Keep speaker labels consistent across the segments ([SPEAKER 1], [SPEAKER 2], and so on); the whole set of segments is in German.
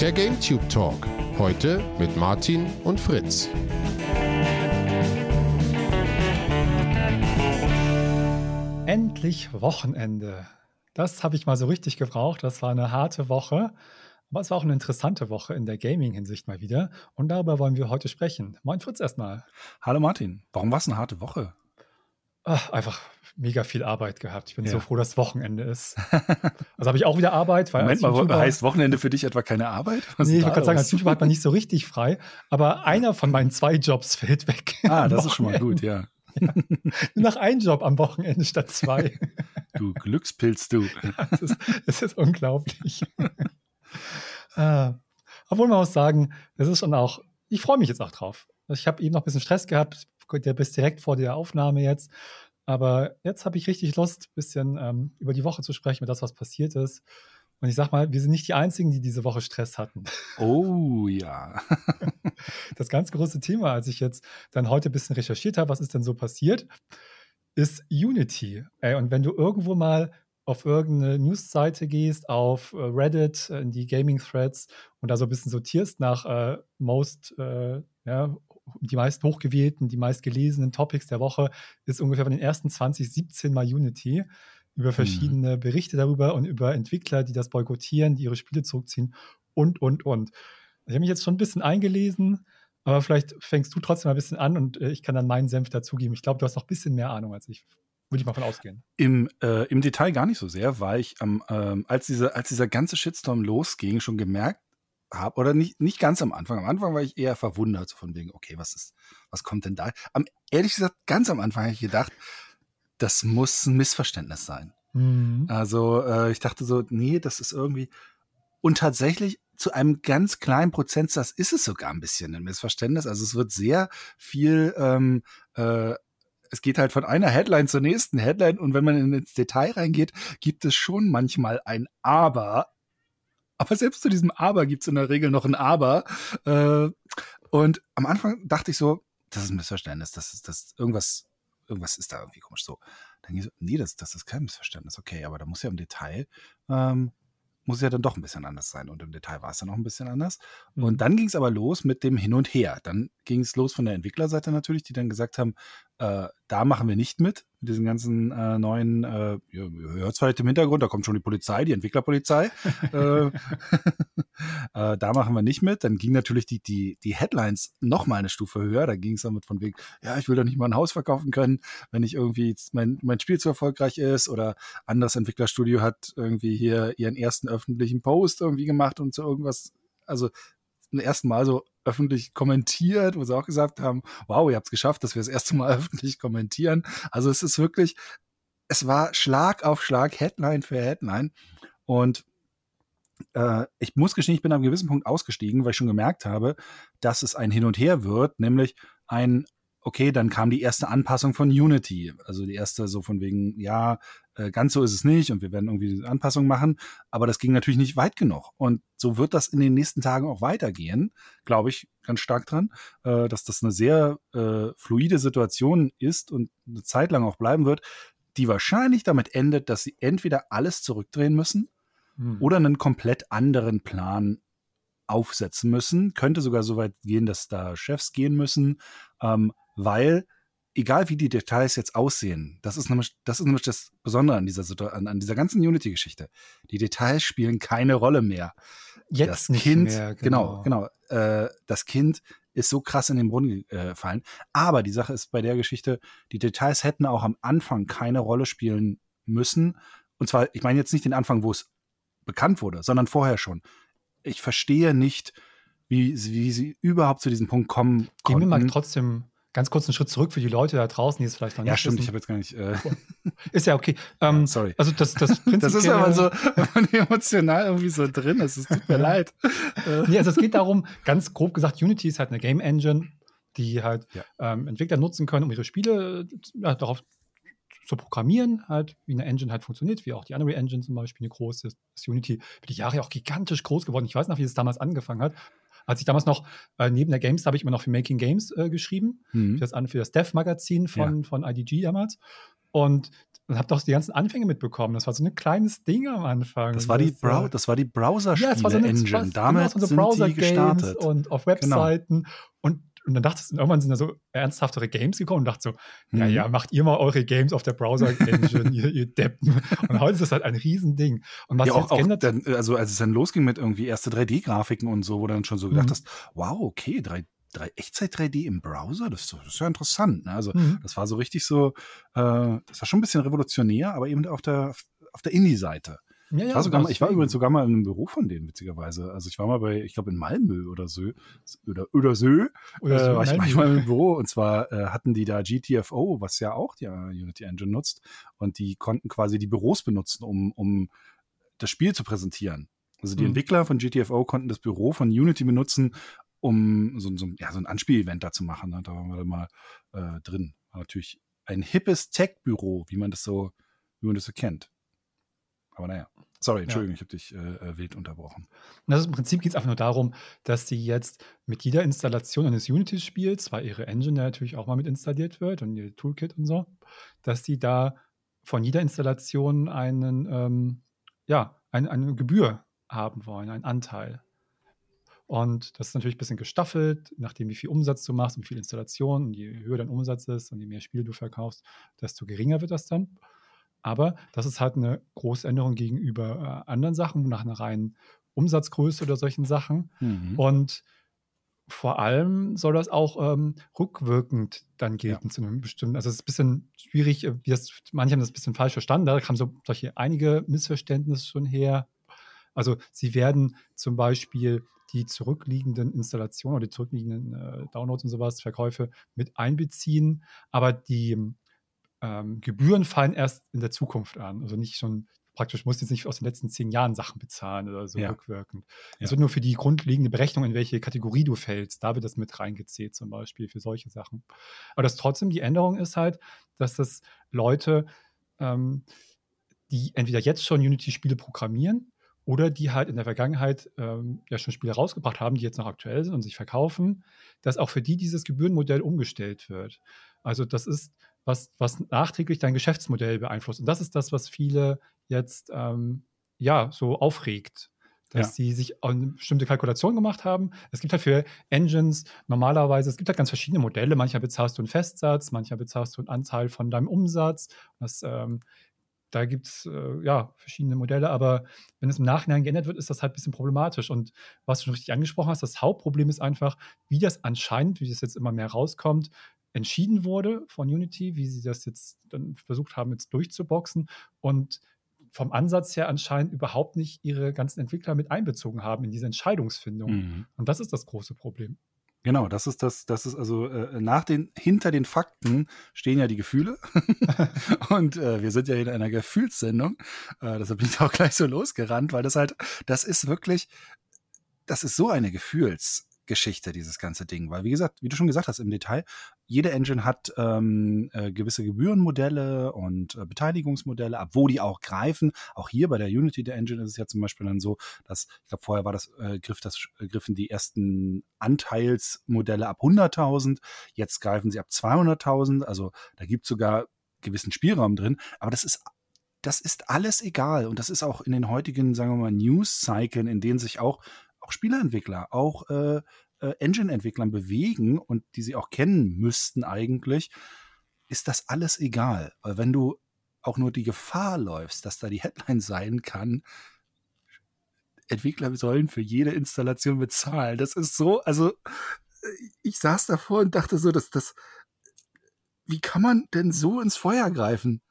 [SPEAKER 1] Der GameTube Talk. Heute mit Martin und Fritz.
[SPEAKER 2] Endlich Wochenende. Das habe ich mal so richtig gebraucht. Das war eine harte Woche. Aber es war auch eine interessante Woche in der Gaming-Hinsicht mal wieder. Und darüber wollen wir heute sprechen. Moin Fritz erstmal.
[SPEAKER 3] Hallo Martin. Warum war es eine harte Woche?
[SPEAKER 2] Ach, einfach mega viel Arbeit gehabt. Ich bin ja. so froh, dass Wochenende ist. Also habe ich auch wieder Arbeit.
[SPEAKER 3] Weil Moment mal, YouTuber, heißt Wochenende für dich etwa keine Arbeit?
[SPEAKER 2] Was nee, ich wollte gerade sagen, als YouTuber hat man nicht so richtig frei. Aber einer von meinen zwei Jobs fällt weg.
[SPEAKER 3] Ah, das ist schon mal gut, ja.
[SPEAKER 2] ja. Nur noch ein Job am Wochenende statt zwei.
[SPEAKER 3] Du Glückspilz, du.
[SPEAKER 2] Ja, das, ist, das ist unglaublich. äh, obwohl man muss sagen, das ist schon auch, ich freue mich jetzt auch drauf. Ich habe eben noch ein bisschen Stress gehabt, der bist direkt vor der Aufnahme jetzt. Aber jetzt habe ich richtig Lust, ein bisschen ähm, über die Woche zu sprechen, über das, was passiert ist. Und ich sag mal, wir sind nicht die Einzigen, die diese Woche Stress hatten.
[SPEAKER 3] Oh ja.
[SPEAKER 2] das ganz große Thema, als ich jetzt dann heute ein bisschen recherchiert habe, was ist denn so passiert, ist Unity. Ey, und wenn du irgendwo mal auf irgendeine Newsseite gehst, auf äh, Reddit, in die Gaming-Threads und da so ein bisschen sortierst nach äh, most äh, ja, die meist hochgewählten, die meist gelesenen Topics der Woche ist ungefähr von den ersten 20, 17 Mal Unity über verschiedene mhm. Berichte darüber und über Entwickler, die das boykottieren, die ihre Spiele zurückziehen und, und, und. Ich habe mich jetzt schon ein bisschen eingelesen, aber vielleicht fängst du trotzdem mal ein bisschen an und äh, ich kann dann meinen Senf dazugeben. Ich glaube, du hast noch ein bisschen mehr Ahnung als ich. Würde ich mal von ausgehen.
[SPEAKER 3] Im, äh, Im Detail gar nicht so sehr, weil ich, ähm, als, diese, als dieser ganze Shitstorm losging, schon gemerkt habe, oder nicht, nicht ganz am Anfang. Am Anfang war ich eher verwundert, so von wegen, okay, was ist, was kommt denn da? Am, ehrlich gesagt, ganz am Anfang habe ich gedacht, das muss ein Missverständnis sein. Mhm. Also äh, ich dachte so, nee, das ist irgendwie. Und tatsächlich zu einem ganz kleinen Prozentsatz ist es sogar ein bisschen ein Missverständnis. Also es wird sehr viel, ähm, äh, es geht halt von einer Headline zur nächsten Headline und wenn man ins Detail reingeht, gibt es schon manchmal ein Aber aber selbst zu diesem Aber gibt es in der Regel noch ein Aber. Äh, und am Anfang dachte ich so, das ist ein Missverständnis, das ist das irgendwas, irgendwas ist da irgendwie komisch so. Dann ging so, nee, das, das ist kein Missverständnis, okay, aber da muss ja im Detail ähm, muss ja dann doch ein bisschen anders sein. Und im Detail war es dann noch ein bisschen anders. Mhm. Und dann ging es aber los mit dem Hin und Her. Dann ging es los von der Entwicklerseite natürlich, die dann gesagt haben, äh, da machen wir nicht mit, mit diesen ganzen äh, neuen, äh, ja, hört vielleicht im Hintergrund, da kommt schon die Polizei, die Entwicklerpolizei. äh, äh, da machen wir nicht mit. Dann ging natürlich die, die, die Headlines noch mal eine Stufe höher. Da ging es damit von wegen, ja, ich will doch nicht mal ein Haus verkaufen können, wenn ich irgendwie mein, mein Spiel zu erfolgreich ist oder anderes Entwicklerstudio hat irgendwie hier ihren ersten öffentlichen Post irgendwie gemacht und so irgendwas, also zum ersten Mal so öffentlich kommentiert, wo sie auch gesagt haben, wow, ihr habt es geschafft, dass wir das erste Mal öffentlich kommentieren. Also es ist wirklich, es war Schlag auf Schlag, Headline für Headline. Und äh, ich muss gestehen, ich bin einem gewissen Punkt ausgestiegen, weil ich schon gemerkt habe, dass es ein Hin und Her wird, nämlich ein okay, dann kam die erste Anpassung von Unity. Also die erste so von wegen, ja, äh, ganz so ist es nicht und wir werden irgendwie Anpassungen machen. Aber das ging natürlich nicht weit genug. Und so wird das in den nächsten Tagen auch weitergehen, glaube ich ganz stark dran, äh, dass das eine sehr äh, fluide Situation ist und eine Zeit lang auch bleiben wird, die wahrscheinlich damit endet, dass sie entweder alles zurückdrehen müssen hm. oder einen komplett anderen Plan aufsetzen müssen. Könnte sogar so weit gehen, dass da Chefs gehen müssen, ähm, weil egal wie die Details jetzt aussehen, das ist nämlich das, ist nämlich das Besondere an dieser, an, an dieser ganzen Unity-Geschichte. Die Details spielen keine Rolle mehr.
[SPEAKER 2] Jetzt das nicht kind, mehr,
[SPEAKER 3] genau, genau, genau äh, das Kind ist so krass in den Brunnen äh, gefallen. Aber die Sache ist bei der Geschichte, die Details hätten auch am Anfang keine Rolle spielen müssen. Und zwar, ich meine jetzt nicht den Anfang, wo es bekannt wurde, sondern vorher schon. Ich verstehe nicht, wie, wie sie überhaupt zu diesem Punkt kommen
[SPEAKER 2] konnten. Gehen wir mal trotzdem ganz kurz einen Schritt zurück für die Leute da draußen, die es vielleicht noch
[SPEAKER 3] nicht
[SPEAKER 2] Ja,
[SPEAKER 3] stimmt,
[SPEAKER 2] wissen.
[SPEAKER 3] ich habe jetzt gar nicht. Äh
[SPEAKER 2] ist ja okay. Ähm,
[SPEAKER 3] Sorry.
[SPEAKER 2] Also das, das,
[SPEAKER 3] das ist aber so emotional irgendwie so drin. Es tut mir leid.
[SPEAKER 2] nee, also es geht darum, ganz grob gesagt, Unity ist halt eine Game Engine, die halt ja. ähm, Entwickler nutzen können, um ihre Spiele ja, darauf zu programmieren, halt, wie eine Engine halt funktioniert, wie auch die Unreal Engine zum Beispiel, eine große ist Unity, über die Jahre auch gigantisch groß geworden. Ich weiß noch, wie es damals angefangen hat Als ich damals noch äh, neben der Games habe ich immer noch für Making Games äh, geschrieben,
[SPEAKER 3] Mhm.
[SPEAKER 2] für das, für das Dev-Magazin von, von IDG damals. Und habe doch die ganzen Anfänge mitbekommen. Das war so ein kleines Ding am Anfang.
[SPEAKER 3] Das war die,
[SPEAKER 2] äh,
[SPEAKER 3] Brau das war die
[SPEAKER 2] ja, es war so eine
[SPEAKER 3] Browser-Spiele-Engine.
[SPEAKER 2] was- genau, so
[SPEAKER 3] sind die gestartet.
[SPEAKER 2] und auf Webseiten. Und, und dann dachte ich, irgendwann sind da so ernsthaftere Games gekommen und dachte so,
[SPEAKER 3] Mhm.
[SPEAKER 2] ja, macht ihr mal eure Games auf der Browser-Engine, ihr, ihr Deppen. Und heute ist das halt ein Riesending. Und was
[SPEAKER 3] ja,
[SPEAKER 2] jetzt
[SPEAKER 3] auch, auch
[SPEAKER 2] geändert
[SPEAKER 3] dann, also als es dann losging mit irgendwie erste 3D-Grafiken und so, wo du dann schon so gedacht
[SPEAKER 2] Mhm.
[SPEAKER 3] hast, wow, okay, 3, 3, Echtzeit 3D im Browser, das, ist so- das ist ja interessant. Ne? Also
[SPEAKER 2] Mhm.
[SPEAKER 3] das war so richtig so, äh, das war schon ein bisschen revolutionär, aber eben auf der auf der Indie-Seite.
[SPEAKER 2] Ja,
[SPEAKER 3] Ich
[SPEAKER 2] ja,
[SPEAKER 3] war, sogar mal, ich war übrigens sogar mal in einem Büro von denen, witzigerweise. Also ich war mal bei, ich glaube in Malmö oder so, oder, oder so,
[SPEAKER 2] Oder
[SPEAKER 3] äh,
[SPEAKER 2] so,
[SPEAKER 3] war ich manchmal im Büro und zwar äh, hatten die da GTFO, was ja auch die äh, Unity Engine nutzt und die konnten quasi die Büros benutzen, um, um das Spiel zu präsentieren. Also die
[SPEAKER 2] Mhm.
[SPEAKER 3] Entwickler von GTFO konnten das Büro von Unity benutzen, um so, so, ja, so ein Anspiel-Event da zu machen. Ne? Da waren wir dann mal äh, drin. War natürlich ein hippes Tech-Büro, wie man das so, wie man das so kennt. Aber naja. Sorry, Entschuldigung, ich habe dich äh, äh, wild unterbrochen.
[SPEAKER 2] Ist, Im Prinzip geht es einfach nur darum, dass sie jetzt mit jeder Installation eines Unity-Spiels, weil ihre Engine ja natürlich auch mal mit installiert wird und ihr Toolkit und so, dass sie da von jeder Installation einen, ähm, ja, ein, eine Gebühr haben wollen, einen Anteil. Und das ist natürlich ein bisschen gestaffelt, nachdem wie viel Umsatz du machst und wie viel Installation. Und je höher dein Umsatz ist und je mehr Spiele du verkaufst, desto geringer wird das dann. Aber das ist halt eine große Änderung gegenüber äh, anderen Sachen, nach einer reinen Umsatzgröße oder solchen Sachen.
[SPEAKER 3] Mhm.
[SPEAKER 2] Und vor allem soll das auch ähm, rückwirkend dann gelten zu einem bestimmten. Also es ist ein bisschen schwierig, äh, das, manche haben das ein bisschen falsch verstanden. Da kamen so solche einige Missverständnisse schon her. Also sie werden zum Beispiel die zurückliegenden Installationen oder die zurückliegenden äh, Downloads und sowas, Verkäufe mit einbeziehen, aber die ähm, Gebühren fallen erst in der Zukunft an. Also nicht schon praktisch, musst jetzt nicht aus den letzten zehn Jahren Sachen bezahlen oder so
[SPEAKER 3] Ja.
[SPEAKER 2] rückwirkend. Es
[SPEAKER 3] Ja.
[SPEAKER 2] wird nur für die grundlegende Berechnung, in welche Kategorie du fällst, da wird das mit reingezählt, zum Beispiel für solche Sachen. Aber das trotzdem, die Änderung ist halt, dass das Leute, ähm, die entweder jetzt schon Unity-Spiele programmieren oder die halt in der Vergangenheit ähm, ja schon Spiele rausgebracht haben, die jetzt noch aktuell sind und sich verkaufen, dass auch für die dieses Gebührenmodell umgestellt wird. Also das ist was, was nachträglich dein Geschäftsmodell beeinflusst. Und das ist das, was viele jetzt ähm, ja so aufregt. Dass
[SPEAKER 3] Ja.
[SPEAKER 2] sie sich eine bestimmte Kalkulation gemacht haben. Es gibt halt für Engines normalerweise, es gibt halt ganz verschiedene Modelle. Manchmal bezahlst du einen Festsatz, manchmal bezahlst du einen Anteil von deinem Umsatz. Das, ähm, da gibt es äh, ja verschiedene Modelle, aber wenn es im Nachhinein geändert wird, ist das halt ein bisschen problematisch. Und was du schon richtig angesprochen hast, das Hauptproblem ist einfach, wie das anscheinend, wie das jetzt immer mehr rauskommt, entschieden wurde von Unity, wie sie das jetzt dann versucht haben, jetzt durchzuboxen und vom Ansatz her anscheinend überhaupt nicht ihre ganzen Entwickler mit einbezogen haben in diese Entscheidungsfindung.
[SPEAKER 3] Mhm.
[SPEAKER 2] Und das ist das große Problem.
[SPEAKER 3] Genau, das ist das, das ist also äh, nach den, hinter den Fakten stehen ja die Gefühle. und äh, wir sind ja in einer Gefühlssendung. Äh, deshalb bin ich auch gleich so losgerannt, weil das halt, das ist wirklich, das ist so eine Gefühlsgeschichte, dieses ganze Ding. Weil, wie gesagt, wie du schon gesagt hast im Detail, jede Engine hat ähm, äh, gewisse Gebührenmodelle und äh, Beteiligungsmodelle, ab wo die auch greifen. Auch hier bei der Unity der Engine ist es ja zum Beispiel dann so, dass, ich glaube, vorher war das, äh, griff das, äh, griffen die ersten Anteilsmodelle ab 100.000, jetzt greifen sie ab 200.000, also da gibt es sogar gewissen Spielraum drin, aber das ist das ist alles egal und das ist auch in den heutigen, sagen wir mal, News-Cyclen, in denen sich auch, auch Spieleentwickler, auch äh, äh, Engine-Entwicklern bewegen und die sie auch kennen müssten eigentlich, ist das alles egal. Weil wenn du auch nur die Gefahr läufst, dass da die Headline sein kann, Entwickler sollen für jede Installation bezahlen. Das ist so, also ich saß davor und dachte so, dass das, wie kann man denn so ins Feuer greifen?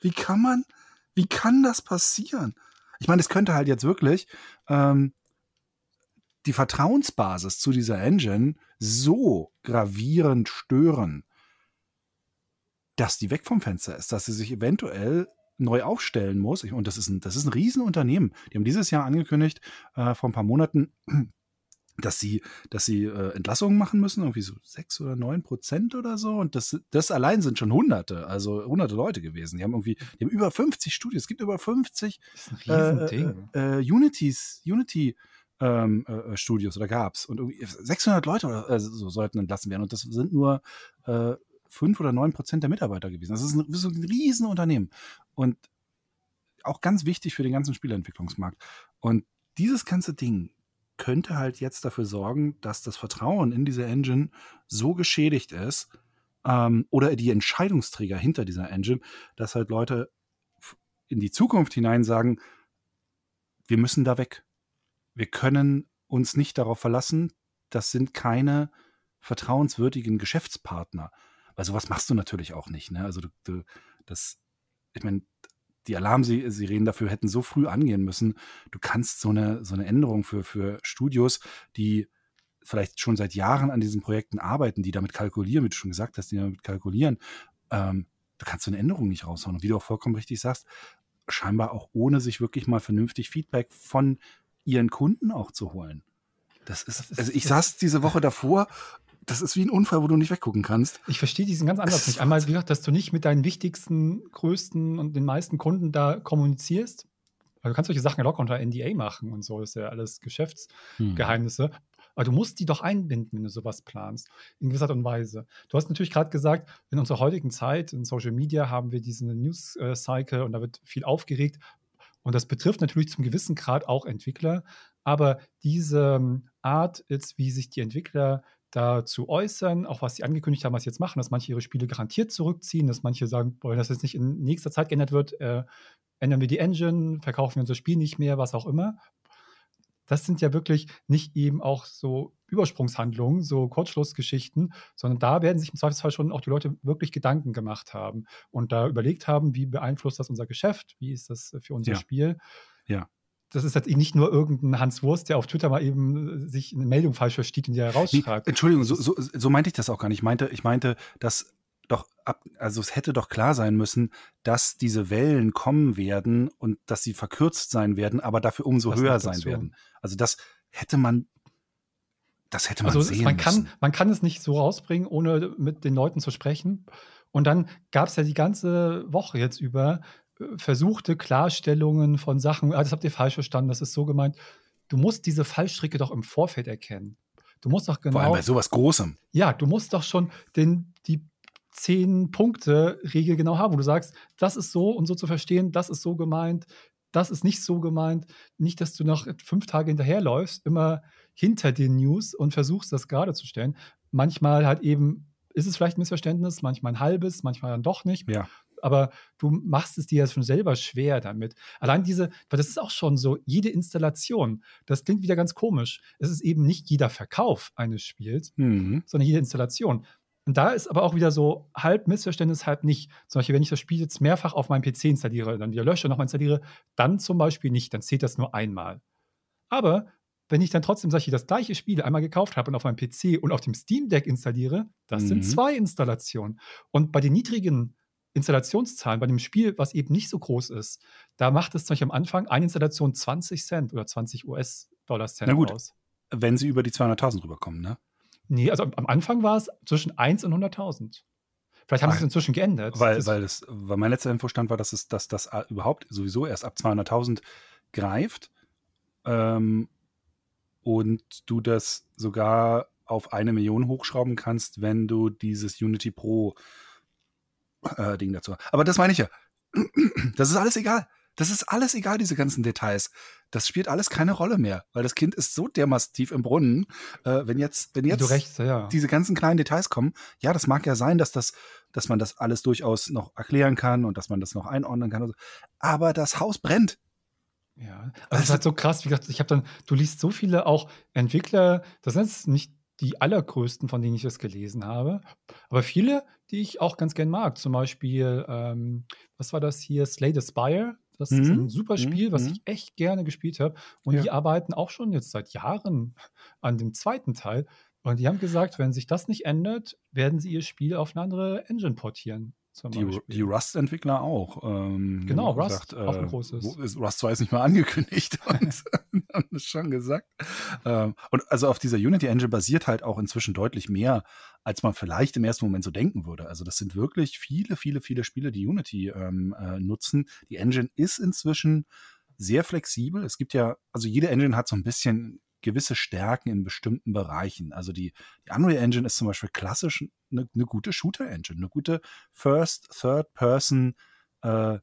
[SPEAKER 3] Wie kann man, wie kann das passieren? Ich meine, es könnte halt jetzt wirklich ähm, die Vertrauensbasis zu dieser Engine so gravierend stören, dass die weg vom Fenster ist, dass sie sich eventuell neu aufstellen muss. Und das ist ein, das ist ein Riesenunternehmen. Die haben dieses Jahr angekündigt, äh, vor ein paar Monaten, dass sie, dass sie äh, Entlassungen machen müssen, irgendwie so sechs oder neun Prozent oder so. Und das, das allein sind schon Hunderte, also hunderte Leute gewesen. Die haben irgendwie, die haben über 50 Studios, es gibt über 50
[SPEAKER 2] Das ist ein Riesending.
[SPEAKER 3] äh, äh, Unities, Unity ähm, äh, Studios oder gab's und irgendwie 600 Leute oder äh, so sollten entlassen werden und das sind nur äh, fünf oder neun Prozent der Mitarbeiter gewesen. Das ist ein, das ein Riesenunternehmen und auch ganz wichtig für den ganzen Spieleentwicklungsmarkt. Und dieses ganze Ding könnte halt jetzt dafür sorgen, dass das Vertrauen in diese Engine so geschädigt ist ähm, oder die Entscheidungsträger hinter dieser Engine, dass halt Leute in die Zukunft hinein sagen, wir müssen da weg. Wir können uns nicht darauf verlassen, das sind keine vertrauenswürdigen Geschäftspartner. Weil sowas machst du natürlich auch nicht. Ne? Also du, du, das, ich meine, die Alarmsirenen dafür hätten so früh angehen müssen. Du kannst so eine, so eine Änderung für, für Studios, die vielleicht schon seit Jahren an diesen Projekten arbeiten, die damit kalkulieren, wie du schon gesagt hast, die damit kalkulieren, ähm, du kannst so eine Änderung nicht raushauen. Und wie du auch vollkommen richtig sagst, scheinbar auch ohne sich wirklich mal vernünftig Feedback von ihren Kunden auch zu holen. Das ist, also ich saß diese Woche davor das ist wie ein Unfall, wo du nicht weggucken kannst.
[SPEAKER 2] Ich verstehe diesen ganz Ansatz nicht. Einmal, wie gesagt, dass du nicht mit deinen wichtigsten, größten und den meisten Kunden da kommunizierst. Also du kannst solche Sachen ja locker unter NDA machen und so, das ist ja alles Geschäftsgeheimnisse. Hm. Aber du musst die doch einbinden, wenn du sowas planst, in gewisser Art und Weise. Du hast natürlich gerade gesagt, in unserer heutigen Zeit, in Social Media, haben wir diesen News-Cycle und da wird viel aufgeregt. Und das betrifft natürlich zum gewissen Grad auch Entwickler. Aber diese ähm, Art, jetzt, wie sich die Entwickler dazu äußern, auch was sie angekündigt haben, was sie jetzt machen, dass manche ihre Spiele garantiert zurückziehen, dass manche sagen, wenn das jetzt nicht in nächster Zeit geändert wird, äh, ändern wir die Engine, verkaufen wir unser Spiel nicht mehr, was auch immer. Das sind ja wirklich nicht eben auch so Übersprungshandlungen, so Kurzschlussgeschichten, sondern da werden sich im Zweifelsfall schon auch die Leute wirklich Gedanken gemacht haben und da überlegt haben, wie beeinflusst das unser Geschäft, wie ist das für unser
[SPEAKER 3] ja.
[SPEAKER 2] Spiel.
[SPEAKER 3] Ja
[SPEAKER 2] das ist jetzt nicht nur irgendein Hans Wurst, der auf Twitter mal eben äh, sich eine Meldung falsch versteht und die herausschreibt.
[SPEAKER 3] Nee, Entschuldigung, so, so, so, meinte ich das auch gar nicht. Ich meinte, ich meinte, dass doch ab, also es hätte doch klar sein müssen, dass diese Wellen kommen werden und dass sie verkürzt sein werden, aber dafür umso das höher sein werden. Also das hätte man das hätte man also sehen
[SPEAKER 2] man kann, müssen. Man kann es nicht so rausbringen, ohne mit den Leuten zu sprechen. Und dann gab es ja die ganze Woche jetzt über versuchte Klarstellungen von Sachen, ah, das habt ihr falsch verstanden, das ist so gemeint. Du musst diese Fallstricke doch im Vorfeld erkennen. Du musst doch genau. Vor allem
[SPEAKER 3] bei sowas Großem.
[SPEAKER 2] Ja, du musst doch schon den, die zehn Punkte-Regel genau haben, wo du sagst, das ist so und so zu verstehen, das ist so gemeint, das ist nicht so gemeint. Nicht, dass du noch fünf Tage hinterherläufst, immer hinter den News und versuchst, das gerade zu stellen. Manchmal halt eben ist es vielleicht ein Missverständnis, manchmal ein halbes, manchmal dann doch nicht.
[SPEAKER 3] Ja
[SPEAKER 2] aber du machst es dir ja schon selber schwer damit. Allein diese, weil das ist auch schon so, jede Installation, das klingt wieder ganz komisch. Es ist eben nicht jeder Verkauf eines Spiels, mhm. sondern jede Installation. Und da ist aber auch wieder so halb Missverständnis, halb nicht. Zum Beispiel, wenn ich das Spiel jetzt mehrfach auf meinem PC installiere, dann wieder lösche, nochmal installiere, dann zum Beispiel nicht, dann zählt das nur einmal. Aber wenn ich dann trotzdem ich das gleiche Spiel einmal gekauft habe und auf meinem PC und auf dem Steam Deck installiere, das mhm. sind zwei Installationen. Und bei den niedrigen Installationszahlen bei dem Spiel, was eben nicht so groß ist, da macht es zum Beispiel am Anfang eine Installation 20 Cent oder 20 US-Dollar-Cent
[SPEAKER 3] Na gut, aus. Wenn sie über die 200.000 rüberkommen, ne?
[SPEAKER 2] Nee, also am Anfang war es zwischen 1 und 100.000. Vielleicht haben sie es inzwischen geändert.
[SPEAKER 3] Weil, das weil, das, weil mein letzter Infostand war, dass, es, dass das überhaupt sowieso erst ab 200.000 greift ähm, und du das sogar auf eine Million hochschrauben kannst, wenn du dieses Unity Pro äh, Ding dazu. Aber das meine ich ja. Das ist alles egal. Das ist alles egal, diese ganzen Details. Das spielt alles keine Rolle mehr, weil das Kind ist so dermaßen tief im Brunnen. Äh, wenn jetzt, wenn jetzt
[SPEAKER 2] recht, ja.
[SPEAKER 3] diese ganzen kleinen Details kommen, ja, das mag ja sein, dass das, dass man das alles durchaus noch erklären kann und dass man das noch einordnen kann. So. Aber das Haus brennt.
[SPEAKER 2] Ja, also, also das ist halt so krass. Wie gesagt, ich habe dann, du liest so viele auch Entwickler, das sind jetzt nicht die allergrößten, von denen ich das gelesen habe. Aber viele, die ich auch ganz gern mag. Zum Beispiel, ähm, was war das hier? Slay the Spire. Das mhm. ist ein super Spiel, mhm. was ich echt gerne gespielt habe. Und ja. die arbeiten auch schon jetzt seit Jahren an dem zweiten Teil. Und die haben gesagt, wenn sich das nicht ändert, werden sie ihr Spiel auf eine andere Engine portieren
[SPEAKER 3] die, die Rust-Entwickler auch. Ähm,
[SPEAKER 2] genau, Rust, gesagt, auch ein
[SPEAKER 3] äh, großes. Ist, Rust zwar jetzt nicht mal angekündigt und haben es schon gesagt. Ähm, und also auf dieser Unity Engine basiert halt auch inzwischen deutlich mehr, als man vielleicht im ersten Moment so denken würde. Also das sind wirklich viele, viele, viele Spiele, die Unity ähm, äh, nutzen. Die Engine ist inzwischen sehr flexibel. Es gibt ja, also jede Engine hat so ein bisschen gewisse Stärken in bestimmten Bereichen. Also die, die Unreal Engine ist zum Beispiel klassisch eine, eine gute Shooter-Engine, eine gute First, Third-Person äh,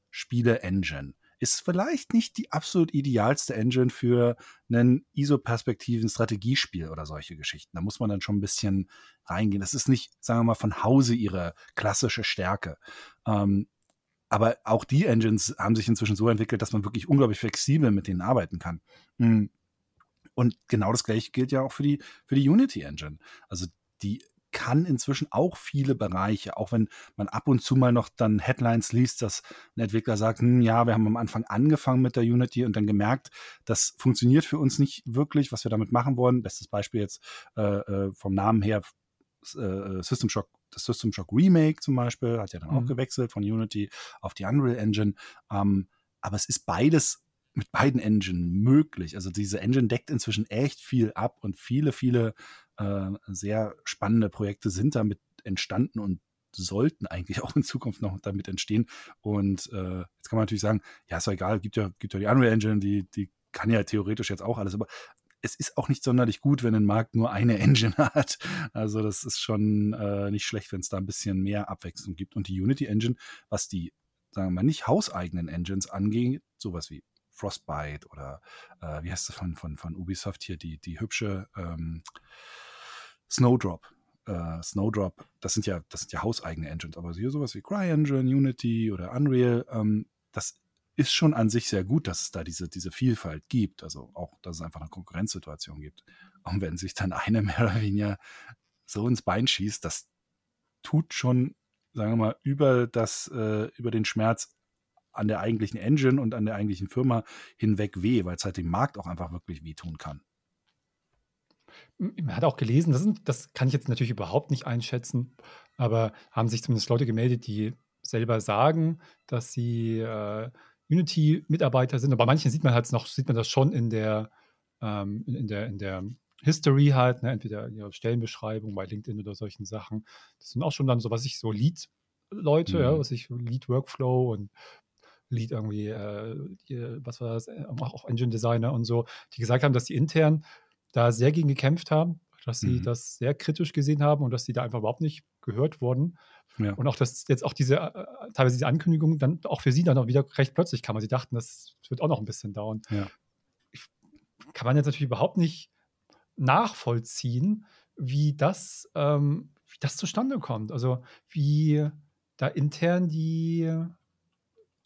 [SPEAKER 3] ist vielleicht nicht die absolut idealste Engine für einen ISO-Perspektiven Strategiespiel oder solche Geschichten. Da muss man dann schon ein bisschen reingehen. Das ist nicht, sagen wir mal, von Hause ihre klassische Stärke. Ähm, aber auch die Engines haben sich inzwischen so entwickelt, dass man wirklich unglaublich flexibel mit denen arbeiten kann. Hm. Und genau das gleiche gilt ja auch für die, für die Unity Engine. Also die kann inzwischen auch viele Bereiche, auch wenn man ab und zu mal noch dann Headlines liest, dass ein Entwickler sagt, hm, ja, wir haben am Anfang angefangen mit der Unity und dann gemerkt, das funktioniert für uns nicht wirklich, was wir damit machen wollen. Bestes Beispiel jetzt äh, äh vom Namen her äh, System Shock das System Shock Remake zum Beispiel hat ja dann mhm. auch gewechselt von Unity auf die Unreal Engine. Ähm, aber es ist beides mit beiden Engines möglich. Also diese Engine deckt inzwischen echt viel ab und viele, viele äh, sehr spannende Projekte sind damit entstanden und sollten eigentlich auch in Zukunft noch damit entstehen. Und äh, jetzt kann man natürlich sagen, ja, ist doch egal, gibt ja, gibt ja die Unreal Engine, die, die kann ja theoretisch jetzt auch alles, aber es ist auch nicht sonderlich gut, wenn ein Markt nur eine Engine hat. Also das ist schon äh, nicht schlecht, wenn es da ein bisschen mehr Abwechslung gibt. Und die Unity Engine, was die, sagen wir mal, nicht hauseigenen Engines angeht, sowas wie Frostbite oder äh, wie heißt sie von, von, von Ubisoft hier, die, die hübsche ähm, Snowdrop. Äh, Snowdrop, das sind ja, das sind ja hauseigene Engines, aber hier sowas wie CryEngine, Unity oder Unreal, ähm, das ist schon an sich sehr gut, dass es da diese, diese Vielfalt gibt. Also auch, dass es einfach eine Konkurrenzsituation gibt. Und wenn sich dann eine mehr oder weniger so ins Bein schießt, das tut schon, sagen wir mal, über das, äh, über den Schmerz an der eigentlichen Engine und an der eigentlichen Firma hinweg weh, weil es halt dem Markt auch einfach wirklich wehtun kann.
[SPEAKER 2] Man hat auch gelesen, das, sind, das kann ich jetzt natürlich überhaupt nicht einschätzen, aber haben sich zumindest Leute gemeldet, die selber sagen, dass sie äh, Unity-Mitarbeiter sind. Aber bei manchen sieht man halt noch, sieht man das schon in der, ähm, in, der, in der History halt, ne? entweder in ihrer Stellenbeschreibung bei LinkedIn oder solchen Sachen. Das sind auch schon dann so, was ich so Lead-Leute, mhm. ja, was ich Lead-Workflow und Lead irgendwie, äh, die, was war das, äh, auch Engine Designer und so, die gesagt haben, dass die intern da sehr gegen gekämpft haben, dass sie mhm. das sehr kritisch gesehen haben und dass sie da einfach überhaupt nicht gehört wurden. Ja. Und auch, dass jetzt auch diese, äh, teilweise diese Ankündigung dann auch für sie dann auch wieder recht plötzlich kam. Sie dachten, das wird auch noch ein bisschen dauern. Ja. Ich, kann man jetzt natürlich überhaupt nicht nachvollziehen, wie das, ähm, wie das zustande kommt. Also wie da intern die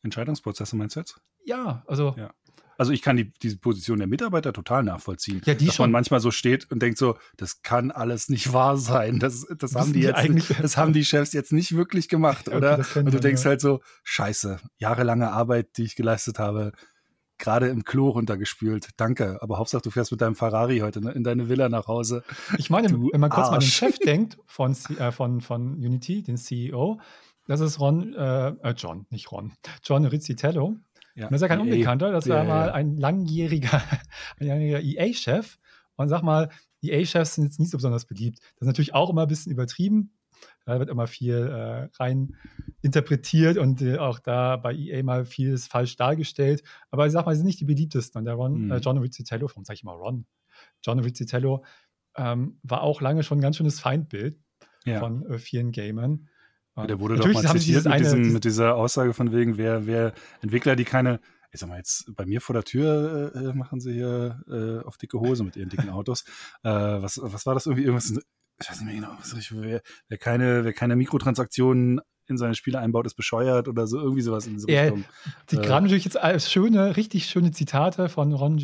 [SPEAKER 3] Entscheidungsprozesse meinst du jetzt?
[SPEAKER 2] Ja, also.
[SPEAKER 3] Ja. Also ich kann die, diese Position der Mitarbeiter total nachvollziehen.
[SPEAKER 2] Ja, die
[SPEAKER 3] dass
[SPEAKER 2] schon.
[SPEAKER 3] man manchmal so steht und denkt so, das kann alles nicht wahr sein. Das, das haben die jetzt, das haben die Chefs jetzt nicht wirklich gemacht, okay, oder? Und du denkst ja. halt so, scheiße, jahrelange Arbeit, die ich geleistet habe, gerade im Klo runtergespült. Danke, aber Hauptsache du fährst mit deinem Ferrari heute in deine Villa nach Hause.
[SPEAKER 2] Ich meine, du wenn man kurz Arsch. mal an den Chef denkt von, äh, von, von Unity, den CEO, das ist Ron, äh, äh, John, nicht Ron, John Rizzitello. Ja, das ist ja kein EA. Unbekannter, das war ja, mal ein langjähriger, ein langjähriger EA-Chef. Und sag mal, EA-Chefs sind jetzt nicht so besonders beliebt. Das ist natürlich auch immer ein bisschen übertrieben. Da wird immer viel äh, rein interpretiert und äh, auch da bei EA mal vieles falsch dargestellt. Aber ich sag mal, sie sind nicht die beliebtesten. Und der Ron, äh, mhm. äh, John Rizzitello, warum sage ich mal Ron? John Rizzitello ähm, war auch lange schon ein ganz schönes Feindbild ja. von äh, vielen Gamern.
[SPEAKER 3] Ja, der wurde Natürlich doch mal zitiert mit, diesem, mit, dieser Aussage von wegen, wer, wer Entwickler, die keine, ich sag mal jetzt, bei mir vor der Tür äh, äh machen sie hier äh, auf dicke Hose mit ihren dicken Autos. äh, was, was war das irgendwie? Irgendwas, ich weiß nicht mehr genau, was ich, wer, wer, keine, wer keine Mikrotransaktionen in seine Spiele einbaut, ist bescheuert oder so, irgendwie sowas in diese ja, Richtung.
[SPEAKER 2] Die äh, gerade natürlich jetzt schöne, richtig schöne Zitate von Ron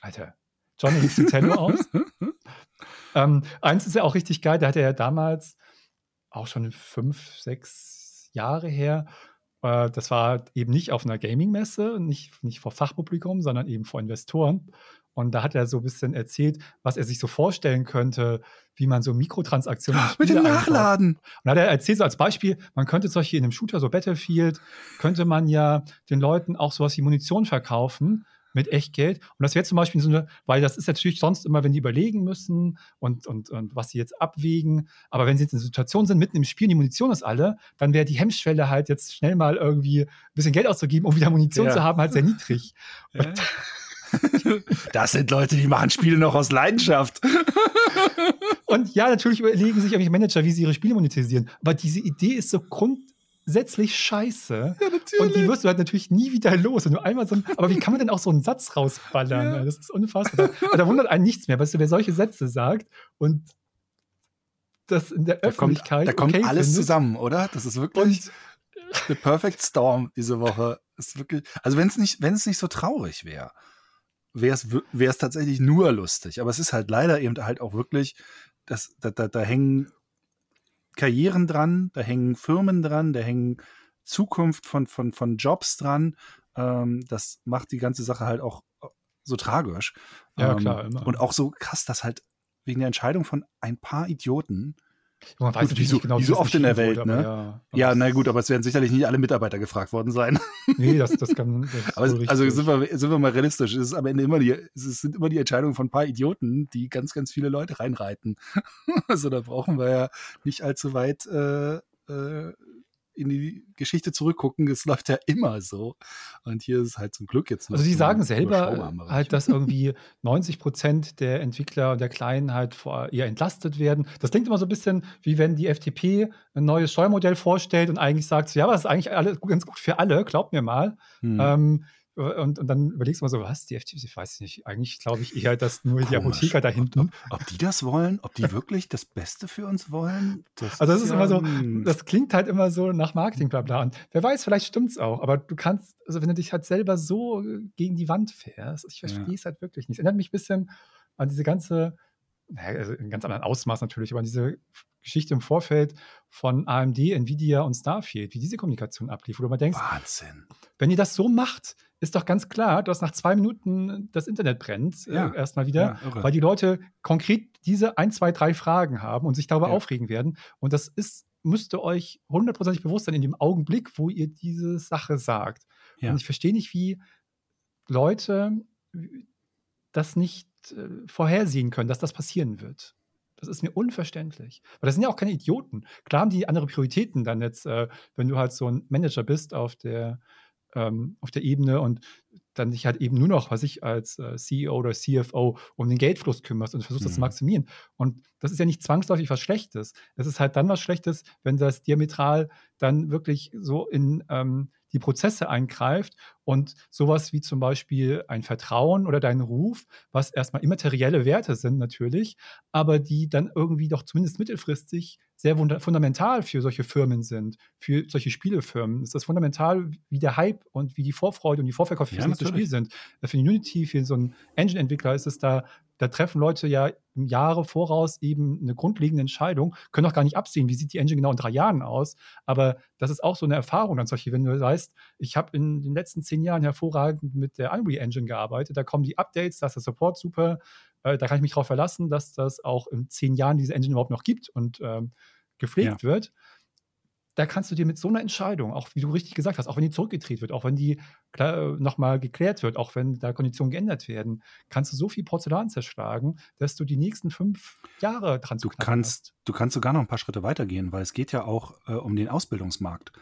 [SPEAKER 2] Alter, John Riccitello aus. ähm, eins ist ja auch richtig geil, da hat er ja damals auch schon fünf, sechs Jahre her. Äh, das war eben nicht auf einer Gaming-Messe, nicht, nicht vor Fachpublikum, sondern eben vor Investoren. Und da hat er so ein bisschen erzählt, was er sich so vorstellen könnte, wie man so Mikrotransaktionen
[SPEAKER 3] mit dem Nachladen.
[SPEAKER 2] Und da hat er erzählt so als Beispiel, man könnte solche in einem Shooter, so Battlefield, könnte man ja den Leuten auch sowas wie Munition verkaufen mit Echtgeld. Und das wäre zum Beispiel so eine, weil das ist natürlich sonst immer, wenn die überlegen müssen und, und, und was sie jetzt abwägen. Aber wenn sie jetzt in einer Situation sind, mitten im Spiel, die Munition ist alle, dann wäre die Hemmschwelle halt jetzt schnell mal irgendwie ein bisschen Geld auszugeben, um wieder Munition ja. zu haben, halt sehr niedrig. Ja.
[SPEAKER 3] das sind Leute, die machen Spiele noch aus Leidenschaft.
[SPEAKER 2] Und ja, natürlich überlegen sich irgendwelche Manager, wie sie ihre Spiele monetisieren. Aber diese Idee ist so grundsätzlich scheiße. Ja, natürlich. Und die wirst du halt natürlich nie wieder los. Wenn du einmal so ein, aber wie kann man denn auch so einen Satz rausballern? Ja. Das ist unfassbar. Da, da wundert einen nichts mehr. Weißt du, wer solche Sätze sagt und das in der Öffentlichkeit.
[SPEAKER 3] Da kommt, da kommt alles findet. zusammen, oder? Das ist wirklich the perfect storm diese Woche. Ist wirklich, also wenn es nicht, wenn es nicht so traurig wäre, wäre es wäre es tatsächlich nur lustig. Aber es ist halt leider eben halt auch wirklich, das, da, da, da hängen Karrieren dran, da hängen Firmen dran, da hängen Zukunft von, von, von Jobs dran. Ähm, das macht die ganze Sache halt auch so tragisch.
[SPEAKER 2] Ja, ähm, klar, immer.
[SPEAKER 3] Und auch so krass, dass halt wegen der Entscheidung von ein paar Idioten
[SPEAKER 2] man weiß gut, wie so, genau,
[SPEAKER 3] wie so oft in der Welt, wurde, ne? Ja, ja na gut, aber es werden sicherlich nicht alle Mitarbeiter gefragt worden sein.
[SPEAKER 2] Nee, das, das kann. Das
[SPEAKER 3] aber es, also sind wir, sind wir mal realistisch. Es ist am Ende immer die, es sind immer die Entscheidungen von ein paar Idioten, die ganz, ganz viele Leute reinreiten. also da brauchen wir ja nicht allzu weit äh, äh, in die Geschichte zurückgucken, es läuft ja immer so. Und hier ist es halt zum Glück jetzt.
[SPEAKER 2] Also die sagen selber halt, dass irgendwie 90 Prozent der Entwickler und der Kleinen halt vor eher entlastet werden. Das klingt immer so ein bisschen wie wenn die FDP ein neues Steuermodell vorstellt und eigentlich sagt, ja, aber das ist eigentlich alle, ganz gut für alle, glaubt mir mal. Hm. Ähm, und, und dann überlegst du mal so, was, die FTP, ich weiß nicht. Eigentlich glaube ich eher, dass nur Komisch. die Apotheker da hinten.
[SPEAKER 3] Ob, ob, die das wollen, ob die wirklich das Beste für uns wollen?
[SPEAKER 2] Das also, das ist, ja, immer so, das klingt halt immer so nach Marketing, bla bla. Und wer weiß, vielleicht stimmt es auch. Aber du kannst, also wenn du dich halt selber so gegen die Wand fährst, ich verstehe es ja. halt wirklich nicht. Es erinnert mich ein bisschen an diese ganze, naja, also in ganz anderen Ausmaß natürlich, aber an diese Geschichte im Vorfeld von AMD, Nvidia und Starfield, wie diese Kommunikation ablief, wo du mal denkst,
[SPEAKER 3] Wahnsinn.
[SPEAKER 2] wenn ihr das so macht, ist doch ganz klar, dass nach zwei Minuten das Internet brennt, äh, ja. äh, erstmal wieder, ja, weil die Leute konkret diese ein, zwei, drei Fragen haben und sich darüber ja. aufregen werden. Und das ist, müsste euch hundertprozentig bewusst sein in dem Augenblick, wo ihr diese Sache sagt. Und ich verstehe nicht, wie Leute das nicht äh, vorhersehen können, dass das passieren wird. Das ist mir unverständlich. Weil das sind ja auch keine Idioten. Klar haben die andere Prioritäten dann jetzt, äh, wenn du halt so ein Manager bist auf der, ähm, auf der Ebene und dann dich halt eben nur noch, was ich als äh, CEO oder CFO um den Geldfluss kümmerst und versuchst mhm. das zu mhm. maximieren. Und das ist ja nicht zwangsläufig was Schlechtes. Es ist halt dann was Schlechtes, wenn das diametral dann wirklich so in ähm, die Prozesse eingreift und sowas wie zum Beispiel ein Vertrauen oder dein Ruf, was erstmal immaterielle Werte sind natürlich, aber die dann irgendwie doch zumindest mittelfristig sehr fundamental für solche Firmen sind, für solche Spielefirmen. Ist das fundamental, wie der Hype und wie die Vorfreude und die Vorverkäufe für ja, das nächste Spiel sind. Für Unity, für so einen Engine-Entwickler ist es da da treffen Leute ja im Jahre voraus eben eine grundlegende Entscheidung, können auch gar nicht absehen, wie sieht die Engine genau in drei Jahren aus. Aber das ist auch so eine Erfahrung, dann solche, wenn du weißt, ich habe in den letzten zehn Jahren hervorragend mit der Unreal Engine gearbeitet, da kommen die Updates, da ist der Support super, äh, da kann ich mich darauf verlassen, dass das auch in zehn Jahren diese Engine überhaupt noch gibt und ähm, gepflegt ja. wird da kannst du dir mit so einer Entscheidung, auch wie du richtig gesagt hast, auch wenn die zurückgedreht wird, auch wenn die äh, nochmal geklärt wird, auch wenn da Konditionen geändert werden, kannst du so viel Porzellan zerschlagen, dass du die nächsten fünf Jahre dran
[SPEAKER 3] du kannst. Hast. Du kannst sogar noch ein paar Schritte weitergehen, weil es geht ja auch äh, um den Ausbildungsmarkt.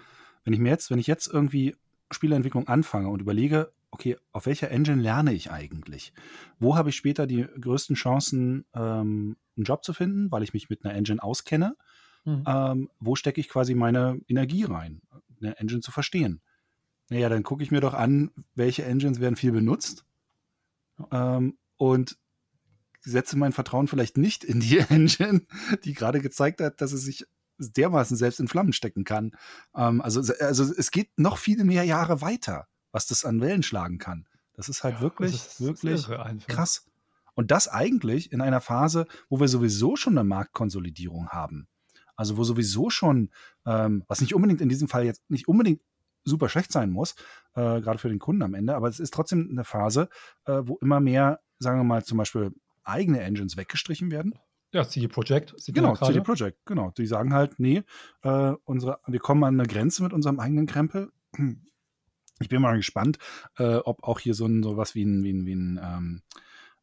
[SPEAKER 3] Wenn ich mir jetzt, wenn ich jetzt irgendwie Spieleentwicklung anfange und überlege, okay, auf welcher Engine lerne ich eigentlich? Wo habe ich später die größten Chancen, ähm, einen Job zu finden, weil ich mich mit einer Engine auskenne? Mhm. Ähm, wo stecke ich quasi meine Energie rein, eine Engine zu verstehen? Naja, dann gucke ich mir doch an, welche Engines werden viel benutzt ähm, und setze mein Vertrauen vielleicht nicht in die Engine, die gerade gezeigt hat, dass es sich dermaßen selbst in Flammen stecken kann. Ähm, also, also es geht noch viele mehr Jahre weiter, was das an Wellen schlagen kann. Das ist halt ja, wirklich, ist, wirklich krass. Und das eigentlich in einer Phase, wo wir sowieso schon eine Marktkonsolidierung haben. Also wo sowieso schon, ähm, was nicht unbedingt in diesem Fall jetzt nicht unbedingt super schlecht sein muss, äh, gerade für den Kunden am Ende, aber es ist trotzdem eine Phase, äh, wo immer mehr, sagen wir mal, zum Beispiel eigene Engines weggestrichen werden.
[SPEAKER 2] Ja, CD Projekt.
[SPEAKER 3] Genau, CD Projekt, genau. Die sagen halt, nee, äh, unsere, wir kommen an eine Grenze mit unserem eigenen Krempel. Ich bin mal gespannt, äh, ob auch hier so ein sowas wie ein, wie ein, wie ein ähm,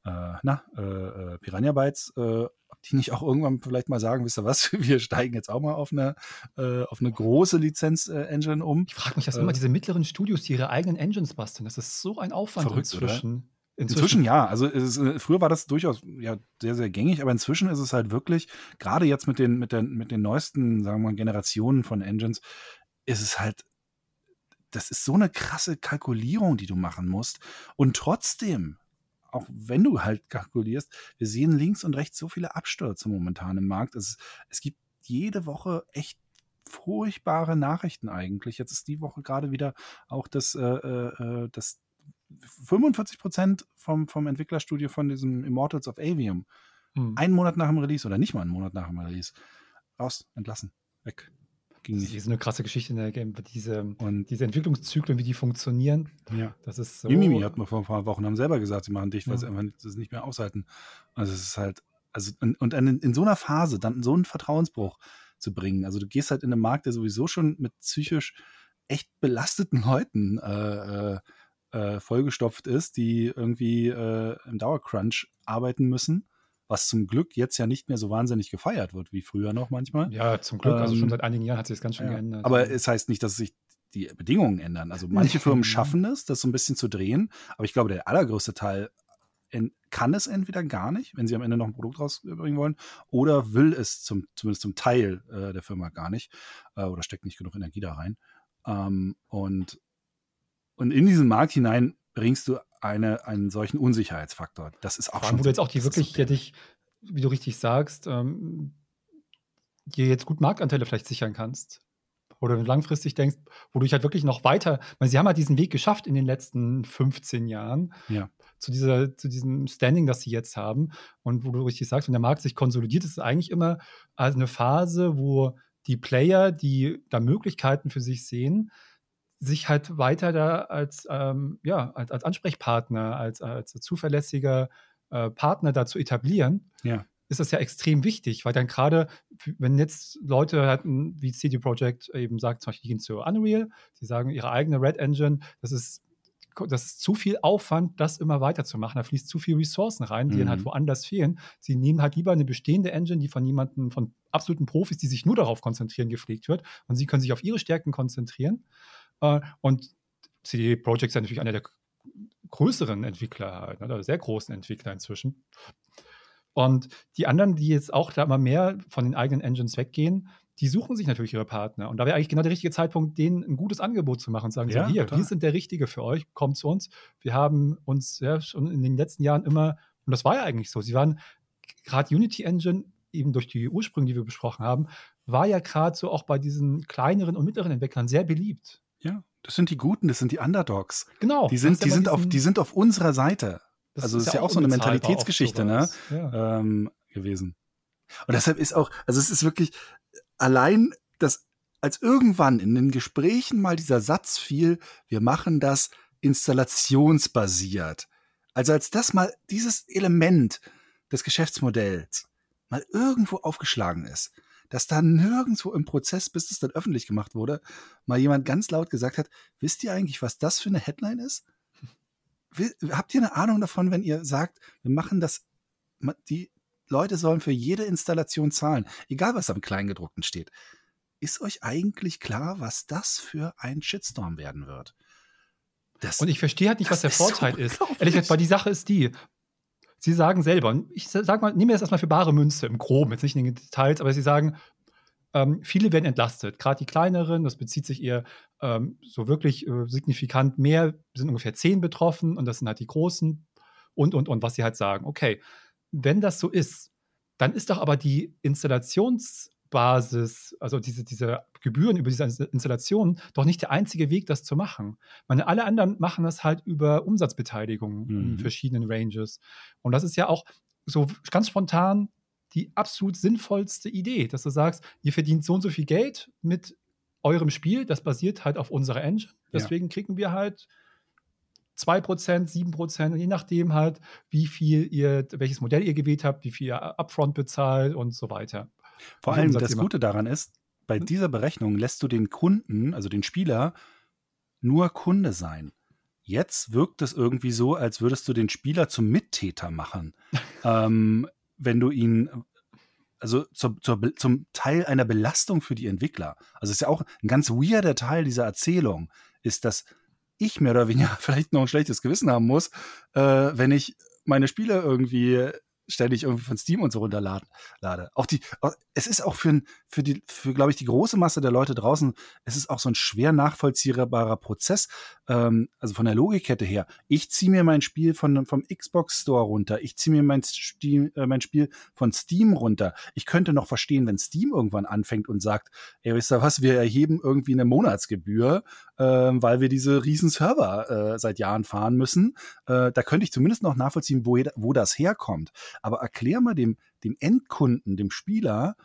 [SPEAKER 3] äh, na, äh, äh, Piranha Bytes, äh, die nicht auch irgendwann vielleicht mal sagen, wisst ihr was, wir steigen jetzt auch mal auf eine, äh, auf eine große Lizenz-Engine um.
[SPEAKER 2] Ich frage mich das immer, diese mittleren Studios, die ihre eigenen Engines basteln, das ist so ein Aufwand
[SPEAKER 3] Verrückt, inzwischen. Oder? Inzwischen, inzwischen ja. Also ist, früher war das durchaus ja, sehr, sehr gängig, aber inzwischen ist es halt wirklich, gerade jetzt mit den, mit, den, mit den neuesten, sagen wir mal, Generationen von Engines, ist es halt, das ist so eine krasse Kalkulierung, die du machen musst. Und trotzdem, auch wenn du halt kalkulierst, wir sehen links und rechts so viele Abstürze momentan im Markt. Es, es gibt jede Woche echt furchtbare Nachrichten eigentlich. Jetzt ist die Woche gerade wieder auch das, äh, äh, äh das 45 Prozent vom, vom Entwicklerstudio von diesem Immortals of Avium, hm. einen Monat nach dem Release oder nicht mal einen Monat nach dem Release, raus, entlassen, weg.
[SPEAKER 2] Ging nicht. Das ist eine krasse Geschichte in der Game, diese, und diese Entwicklungszyklen, wie die funktionieren.
[SPEAKER 3] Ja. Das ist so. Mimimi hat mir vor ein paar Wochen haben selber gesagt, sie machen dicht, weil ja. sie einfach das nicht mehr aushalten. Also es ist halt, also und in, in so einer Phase dann so einen Vertrauensbruch zu bringen. Also du gehst halt in einen Markt, der sowieso schon mit psychisch echt belasteten Leuten äh, äh, äh, vollgestopft ist, die irgendwie äh, im Dauercrunch arbeiten müssen, was zum Glück jetzt ja nicht mehr so wahnsinnig gefeiert wird wie früher noch manchmal.
[SPEAKER 2] Ja, zum Glück. Ähm, also schon ähm, seit einigen Jahren hat sich das ganz schön ja. geändert.
[SPEAKER 3] Aber es heißt nicht, dass sich die Bedingungen ändern. Also manche Firmen schaffen es, das so ein bisschen zu drehen, aber ich glaube, der allergrößte Teil kann es entweder gar nicht, wenn sie am Ende noch ein Produkt rausbringen wollen, oder will es zum, zumindest zum Teil äh, der Firma gar nicht äh, oder steckt nicht genug Energie da rein. Ähm, und und in diesen Markt hinein bringst du eine, einen solchen Unsicherheitsfaktor. Das ist auch
[SPEAKER 2] Vor schon. Wo du jetzt auch die wirklich, ja, dich, wie du richtig sagst, ähm, dir jetzt gut Marktanteile vielleicht sichern kannst. Oder langfristig denkst, wo du dich halt wirklich noch weiter, weil sie haben halt diesen Weg geschafft in den letzten 15 Jahren
[SPEAKER 3] ja.
[SPEAKER 2] zu, dieser, zu diesem Standing, das sie jetzt haben. Und wo du richtig sagst, wenn der Markt sich konsolidiert, ist es eigentlich immer eine Phase, wo die Player, die da Möglichkeiten für sich sehen, sich halt weiter da als, ähm, ja, als, als Ansprechpartner, als, als zuverlässiger äh, Partner da zu etablieren,
[SPEAKER 3] ja.
[SPEAKER 2] ist das ja extrem wichtig, weil dann gerade, wenn jetzt Leute hatten, wie CD Projekt eben sagt, zum Beispiel, die gehen zu Unreal, sie sagen, ihre eigene Red Engine, das ist das ist zu viel Aufwand, das immer weiterzumachen. Da fließt zu viel Ressourcen rein, die mhm. dann halt mhm. woanders fehlen. Sie nehmen halt lieber eine bestehende Engine, die von jemandem, von absoluten Profis, die sich nur darauf konzentrieren, gepflegt wird. Und sie können sich auf ihre Stärken konzentrieren. Äh, und CD Projekt ist ja natürlich einer der größeren Entwickler halt, ne, sehr großen Entwickler inzwischen. Und die anderen, die jetzt auch da immer mehr von den eigenen Engines weggehen, die suchen sich natürlich ihre Partner. Und da wäre eigentlich genau der richtige Zeitpunkt, denen ein gutes Angebot zu machen und sagen, ja, so, hier, total. wir sind der Richtige für euch, kommt zu uns. Wir haben uns ja schon in den letzten Jahren immer, und das war ja eigentlich so, sie waren gerade Unity Engine, eben durch die Ursprünge, die wir besprochen haben, war ja gerade so auch bei diesen kleineren und mittleren Entwicklern sehr beliebt.
[SPEAKER 3] Ja, das sind die Guten, das sind die Underdogs.
[SPEAKER 2] Genau.
[SPEAKER 3] Die sind, die sind, auf, die sind auf unserer Seite. Das also, das ist ja auch so eine Mentalitätsgeschichte ne, ja. ähm, gewesen. Und deshalb ist auch, also es ist wirklich allein das, als irgendwann in den Gesprächen mal dieser Satz fiel, wir machen das installationsbasiert. Also als das mal dieses Element des Geschäftsmodells mal irgendwo aufgeschlagen ist, dass da nirgendwo im Prozess, bis es dann öffentlich gemacht wurde, mal jemand ganz laut gesagt hat, wisst ihr eigentlich, was das für eine Headline ist? Habt ihr eine Ahnung davon, wenn ihr sagt, wir machen das, die Leute sollen für jede Installation zahlen, egal was am Kleingedruckten steht. Ist euch eigentlich klar, was das für ein Shitstorm werden wird?
[SPEAKER 2] Das, und ich verstehe halt nicht, was der Vorteil so ist. Ehrlich gesagt, weil die Sache ist die, Sie sagen selber, ich sag mal, nehmen wir das erstmal für bare Münze im Groben, jetzt nicht in den Details, aber Sie sagen, ähm, viele werden entlastet, gerade die kleineren, das bezieht sich eher ähm, so wirklich äh, signifikant mehr, sind ungefähr zehn betroffen und das sind halt die großen und, und, und, was sie halt sagen. Okay, wenn das so ist, dann ist doch aber die Installations- Basis, also diese, diese Gebühren über diese Installation, doch nicht der einzige Weg, das zu machen. Meine, alle anderen machen das halt über Umsatzbeteiligung mhm. in verschiedenen Ranges. Und das ist ja auch so ganz spontan die absolut sinnvollste Idee, dass du sagst, ihr verdient so und so viel Geld mit eurem Spiel, das basiert halt auf unserer Engine. Deswegen ja. kriegen wir halt 2%, 7%, je nachdem halt, wie viel ihr, welches Modell ihr gewählt habt, wie viel ihr upfront bezahlt und so weiter.
[SPEAKER 3] Vor allem das Gute daran ist, bei hm? dieser Berechnung lässt du den Kunden, also den Spieler, nur Kunde sein. Jetzt wirkt es irgendwie so, als würdest du den Spieler zum Mittäter machen, ähm, wenn du ihn, also zur, zur, zum Teil einer Belastung für die Entwickler. Also es ist ja auch ein ganz weirder Teil dieser Erzählung, ist, dass ich mehr oder weniger vielleicht noch ein schlechtes Gewissen haben muss, äh, wenn ich meine Spiele irgendwie ständig irgendwie von Steam und so runterlade. Auch die, es ist auch für, für die, für, glaube ich, die große Masse der Leute draußen, es ist auch so ein schwer nachvollziehbarer Prozess, ähm, also von der Logikkette her. Ich ziehe mir mein Spiel von, vom Xbox Store runter, ich ziehe mir mein, Steam, äh, mein Spiel von Steam runter. Ich könnte noch verstehen, wenn Steam irgendwann anfängt und sagt, ey, wisst ihr was, wir erheben irgendwie eine Monatsgebühr, weil wir diese riesen Server äh, seit Jahren fahren müssen. Äh, da könnte ich zumindest noch nachvollziehen, wo, wo das herkommt. Aber erklär mal dem, dem Endkunden, dem Spieler,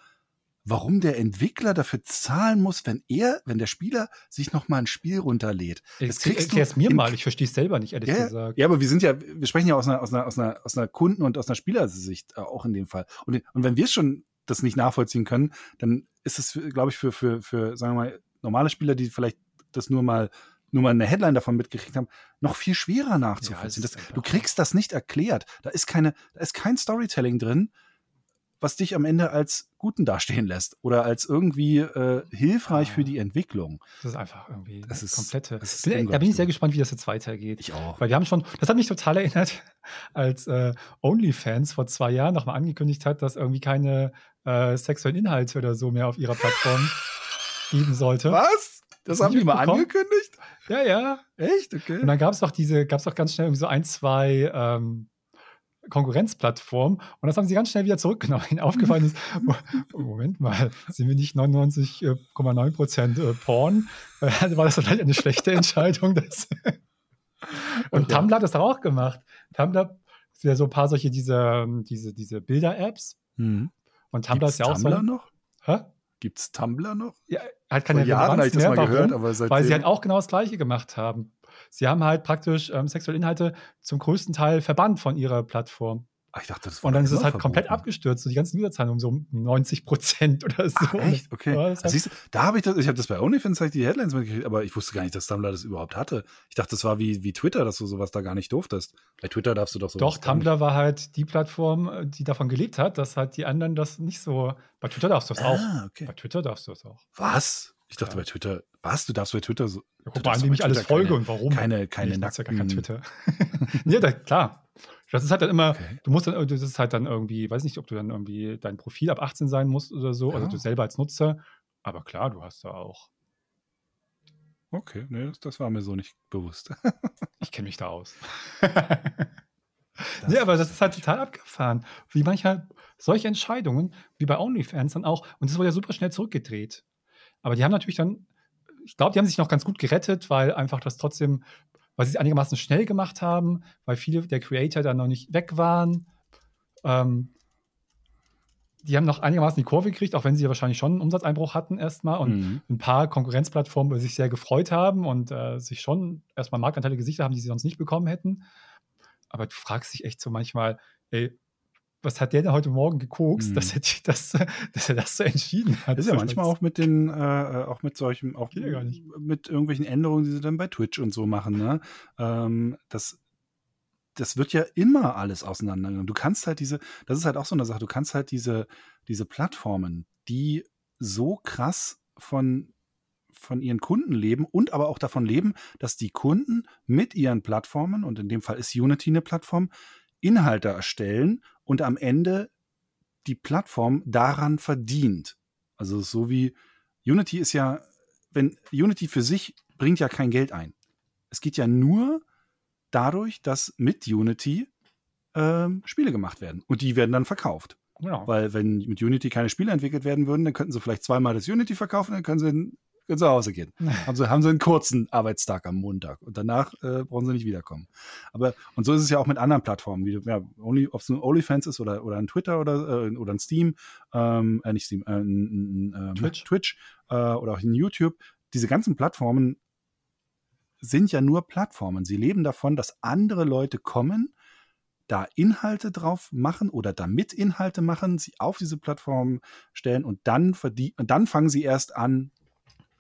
[SPEAKER 3] warum der Entwickler dafür zahlen muss, wenn er, wenn der Spieler sich noch mal ein Spiel runterlädt.
[SPEAKER 2] Das kriegst du es mir mal, ich verstehe es selber nicht, ehrlich
[SPEAKER 3] ja,
[SPEAKER 2] gesagt.
[SPEAKER 3] Ja, aber wir sind ja, wir sprechen ja aus einer, aus einer, aus einer, aus einer Kunden- und aus einer Spielersicht äh, auch in dem Fall. Und, und wenn wir schon das nicht nachvollziehen können, dann ist es, glaube ich, für, für, für, sagen wir mal, normale Spieler, die vielleicht das nur mal nur mal eine Headline davon mitgekriegt haben, noch viel schwerer nachzuvollziehen. Ja, das, du kriegst das nicht erklärt. Da ist keine, da ist kein Storytelling drin, was dich am Ende als Guten dastehen lässt oder als irgendwie äh, hilfreich ja. für die Entwicklung.
[SPEAKER 2] Das ist einfach irgendwie
[SPEAKER 3] das ist,
[SPEAKER 2] komplette.
[SPEAKER 3] Das ist
[SPEAKER 2] da bin ich sehr gespannt, wie das jetzt weitergeht.
[SPEAKER 3] Ich auch.
[SPEAKER 2] Weil wir haben schon, das hat mich total erinnert, als äh, OnlyFans vor zwei Jahren nochmal angekündigt hat, dass irgendwie keine äh, sexuellen Inhalte oder so mehr auf ihrer Plattform geben sollte.
[SPEAKER 3] Was? Das haben die mal angekündigt?
[SPEAKER 2] Ja, ja.
[SPEAKER 3] Echt? Okay.
[SPEAKER 2] Und dann gab es doch diese, gab es doch ganz schnell irgendwie so ein, zwei ähm, Konkurrenzplattform und das haben sie ganz schnell wieder zurückgenommen. Ihnen aufgefallen ist, oh, Moment mal, sind wir nicht 99,9 Prozent äh, Porn? Also war das vielleicht eine schlechte Entscheidung? Das und okay. Tumblr hat das doch auch gemacht. Tumblr sind ja so ein paar solche diese, diese, diese Bilder-Apps.
[SPEAKER 3] Mhm.
[SPEAKER 2] Und Tumblr Gibt's ist ja auch
[SPEAKER 3] Tumblr
[SPEAKER 2] so.
[SPEAKER 3] noch?
[SPEAKER 2] Hä?
[SPEAKER 3] Gibt es Tumblr noch?
[SPEAKER 2] Ja, hat keine
[SPEAKER 3] Vor Jahren habe ich das mal
[SPEAKER 2] Warum?
[SPEAKER 3] gehört, aber seitdem...
[SPEAKER 2] Weil sie halt auch genau das Gleiche gemacht haben. Sie haben halt praktisch ähm, sexuelle Inhalte zum größten Teil verbannt von ihrer Plattform.
[SPEAKER 3] Ach, ich dachte, das war
[SPEAKER 2] Und dann ist es halt komplett abgestürzt, so die ganzen Userzahlen um so 90 Prozent oder so.
[SPEAKER 3] Ach, echt? Okay.
[SPEAKER 2] Ja,
[SPEAKER 3] Also siehst du, da habe ich das, ich habe das bei OnlyFans ich die Headlines mitgekriegt, aber ich wusste gar nicht, dass Tumblr das überhaupt hatte. Ich dachte, das war wie, wie Twitter, dass du sowas da gar nicht durftest. Bei Twitter darfst du doch sowas
[SPEAKER 2] Doch. Tumblr war halt die Plattform, äh, die davon gelebt hat, dass halt die anderen das nicht so. Bei Twitter darfst du das auch.
[SPEAKER 3] Ah, okay.
[SPEAKER 2] Bei Twitter darfst du das auch.
[SPEAKER 3] Was? Ich dachte
[SPEAKER 2] Ja.
[SPEAKER 3] bei Twitter, was? Du darfst bei Twitter so.
[SPEAKER 2] Ja, guck mal an,
[SPEAKER 3] bei
[SPEAKER 2] ich alles folge
[SPEAKER 3] keine,
[SPEAKER 2] und warum.
[SPEAKER 3] Keine, keine
[SPEAKER 2] ich nutze ja gar kein
[SPEAKER 3] nackten.
[SPEAKER 2] Twitter. nee, da, klar. Das ist halt dann immer,
[SPEAKER 3] Okay.
[SPEAKER 2] du musst dann, das ist halt dann irgendwie, weiß nicht, ob du dann irgendwie dein Profil ab 18 sein musst oder so, also
[SPEAKER 3] Ja.
[SPEAKER 2] du selber als Nutzer. Aber klar, du hast da auch.
[SPEAKER 3] Okay, nee, das, das war mir so nicht bewusst.
[SPEAKER 2] Ich kenne mich da aus.
[SPEAKER 3] Das
[SPEAKER 2] nee, aber das ist halt total abgefahren. Wie manchmal solche Entscheidungen, wie bei OnlyFans dann auch, und das wurde ja super schnell zurückgedreht. Aber die haben natürlich dann, ich glaube, die haben sich noch ganz gut gerettet, weil einfach das trotzdem, weil sie es einigermaßen schnell gemacht haben, weil viele der Creator dann noch nicht weg waren. Ähm, die haben noch einigermaßen die Kurve gekriegt, auch wenn sie ja wahrscheinlich schon einen Umsatzeinbruch hatten erstmal und
[SPEAKER 3] Mhm.
[SPEAKER 2] ein paar Konkurrenzplattformen sich sehr gefreut haben und äh, sich schon erstmal Marktanteile gesichert haben, die sie sonst nicht bekommen hätten. Aber du fragst dich echt so manchmal, ey, was hat der denn heute Morgen gekokst,
[SPEAKER 3] Mhm.
[SPEAKER 2] dass, er, die- dass, er das so entschieden hat?
[SPEAKER 3] Das ist ja manchmal
[SPEAKER 2] das-
[SPEAKER 3] auch mit den, äh, auch mit solchen, auch
[SPEAKER 2] ja
[SPEAKER 3] mit irgendwelchen Änderungen, die sie dann bei Twitch und so machen, ne? Ähm, das, das wird ja immer alles auseinandergenommen. Du kannst halt diese, das ist halt auch so eine Sache, du kannst halt diese, diese Plattformen, die so krass von, von ihren Kunden leben und aber auch davon leben, dass die Kunden mit ihren Plattformen, und in dem Fall ist Unity eine Plattform, Inhalte erstellen und am Ende die Plattform daran verdient. Also so wie Unity ist ja, wenn Unity für sich bringt ja kein Geld ein. Es geht ja nur dadurch, dass mit Unity ähm, Spiele gemacht werden und die werden dann verkauft.
[SPEAKER 2] Genau.
[SPEAKER 3] Weil wenn mit Unity keine Spiele entwickelt werden würden, dann könnten sie vielleicht zweimal das Unity verkaufen, dann können sie, können sie nach Hause gehen. haben, sie, haben sie einen kurzen Arbeitstag am Montag und danach äh, brauchen sie nicht wiederkommen. Aber und so ist es ja auch mit anderen Plattformen, wie ja, Only, ob es ein OnlyFans ist oder, oder ein Twitter oder, äh, oder ein Steam, ähm, äh, nicht Steam, äh, ein, ein, ähm,
[SPEAKER 2] Twitch.
[SPEAKER 3] Twitch äh, oder auch in YouTube. Diese ganzen Plattformen sind ja nur Plattformen. Sie leben davon, dass andere Leute kommen, da Inhalte drauf machen oder damit Inhalte machen, sie auf diese Plattform stellen und dann dann fangen sie erst an,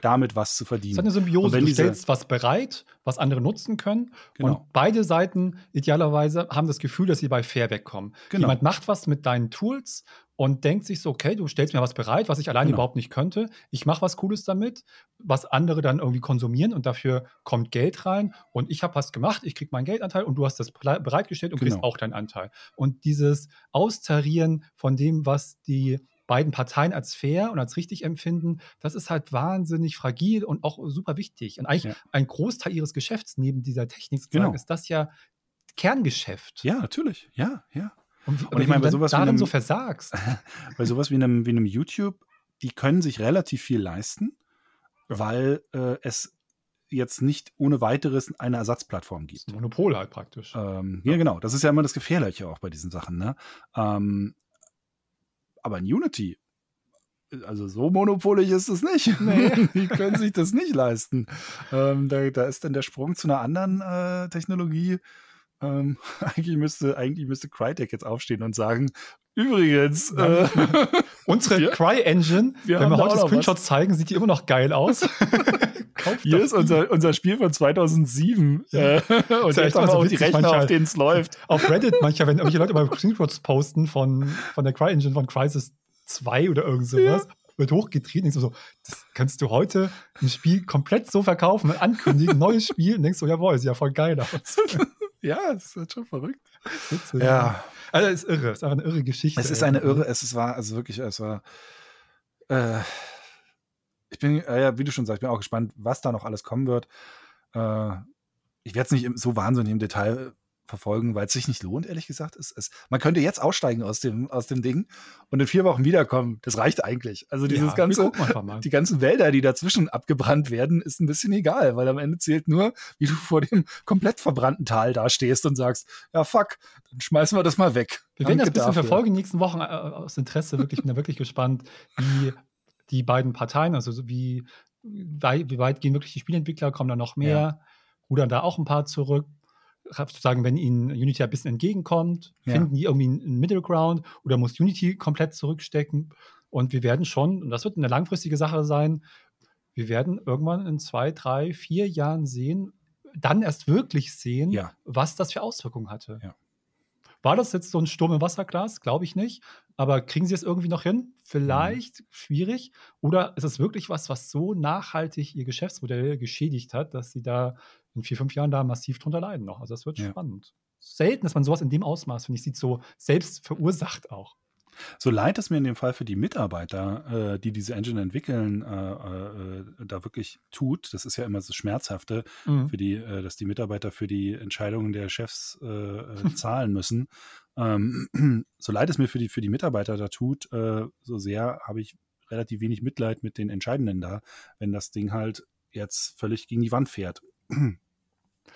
[SPEAKER 3] damit was zu
[SPEAKER 2] Es
[SPEAKER 3] verdienen.
[SPEAKER 2] ist eine Symbiose. Du stellst was bereit, was andere nutzen können.
[SPEAKER 3] Genau.
[SPEAKER 2] Und beide Seiten idealerweise haben das Gefühl, dass sie bei fair wegkommen.
[SPEAKER 3] Genau.
[SPEAKER 2] Jemand macht was mit deinen Tools und denkt sich so, okay, du stellst mir was bereit, was ich alleine
[SPEAKER 3] Genau.
[SPEAKER 2] überhaupt nicht könnte. Ich mache was Cooles damit, was andere dann irgendwie konsumieren und dafür kommt Geld rein und ich habe was gemacht, ich kriege meinen Geldanteil und du hast das bereitgestellt und kriegst
[SPEAKER 3] Genau.
[SPEAKER 2] auch deinen Anteil. Und dieses Austarieren von dem, was die beiden Parteien als fair und als richtig empfinden, das ist halt wahnsinnig fragil und auch super wichtig. Und eigentlich
[SPEAKER 3] Ja.
[SPEAKER 2] ein Großteil ihres Geschäfts neben dieser Technik
[SPEAKER 3] Genau.
[SPEAKER 2] ist das ja Kerngeschäft.
[SPEAKER 3] Ja, natürlich. Ja, ja.
[SPEAKER 2] Und,
[SPEAKER 3] Und ich meine, bei sowas wie einem-
[SPEAKER 2] so versagst,
[SPEAKER 3] Bei sowas wie einem, wie einem YouTube, die können sich relativ viel leisten, weil äh, es jetzt nicht ohne weiteres eine Ersatzplattform gibt.
[SPEAKER 2] Monopol halt praktisch.
[SPEAKER 3] Ähm, ja, genau. Das ist ja immer das Gefährliche auch bei diesen Sachen. Ne? Ähm, aber in Unity, also so monopolig ist es nicht.
[SPEAKER 2] Nee.
[SPEAKER 3] Die können sich das nicht leisten. Ähm, da, da ist dann der Sprung zu einer anderen äh, Technologie. Ähm, eigentlich, müsste, eigentlich müsste Crytek jetzt aufstehen und sagen, übrigens, äh,
[SPEAKER 2] Unsere Cry-Engine, wenn wir heute Screenshots zeigen, sieht die immer noch geil aus. Kauft
[SPEAKER 3] hier
[SPEAKER 2] doch
[SPEAKER 3] ist unser, unser Spiel von 2007. Äh, und
[SPEAKER 2] ja
[SPEAKER 3] jetzt haben
[SPEAKER 2] mal
[SPEAKER 3] wir
[SPEAKER 2] so
[SPEAKER 3] auch die Rechner,
[SPEAKER 2] manchmal.
[SPEAKER 3] auf denen es läuft.
[SPEAKER 2] Auf Reddit manchmal, wenn irgendwelche Leute mal Screenshots posten von, von der Cry-Engine von Crysis 2 oder irgend sowas, wird hochgetrieben, denkst du so, das kannst du heute ein Spiel komplett so verkaufen, ankündigen, neues Spiel, und denkst du, jawohl, sieht ja voll geil aus.
[SPEAKER 3] Ja, das ist halt schon verrückt.
[SPEAKER 2] Witzig.
[SPEAKER 3] Ja,
[SPEAKER 2] Also, es ist irre, es ist einfach eine irre Geschichte.
[SPEAKER 3] es ist eine irre, es ist- war, also wirklich, es war, äh, ich bin, äh, ja, wie du schon sagst, ich bin auch gespannt, was da noch alles kommen wird. Äh, ich werde es nicht so wahnsinnig im Detail verfolgen, weil es sich nicht lohnt, ehrlich gesagt. Es, es, man könnte jetzt aussteigen aus dem, aus dem Ding und in vier Wochen wiederkommen. Das reicht eigentlich. Also dieses
[SPEAKER 2] Ja,
[SPEAKER 3] ganze, die ganzen Wälder, die dazwischen abgebrannt werden, ist ein bisschen egal, weil am Ende zählt nur, wie du vor dem komplett verbrannten Tal dastehst und sagst, ja fuck, dann schmeißen wir das mal weg.
[SPEAKER 2] Wir werden das ein bisschen
[SPEAKER 3] dafür.
[SPEAKER 2] verfolgen in den nächsten Wochen äh, aus Interesse. Wirklich, bin da wirklich gespannt, wie die beiden Parteien, also so wie, wie weit gehen wirklich die Spielentwickler, kommen da noch mehr, rudern da auch ein paar zurück. Sagen, wenn ihnen Unity ein bisschen entgegenkommt,
[SPEAKER 3] Ja.
[SPEAKER 2] finden die irgendwie einen Middle Ground oder muss Unity komplett zurückstecken. Und wir werden schon, und das wird eine langfristige Sache sein, wir werden irgendwann in zwei, drei, vier Jahren sehen, dann erst wirklich sehen,
[SPEAKER 3] Ja.
[SPEAKER 2] was das für Auswirkungen hatte.
[SPEAKER 3] Ja.
[SPEAKER 2] War das jetzt so ein Sturm im Wasserglas? Glaube ich nicht. Aber kriegen sie es irgendwie noch hin? Vielleicht
[SPEAKER 3] Mhm.
[SPEAKER 2] schwierig. Oder ist es wirklich was, was so nachhaltig ihr Geschäftsmodell geschädigt hat, dass sie da in vier, fünf Jahren da massiv drunter leiden noch? Also das wird
[SPEAKER 3] Ja.
[SPEAKER 2] spannend. Selten, dass man sowas in dem Ausmaß, finde ich, sieht, so selbst verursacht auch.
[SPEAKER 3] So leid es mir in dem Fall für die Mitarbeiter, äh, die diese Engine entwickeln, äh, äh, da wirklich tut. Das ist ja immer das Schmerzhafte,
[SPEAKER 2] Mhm.
[SPEAKER 3] für die, äh, dass die Mitarbeiter für die Entscheidungen der Chefs äh, äh, zahlen müssen. Ähm, so leid es mir für die, für die Mitarbeiter da tut, äh, so sehr habe ich relativ wenig Mitleid mit den Entscheidenden da, wenn das Ding halt jetzt völlig gegen die Wand fährt.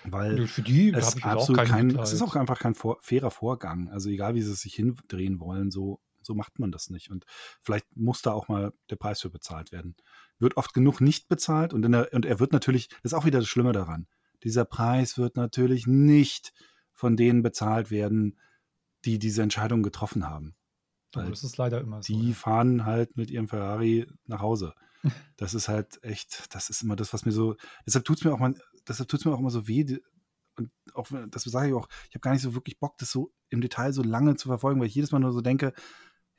[SPEAKER 3] Weil
[SPEAKER 2] Für die
[SPEAKER 3] es, absolut kein,
[SPEAKER 2] Mitleid.
[SPEAKER 3] es ist auch einfach kein vor, fairer Vorgang. Also egal, wie sie es sich hindrehen wollen, so, so macht man das nicht. Und vielleicht muss da auch mal der Preis für bezahlt werden. Wird oft genug nicht bezahlt und, der, und er wird natürlich, das ist auch wieder das Schlimme daran, dieser Preis wird natürlich nicht von denen bezahlt werden, die diese Entscheidung getroffen haben. Weil
[SPEAKER 2] das ist leider immer so.
[SPEAKER 3] die
[SPEAKER 2] ja.
[SPEAKER 3] fahren halt mit ihrem Ferrari nach Hause. Das ist halt echt, das ist immer das, was mir so, deshalb tut es mir auch mal, deshalb tut es mir auch immer so weh. Und auch, das sage ich auch, ich habe gar nicht so wirklich Bock, das so im Detail so lange zu verfolgen, weil ich jedes Mal nur so denke,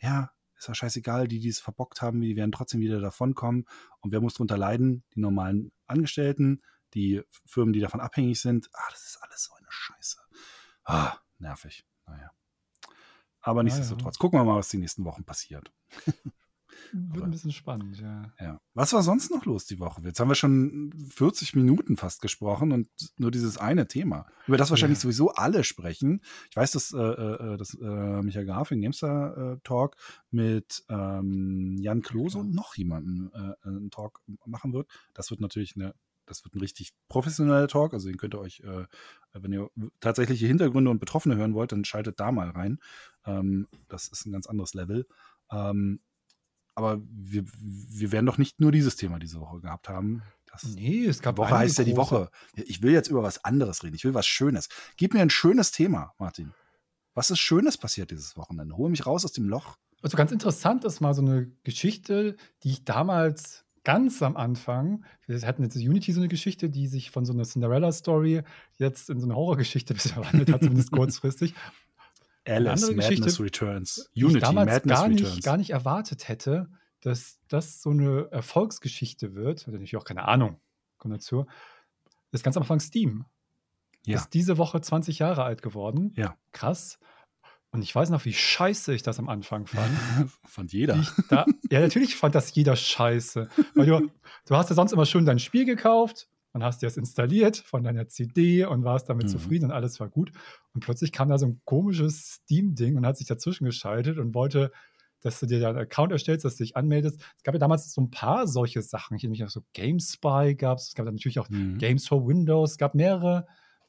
[SPEAKER 3] ja, ist ja scheißegal, die, die es verbockt haben, die werden trotzdem wieder davonkommen. Und wer muss drunter leiden? Die normalen Angestellten, die Firmen, die davon abhängig sind. Ah, das ist alles so eine Scheiße. Ah, nervig. Naja. Aber nichtsdestotrotz, gucken wir mal, was die nächsten Wochen passiert.
[SPEAKER 2] Wird ein bisschen spannend, ja.
[SPEAKER 3] Ja. Was war sonst noch los die Woche? Jetzt haben wir schon 40 Minuten fast gesprochen und nur dieses eine Thema, über das wahrscheinlich
[SPEAKER 2] Ja.
[SPEAKER 3] sowieso alle sprechen. Ich weiß, dass, äh, äh, dass äh, Michael Graf in Gamestar äh, Talk mit ähm, Jan Klose
[SPEAKER 2] klar.
[SPEAKER 3] und noch jemanden äh, einen Talk machen wird. Das wird natürlich eine das wird ein richtig professioneller Talk, also den könnt ihr euch, äh, wenn ihr tatsächliche Hintergründe und Betroffene hören wollt, dann schaltet da mal rein. Ähm, das ist ein ganz anderes Level. Ähm, aber wir, wir werden doch nicht nur dieses Thema diese Woche gehabt haben. Das,
[SPEAKER 2] Nee, es gab
[SPEAKER 3] die Woche heißt ja die Woche. Ich will jetzt über was anderes reden. Ich will was Schönes. Gib mir ein schönes Thema, Martin. Was ist Schönes passiert dieses Wochenende? Hol mich raus aus dem Loch.
[SPEAKER 2] Also ganz interessant ist mal so eine Geschichte, die ich damals ganz am Anfang, wir hatten jetzt Unity so eine Geschichte, die sich von so einer Cinderella-Story jetzt in so eine Horrorgeschichte verwandelt hat, zumindest kurzfristig.
[SPEAKER 3] Alice Madness Geschichte, Returns.
[SPEAKER 2] Unity ich damals Madness gar nicht, Returns. gar nicht erwartet hätte, dass das so eine Erfolgsgeschichte wird. Hatte natürlich auch keine Ahnung. Kommt dazu. Das ist ganz am Anfang Steam. Ja. Ist diese Woche 20 Jahre alt geworden.
[SPEAKER 3] Ja.
[SPEAKER 2] Krass. Und ich weiß noch, wie scheiße ich das am Anfang fand.
[SPEAKER 3] fand jeder.
[SPEAKER 2] Da, ja, natürlich fand das jeder scheiße. Weil du, du hast ja sonst immer schön dein Spiel gekauft und hast dir das installiert von deiner CD und warst damit mhm. zufrieden und alles war gut. Und plötzlich kam da so ein komisches Steam-Ding und hat sich dazwischen geschaltet und wollte, dass du dir da einen Account erstellst, dass du dich anmeldest. Es gab ja damals so ein paar solche Sachen. Ich nämlich auch so GameSpy gab es. Es gab natürlich auch mhm. Games for Windows. Es gab mehrere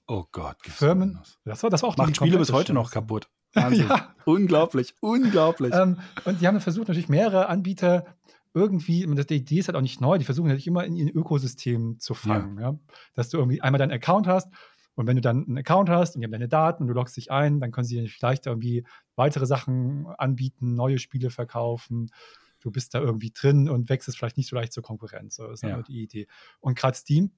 [SPEAKER 3] oh Gott,
[SPEAKER 2] Firmen. Das war, das war auch
[SPEAKER 3] Macht Spiele bis heute noch kaputt. ja. Unglaublich, unglaublich.
[SPEAKER 2] Ähm, und die haben versucht, natürlich mehrere Anbieter irgendwie, die Idee ist halt auch nicht neu, die versuchen natürlich immer in ihr Ökosystem zu fangen. Ja. ja. Dass du irgendwie einmal deinen Account hast und wenn du dann einen Account hast und die haben deine Daten und du loggst dich ein, dann können sie dir vielleicht irgendwie weitere Sachen anbieten, neue Spiele verkaufen. Du bist da irgendwie drin und wechselst vielleicht nicht so leicht zur Konkurrenz. So ist ja. die Idee. Und gerade Steam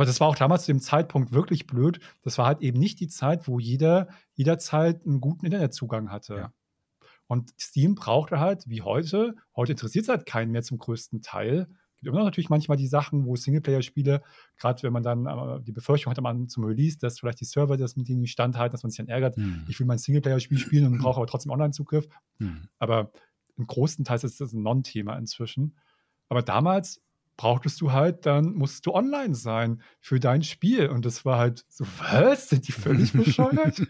[SPEAKER 2] aber das war auch damals zu dem Zeitpunkt wirklich blöd. Das war halt eben nicht die Zeit, wo jeder jederzeit einen guten Internetzugang hatte. Ja. Und Steam brauchte halt, wie heute, heute interessiert es halt keinen mehr zum größten Teil. Es gibt immer noch natürlich manchmal die Sachen, wo Singleplayer-Spiele, gerade wenn man dann äh, die Befürchtung hatte, man zum Release, dass vielleicht die Server das mit denen nicht standhalten, dass man sich dann ärgert, hm. ich will mein Singleplayer-Spiel spielen und brauche aber trotzdem Online-Zugriff. Hm. Aber im großen Teil ist das ein Non-Thema inzwischen. Aber damals brauchtest du halt, dann musst du online sein für dein Spiel. Und das war halt so, was? Sind die völlig bescheuert?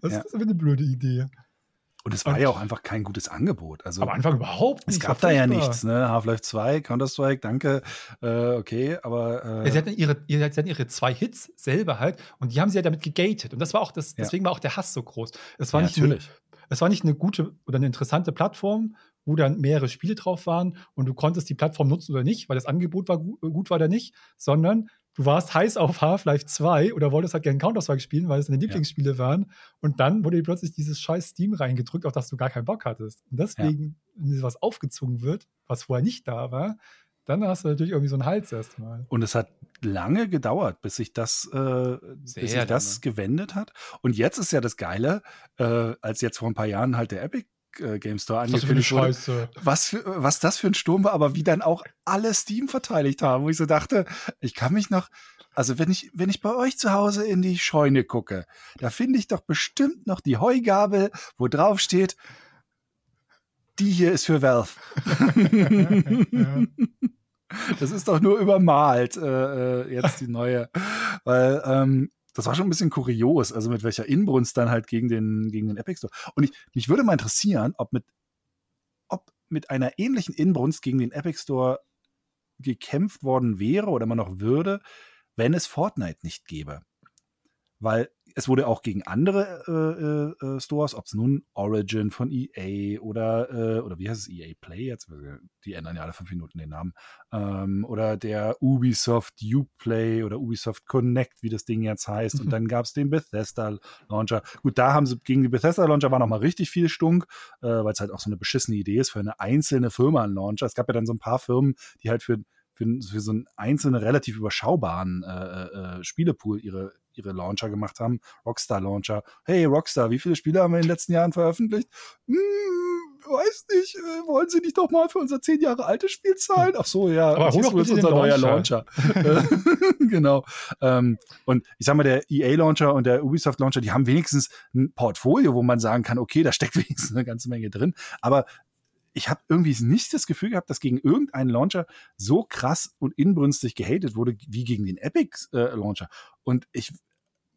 [SPEAKER 2] das ja. ist eine blöde Idee.
[SPEAKER 3] Und es war und, ja auch einfach kein gutes Angebot. Also,
[SPEAKER 2] am Anfang überhaupt
[SPEAKER 3] nicht. Es gab da ja nichts, ne? Half-Life 2, Counter-Strike, danke. Äh, okay, aber.
[SPEAKER 2] Äh ja, sie, hatten ihre, sie hatten ihre zwei Hits selber halt und die haben sie ja damit gegatet. Und das war auch das, deswegen war auch der Hass so groß. Es war nicht natürlich. Eine, es war nicht eine gute oder eine interessante Plattform, wo dann mehrere Spiele drauf waren und du konntest die Plattform nutzen oder nicht, weil das Angebot war gut, gut war oder nicht, sondern du warst heiß auf Half-Life 2 oder wolltest halt gerne Counter-Strike spielen, weil es deine Lieblingsspiele ja. waren. Und dann wurde dir plötzlich dieses scheiß Steam reingedrückt, auf das du gar keinen Bock hattest. Und deswegen, ja. wenn was aufgezogen wird, was vorher nicht da war, dann hast du natürlich irgendwie so einen Hals erstmal.
[SPEAKER 3] Und es hat lange gedauert, bis sich das, äh, bis sich das gewendet hat. Und jetzt ist ja das Geile, äh, als jetzt vor ein paar Jahren halt der Epic äh, Game Store angekündigt
[SPEAKER 2] wurde.
[SPEAKER 3] Was, für, was das für ein Sturm war, aber wie dann auch alle Steam verteidigt haben, wo ich so dachte, ich kann mich noch, also wenn ich, wenn ich bei euch zu Hause in die Scheune gucke, da finde ich doch bestimmt noch die Heugabel, wo drauf steht, die hier ist für Valve. Das ist doch nur übermalt, äh, äh, jetzt die neue. Weil ähm, das war schon ein bisschen kurios, also mit welcher Inbrunst dann halt gegen den, gegen den Epic Store. Und ich, mich würde mal interessieren, ob mit, ob mit einer ähnlichen Inbrunst gegen den Epic Store gekämpft worden wäre oder man noch würde, wenn es Fortnite nicht gäbe. Weil es wurde auch gegen andere äh, äh, Stores, ob es nun Origin von EA oder, äh, oder wie heißt es, EA Play jetzt, die ändern ja alle fünf Minuten den Namen, ähm, oder der Ubisoft Uplay oder Ubisoft Connect, wie das Ding jetzt heißt. Mhm. Und dann gab es den Bethesda Launcher. Gut, da haben sie gegen den Bethesda Launcher war noch mal richtig viel Stunk, äh, weil es halt auch so eine beschissene Idee ist für eine einzelne Firma ein Launcher. Es gab ja dann so ein paar Firmen, die halt für für, für so einen einzelnen, relativ überschaubaren äh, äh, äh, Spielepool ihre, ihre Launcher gemacht haben. Rockstar Launcher. Hey, Rockstar, wie viele Spiele haben wir in den letzten Jahren veröffentlicht? Hm, weiß nicht, äh, wollen Sie nicht doch mal für unser zehn Jahre altes Spiel zahlen? Ach so, ja,
[SPEAKER 2] aber
[SPEAKER 3] hier ist unser neuer Launcher. genau. Ähm, und ich sag mal, der EA-Launcher und der Ubisoft-Launcher, die haben wenigstens ein Portfolio, wo man sagen kann, okay, da steckt wenigstens eine ganze Menge drin. Aber ich habe irgendwie nicht das Gefühl gehabt, dass gegen irgendeinen Launcher so krass und inbrünstig gehatet wurde wie gegen den Epic äh, Launcher. Und ich,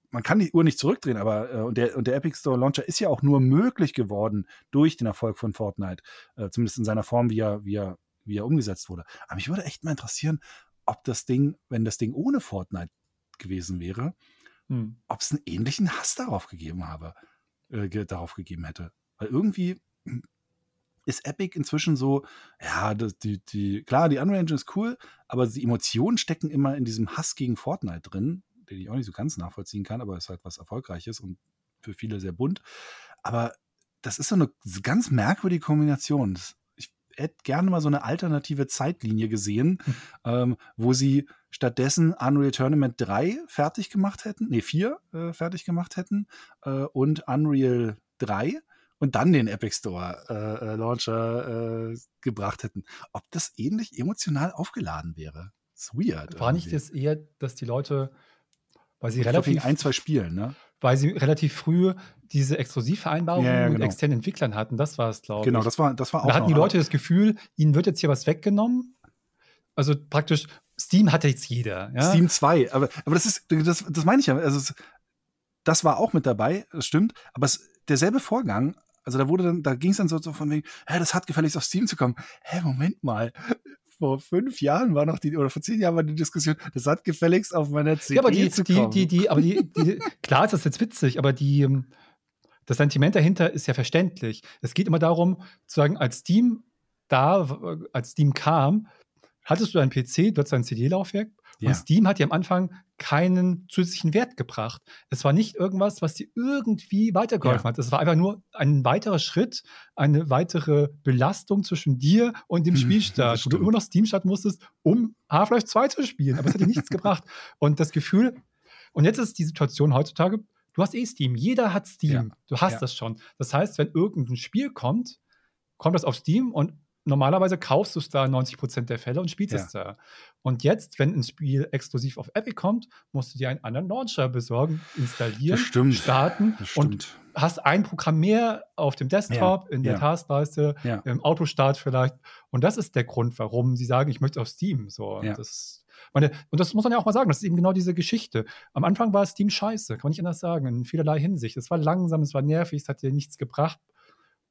[SPEAKER 3] man kann die Uhr nicht zurückdrehen, aber äh, und, der, und der Epic Store Launcher ist ja auch nur möglich geworden durch den Erfolg von Fortnite, äh, zumindest in seiner Form, wie er, wie er, wie er umgesetzt wurde. Aber mich würde echt mal interessieren, ob das Ding, wenn das Ding ohne Fortnite gewesen wäre, hm. ob es einen ähnlichen Hass darauf gegeben habe, äh, darauf gegeben hätte. Weil irgendwie ist Epic inzwischen so, ja, das, die, die, klar, die Unreal Engine ist cool, aber die Emotionen stecken immer in diesem Hass gegen Fortnite drin, den ich auch nicht so ganz nachvollziehen kann, aber es ist halt was Erfolgreiches und für viele sehr bunt. Aber das ist so eine ganz merkwürdige Kombination. Das, ich, hätte gerne mal so eine alternative Zeitlinie gesehen, hm. ähm, wo sie stattdessen Unreal Tournament 3 fertig gemacht hätten, nee, 4 äh, fertig gemacht hätten äh, und Unreal 3 und dann den Epic Store äh, äh, Launcher äh, gebracht hätten. Ob das ähnlich emotional aufgeladen wäre?
[SPEAKER 2] Das ist weird. War irgendwie. nicht das eher, dass die Leute, weil sie
[SPEAKER 3] ich
[SPEAKER 2] relativ.
[SPEAKER 3] Ein, zwei Spielen, ne?
[SPEAKER 2] Weil sie relativ früh diese Exklusivvereinbarungen ja, ja, genau. mit externen Entwicklern hatten. Das war es, glaube
[SPEAKER 3] genau, ich. Genau, das war, das war auch.
[SPEAKER 2] Da hatten die Leute das Gefühl, ihnen wird jetzt hier was weggenommen. Also praktisch, Steam hat jetzt jeder. Ja?
[SPEAKER 3] Steam 2, aber, aber das ist, das, das meine ich ja. Also, das war auch mit dabei, das stimmt. Aber es, derselbe Vorgang also da wurde dann, da ging es dann so, so von wegen, hä, das hat gefälligst auf Steam zu kommen. Hä, Moment mal. Vor fünf Jahren war noch die, oder vor zehn Jahren war die Diskussion, das hat gefälligst auf meiner CD
[SPEAKER 2] ja, aber die,
[SPEAKER 3] zu
[SPEAKER 2] die,
[SPEAKER 3] kommen.
[SPEAKER 2] Die, die, aber die, die, klar ist das jetzt witzig, aber die, ähm, das Sentiment dahinter ist ja verständlich. Es geht immer darum, zu sagen, als Steam da, als Steam kam, hattest du einen PC, du hattest ein CD-Laufwerk ja. Und Steam hat dir am Anfang keinen zusätzlichen Wert gebracht. Es war nicht irgendwas, was dir irgendwie weitergeholfen ja. hat. Es war einfach nur ein weiterer Schritt, eine weitere Belastung zwischen dir und dem Spielstart, wo du immer noch Steam starten musstest, um Half-Life 2 zu spielen. Aber es hat dir nichts gebracht. Und das Gefühl, und jetzt ist die Situation heutzutage, du hast eh Steam. Jeder hat Steam. Ja. Du hast ja. das schon. Das heißt, wenn irgendein Spiel kommt, kommt das auf Steam und normalerweise kaufst du es da 90 Prozent der Fälle und spielst ja. es da. Und jetzt, wenn ein Spiel exklusiv auf Epic kommt, musst du dir einen anderen Launcher besorgen, installieren, starten und hast ein Programm mehr auf dem Desktop, ja. in der ja. Taskleiste, im Autostart vielleicht. Und das ist der Grund, warum sie sagen, ich möchte auf Steam. So, das meine, und das muss man ja auch mal sagen, das ist eben genau diese Geschichte. Am Anfang war Steam scheiße, kann man nicht anders sagen, in vielerlei Hinsicht. Es war langsam, es war nervig, es hat dir nichts gebracht.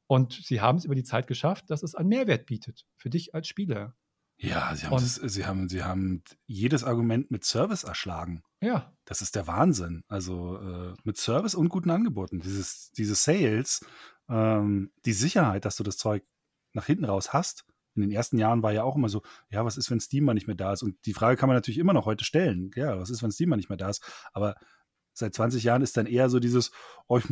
[SPEAKER 2] Und sie haben es über die Zeit geschafft, dass es einen Mehrwert bietet für dich als Spieler.
[SPEAKER 3] Ja, sie haben, das, sie, haben, sie haben jedes Argument mit Service erschlagen.
[SPEAKER 2] Ja.
[SPEAKER 3] Das ist der Wahnsinn. Also äh, mit Service und guten Angeboten. Dieses, diese Sales, ähm, die Sicherheit, dass du das Zeug nach hinten raus hast. In den ersten Jahren war ja auch immer so, ja, was ist, wenn Steam mal nicht mehr da ist? Und die Frage kann man natürlich immer noch heute stellen. Ja, was ist, wenn Steam mal nicht mehr da ist? Aber seit 20 Jahren ist dann eher so dieses, oh, ich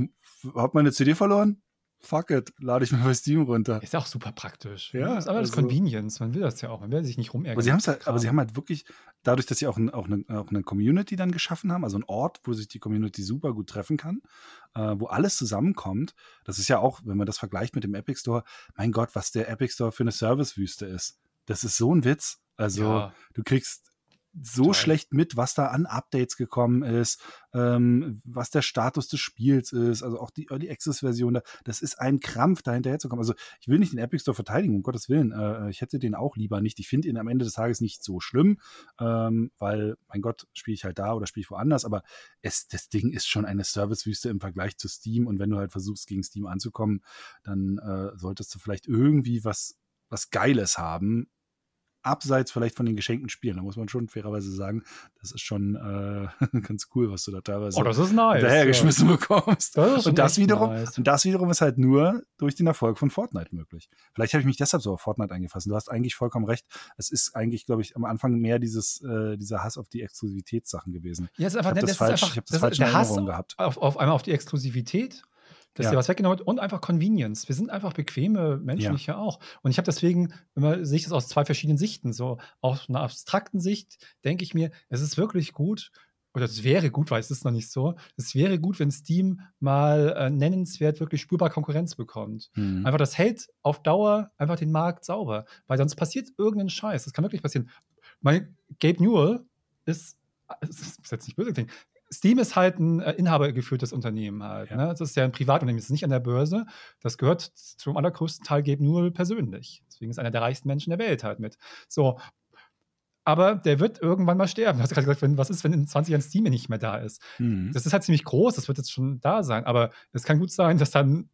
[SPEAKER 3] habe meine CD verloren, fuck it, lade ich mir bei Steam runter.
[SPEAKER 2] Ist auch super praktisch. Ja, das ist aber also, das Convenience. Man will das ja auch. Man will sich nicht rumärgern.
[SPEAKER 3] Aber sie, halt, aber sie haben halt wirklich, dadurch, dass sie auch, ein, auch, eine, auch, eine, Community dann geschaffen haben, also ein Ort, wo sich die Community super gut treffen kann, äh, wo alles zusammenkommt. Das ist ja auch, wenn man das vergleicht mit dem Epic Store, mein Gott, was der Epic Store für eine Servicewüste ist. Das ist so ein Witz. Also, ja. du kriegst so Total. schlecht mit, was da an Updates gekommen ist, ähm, was der Status des Spiels ist, also auch die Early Access Version, da, das ist ein Krampf, da hinterher zu kommen. Also ich will nicht den Epic Store verteidigen, um Gottes Willen, äh, ich hätte den auch lieber nicht. Ich finde ihn am Ende des Tages nicht so schlimm, ähm, weil, mein Gott, spiele ich halt da oder spiele ich woanders, aber es, das Ding ist schon eine Servicewüste im Vergleich zu Steam und wenn du halt versuchst, gegen Steam anzukommen, dann äh, solltest du vielleicht irgendwie was was Geiles haben, abseits vielleicht von den geschenkten Spielen. Da muss man schon fairerweise sagen, das ist schon äh, ganz cool, was du da teilweise
[SPEAKER 2] oh, das ist nice,
[SPEAKER 3] dahergeschmissen ja. bekommst. Das und, das wiederum, nice. und das wiederum ist halt nur durch den Erfolg von Fortnite möglich. Vielleicht habe ich mich deshalb so auf Fortnite eingefasst. Du hast eigentlich vollkommen recht. Es ist eigentlich, glaube ich, am Anfang mehr dieses, äh, dieser Hass auf die Exklusivitätssachen gewesen.
[SPEAKER 2] Ja, ist einfach, ich habe
[SPEAKER 3] das, falsch, ich hab das, falsch in Erinnerung gehabt.
[SPEAKER 2] Auf, auf einmal auf die Exklusivität dass ja. dir was weggenommen wird und einfach Convenience. Wir sind einfach bequeme Menschen ja. hier auch. Und ich habe deswegen immer sehe ich das aus zwei verschiedenen Sichten. So aus einer abstrakten Sicht denke ich mir, es ist wirklich gut oder es wäre gut, weil es ist noch nicht so. Es wäre gut, wenn Steam mal äh, nennenswert wirklich spürbar Konkurrenz bekommt. Mhm. Einfach das hält auf Dauer einfach den Markt sauber, weil sonst passiert irgendein Scheiß. Das kann wirklich passieren. Mein Gabe Newell ist, das ist jetzt nicht böse klingen, Steam ist halt ein äh, inhabergeführtes Unternehmen halt. Ja. Ne? Das ist ja ein Privatunternehmen, das ist nicht an der Börse. Das gehört zum allergrößten Teil Gabe Newell persönlich. Deswegen ist einer der reichsten Menschen der Welt halt mit. So. Aber der wird irgendwann mal sterben. Du hast gerade gesagt, wenn, was ist, wenn in 20 Jahren Steam nicht mehr da ist? Mhm. Das ist halt ziemlich groß, das wird jetzt schon da sein. Aber es kann gut sein, dass dann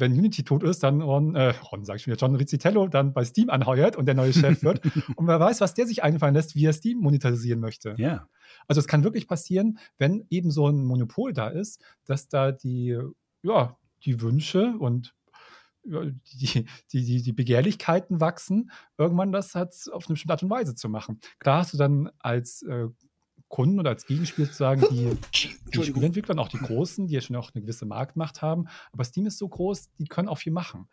[SPEAKER 2] wenn Unity tot ist, dann Ron, äh, Ron sag ich mir, John Rizzitello dann bei Steam anheuert und der neue Chef wird. und wer weiß, was der sich einfallen lässt, wie er Steam monetarisieren möchte.
[SPEAKER 3] Ja.
[SPEAKER 2] Also es kann wirklich passieren, wenn eben so ein Monopol da ist, dass da die, ja, die Wünsche und die, die, die, Begehrlichkeiten wachsen, irgendwann das halt auf eine bestimmte Art und Weise zu machen. Klar hast du dann als äh, Kunden oder als Gegenspiel sozusagen die, die Spielentwickler und auch die Großen, die ja schon auch eine gewisse Marktmacht haben. Aber Steam ist so groß, die können auch viel machen.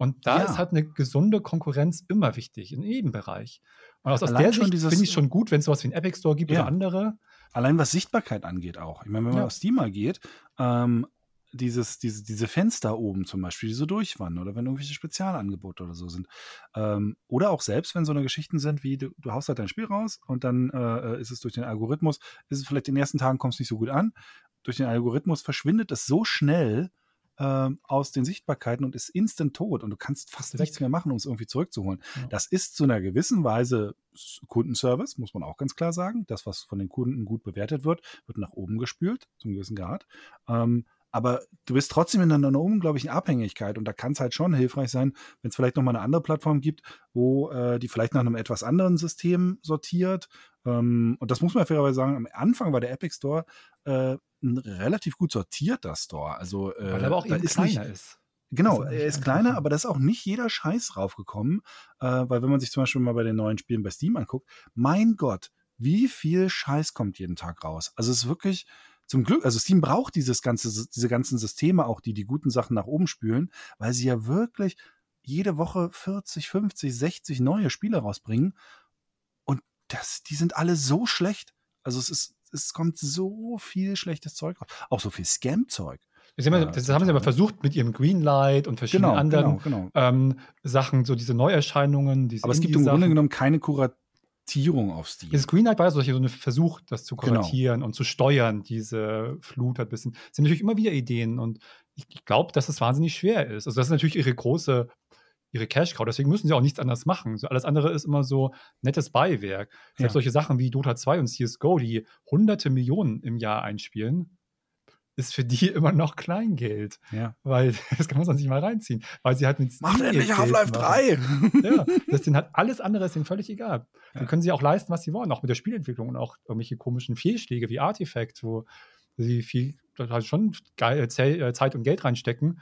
[SPEAKER 2] Und da
[SPEAKER 3] Ja.
[SPEAKER 2] ist halt eine gesunde Konkurrenz immer wichtig, in jedem Bereich. Und aus, aus der Sicht finde ich es schon gut, wenn es sowas wie einen Epic Store gibt
[SPEAKER 3] Ja.
[SPEAKER 2] oder andere.
[SPEAKER 3] Allein was Sichtbarkeit angeht auch. Ich meine, wenn man
[SPEAKER 2] Ja.
[SPEAKER 3] auf Steam mal geht, ähm, dieses, diese, diese Fenster oben zum Beispiel, die so durchwandern oder wenn irgendwelche Spezialangebote oder so sind. Ähm, oder auch selbst, wenn so eine Geschichten sind wie, du, du haust halt dein Spiel raus und dann äh, ist es durch den Algorithmus, ist es vielleicht in den ersten Tagen kommst nicht so gut an. Durch den Algorithmus verschwindet es so schnell ähm, aus den Sichtbarkeiten und ist instant tot und du kannst fast
[SPEAKER 2] Weg.
[SPEAKER 3] nichts mehr machen, um es irgendwie zurückzuholen.
[SPEAKER 2] Ja.
[SPEAKER 3] Das ist zu einer gewissen Weise Kundenservice, muss man auch ganz klar sagen. Das, was von den Kunden gut bewertet wird, wird nach oben gespült, zum gewissen Grad. Ähm, aber du bist trotzdem in einer, unglaublichen Abhängigkeit und da kann es halt schon hilfreich sein, wenn es vielleicht nochmal eine andere Plattform gibt, wo äh, die vielleicht nach einem etwas anderen System sortiert. Ähm, und das muss man fairerweise sagen, am Anfang war der Epic Store äh, ein relativ gut sortierter Store. Also, äh,
[SPEAKER 2] Weil er aber auch eben
[SPEAKER 3] ist
[SPEAKER 2] kleiner
[SPEAKER 3] nicht,
[SPEAKER 2] ist.
[SPEAKER 3] Genau, er ist kleiner,
[SPEAKER 2] ne?
[SPEAKER 3] aber da ist auch nicht jeder Scheiß raufgekommen, äh, weil wenn man sich zum Beispiel mal bei den neuen Spielen bei Steam anguckt, mein Gott, wie viel Scheiß kommt jeden Tag raus. Also es ist wirklich zum Glück, also Steam braucht dieses ganze, diese ganzen Systeme auch, die die guten Sachen nach oben spülen, weil sie ja wirklich jede Woche 40, 50, 60 neue Spiele rausbringen und das, die sind alle so schlecht. Also es ist, es kommt so viel schlechtes Zeug raus. Auch so viel Scam-Zeug.
[SPEAKER 2] Das, haben wir-
[SPEAKER 3] Ja,
[SPEAKER 2] das haben sie aber versucht mit ihrem Greenlight und verschiedenen
[SPEAKER 3] Genau,
[SPEAKER 2] anderen
[SPEAKER 3] genau, genau.
[SPEAKER 2] ähm, Sachen, so diese Neuerscheinungen, diese
[SPEAKER 3] Aber es gibt im. Grunde genommen keine Kuratierung auf Steam.
[SPEAKER 2] Dieses Greenlight war ja so ein Versuch, das zu
[SPEAKER 3] Genau.
[SPEAKER 2] kuratieren und zu steuern, diese Flut ein bisschen. Es sind natürlich immer wieder Ideen und ich, ich glaube, dass es wahnsinnig schwer ist. Also das ist natürlich ihre große, ihre Cash-Cow, deswegen müssen sie auch nichts anderes machen. So alles andere ist immer so nettes Beiwerk. Selbst
[SPEAKER 3] Ja.
[SPEAKER 2] solche Sachen wie Dota 2 und CSGO, die hunderte Millionen im Jahr einspielen, ist für die immer noch Kleingeld.
[SPEAKER 3] Ja.
[SPEAKER 2] Weil das kann man sich mal reinziehen. Weil sie halt mit
[SPEAKER 3] Macht endlich Half-Life
[SPEAKER 2] Geld machen.
[SPEAKER 3] 3!
[SPEAKER 2] Ja, das sind halt alles andere ist ihnen völlig egal.
[SPEAKER 3] Ja.
[SPEAKER 2] Dann können sie auch leisten, was sie wollen, auch mit der Spielentwicklung und auch irgendwelche komischen Fehlschläge wie Artifact, wo sie viel halt schon geil, Ze- Zeit und Geld reinstecken.